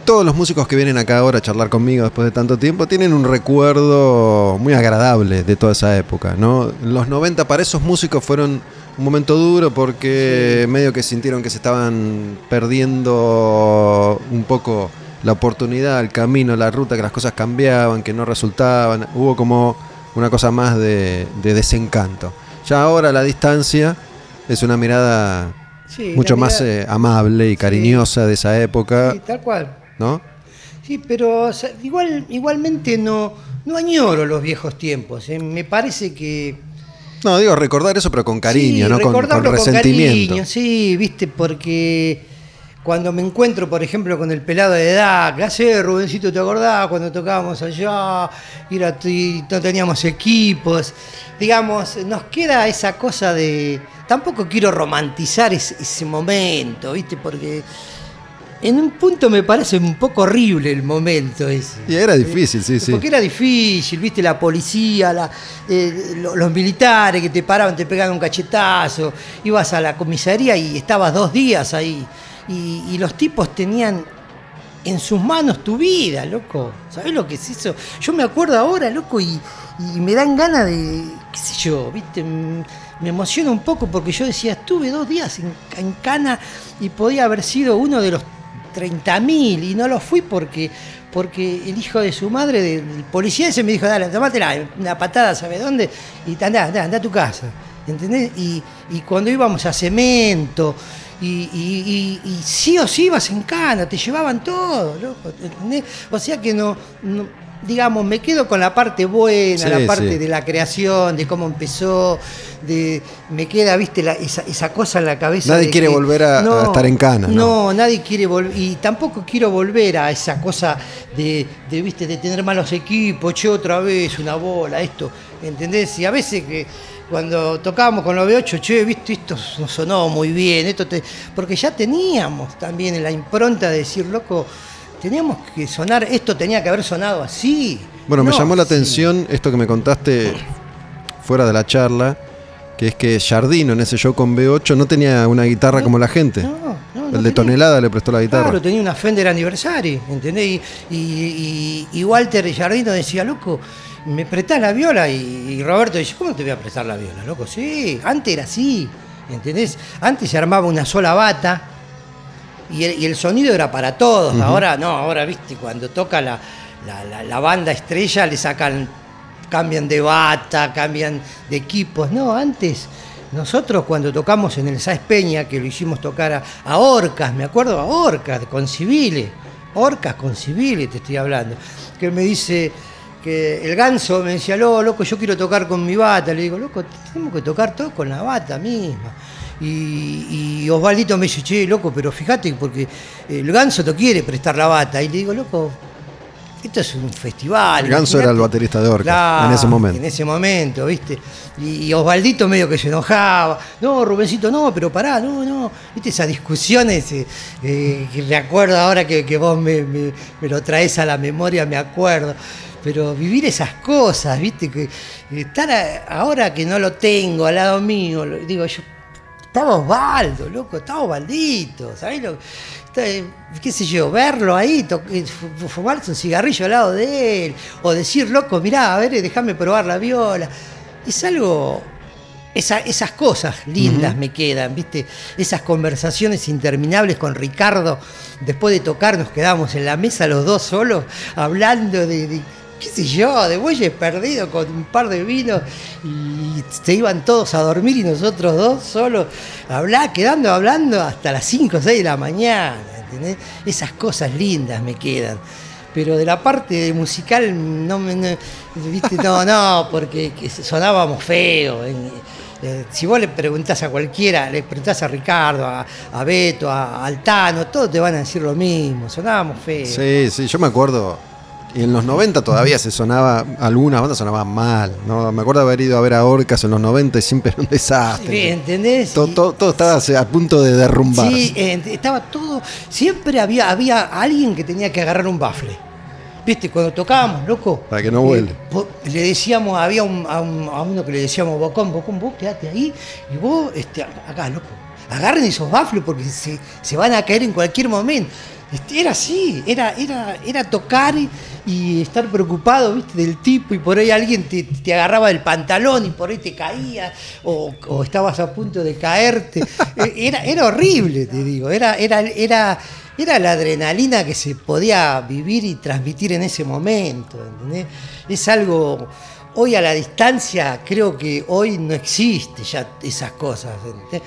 Todos los músicos que vienen acá ahora a charlar conmigo después de tanto tiempo tienen un recuerdo muy agradable de toda esa época, ¿no? Los 90 para esos músicos fueron un momento duro porque medio que sintieron que se estaban perdiendo un poco la oportunidad, el camino, la ruta, que las cosas cambiaban, que no resultaban. Hubo como una cosa más de, de desencanto. Ya ahora la distancia es una mirada Sí, mucho más eh, amable y cariñosa de esa época, tal cual. ¿No? Sí, pero o sea, igual, igualmente no, no añoro los viejos tiempos. ¿eh? Me parece que. No, digo, recordar eso, pero con cariño, Sí, ¿no? Con, con resentimiento. cariño, sí, viste, porque cuando me encuentro, por ejemplo, con el pelado de edad, ¿qué hace, Rubencito? ¿Te acordás cuando tocábamos allá? Era, y no teníamos equipos. Digamos, nos queda esa cosa de. Tampoco quiero romantizar ese, ese momento, viste, porque. En un punto me parece un poco horrible el momento ese. Y era difícil, sí, sí. Porque era difícil, viste, la policía, la- eh, lo- los militares que te paraban, te pegaban un cachetazo, ibas a la comisaría y estabas dos días ahí. Y, y los tipos tenían en sus manos tu vida, loco. ¿Sabés lo que es eso? Yo me acuerdo ahora, loco, y, y me dan ganas de, qué sé yo, viste, me emociona un poco porque yo decía, estuve dos días en, en Cana y podía haber sido uno de los 30.000 y no lo fui porque porque el hijo de su madre, del policía ese me dijo, dale, tomátela, una patada, ¿sabe dónde? Y anda, anda, anda a tu casa. ¿Entendés? Y, y cuando íbamos a cemento, y, y- sí o sí ibas en cana, te llevaban todo, loco, ¿entendés? O sea que no- digamos, me quedo con la parte buena, Sí, la parte sí. de la creación, de cómo empezó, de me queda, viste, la- esa, esa cosa en la cabeza. Nadie de quiere que- volver a- a estar en cana, ¿no? No, nadie quiere volver, y tampoco quiero volver a esa cosa de, de, viste, de tener malos equipos, che, otra vez, una bola, esto, ¿entendés? Y a veces que cuando tocábamos con los B8, che, viste, esto no sonó muy bien, esto te... porque ya teníamos también la impronta de decir, loco, teníamos que sonar, esto tenía que haber sonado así. Bueno, me llamó la atención esto que me contaste fuera de la charla, que es que Jardino en ese show con B8 no tenía una guitarra como la gente. No, no, no El de tenía. Tonelada le prestó la guitarra. Claro, tenía una Fender Anniversary, ¿entendés? Y, y, y- y Walter Jardino decía, loco, ¿me prestás la viola? Y, y Roberto dice, ¿cómo te voy a prestar la viola, loco? Sí, antes era así, ¿entendés? Antes se armaba una sola bata y el, y el sonido era para todos. Ahora no, ahora, viste, cuando toca la, la- la- la banda estrella le sacan, cambian de bata, cambian de equipos. No, antes... Nosotros cuando tocamos en el Sáez Peña, que lo hicimos tocar a, a Orcas, me acuerdo a Orcas, con civiles, Orcas con civiles te estoy hablando, que me dice que el ganso me decía, "Lo, loco, yo quiero tocar con mi bata, le digo, loco, tenemos que tocar todos con la bata misma. Y, y Osvaldito me dice, che, loco, pero fíjate, porque el ganso te quiere prestar la bata. Y le digo, loco, esto es un festival. El Ganso era el imagínate". baterista de Claro, en ese momento. En ese momento, ¿viste? Y, y Osvaldito medio que se enojaba. No, Rubencito, no, pero pará, no, no. ¿Viste esas discusiones eh, eh, que me acuerdo ahora que, que vos me, me- me lo traes a la memoria, me acuerdo. Pero vivir esas cosas, ¿viste? Que estar a- ahora que no lo tengo al lado mío, digo yo, estaba Osvaldo, loco, estaba Osvaldito, ¿sabés? Lo, qué sé yo, verlo ahí, eh, fu- fumarse un cigarrillo al lado de él, o decir, loco, mirá, a ver, eh, déjame probar la viola. Es algo, esa- esas cosas lindas me quedan, ¿viste? Esas conversaciones interminables con Ricardo, después de tocar nos quedamos en la mesa los dos solos, hablando de... de qué sé yo, de bueyes perdidos con un par de vinos y se iban todos a dormir y nosotros dos solos quedando hablando hasta las 5 o 6 de la mañana, ¿entendés? Esas cosas lindas me quedan. Pero de la parte musical no no, ¿viste? no, no, porque que sonábamos feo. en- eh, si vos le preguntás a cualquiera, le preguntás a Ricardo, a, a Beto, a Altano, todos te van a decir lo mismo, sonábamos feo. Sí, sí, yo me acuerdo. Y en los 90 todavía se sonaba, algunas bandas sonaban mal. ¿no? Me acuerdo haber ido a ver a Orcas en los 90 y siempre era un desastre. Sí, ¿Entendés? todo, todo- todo estaba a punto de derrumbarse. Sí, estaba todo. Siempre había, había alguien que tenía que agarrar un bafle. ¿Viste? Cuando tocábamos, loco. Para que no vuele. eh, le decíamos, había un- a, un- a uno que le decíamos, Bocón, Bocón, vos quedate ahí y vos, este, acá, loco. Agarren esos bafles porque se, se van a caer en cualquier momento. Este, era así, era, era, era tocar y, y estar preocupado, ¿viste? Del tipo y por ahí alguien te, te agarraba del pantalón y por ahí te caía o, o estabas a punto de caerte. Eh, Era, era horrible, te digo. Era, era, era, era la adrenalina que se podía vivir y transmitir en ese momento, ¿entendés? Es algo, hoy a la distancia, creo que hoy no existe ya esas cosas. ¿entendés?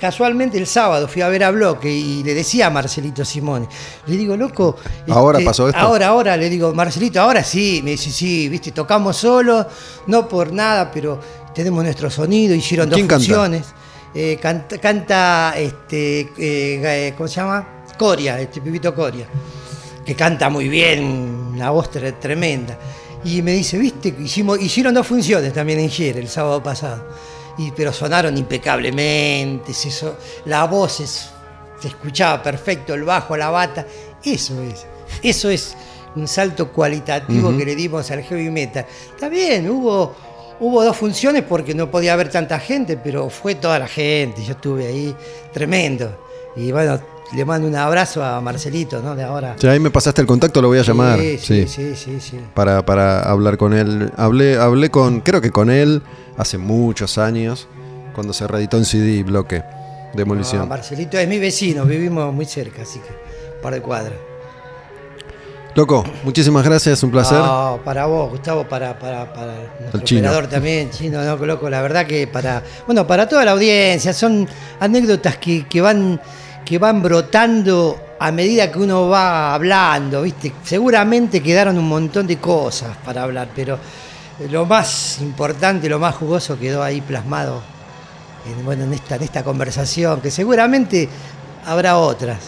Casualmente el sábado fui a ver a Bloque y le decía a Marcelito Simone, le digo, loco. ¿Ahora pasó esto? Ahora, ahora, le digo, Marcelito, ahora sí. Me dice, sí, viste, tocamos solos, no por nada, pero tenemos nuestro sonido, hicieron dos funciones. Eh, canta, canta, este, eh, eh, ¿cómo se llama? Coria, este pibito Coria, que canta muy bien, una voz tre- tremenda. Y me dice, viste, hicimos, hicieron dos funciones también en Gier el sábado pasado. Y, pero sonaron impecablemente, se so- la voz es- se escuchaba perfecto, el bajo, la bata. Eso es, eso es un salto cualitativo que le dimos al heavy metal. Está bien, hubo, hubo dos funciones porque no podía haber tanta gente, pero fue toda la gente, yo estuve ahí, tremendo. Y bueno, le mando un abrazo a Marcelito, ¿no? De ahora. Si ahí me pasaste el contacto, lo voy a llamar. Sí, Sí, sí, sí, sí, sí. Para, para hablar con él. Hablé, hablé con, creo que con él hace muchos años, cuando se reeditó en CD bloque. No, Demolición. Marcelito es mi vecino, vivimos muy cerca, así que un par de cuadras. Loco, muchísimas gracias, un placer. No, para vos, Gustavo, para, para, para nuestro El chino. operador también, chino, no, loco, la verdad que para, bueno, para toda la audiencia, son anécdotas que, que van, que van brotando a medida que uno va hablando, ¿viste? Seguramente quedaron un montón de cosas para hablar, pero lo más importante, lo más jugoso quedó ahí plasmado en, bueno, en esta, en esta conversación, que seguramente habrá otras,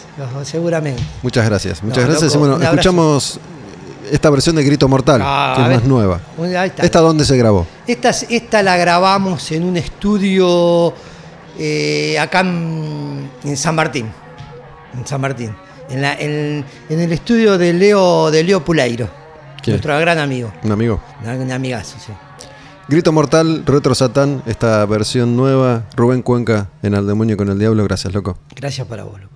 seguramente. Muchas gracias. Muchas No, gracias. loco, bueno, escuchamos esta versión de Grito Mortal, Ah, que es ver. más nueva. Ahí está. ¿Esta dónde se grabó? Esta, esta la grabamos en un estudio eh, acá en, San Martín. En San Martín. En, el estudio de Leo, de Leo Puleiro. Nuestro gran amigo. Un amigo. Un amigazo, sí. Grito Mortal, Retro Satán, esta versión nueva, Rubén Cuenca en Al Demonio con el Diablo, gracias loco. Gracias para vos, loco.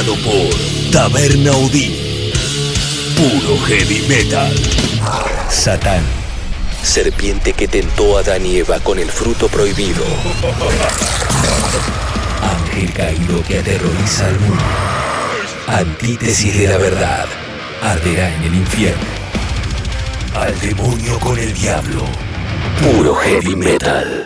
por Taberna Odín. Puro heavy metal. Satán. Serpiente que tentó a Adán y Eva con el fruto prohibido. Ángel caído que aterroriza al mundo. Antítesis de la verdad. Arderá en el infierno. Al demonio con el diablo. Puro heavy metal.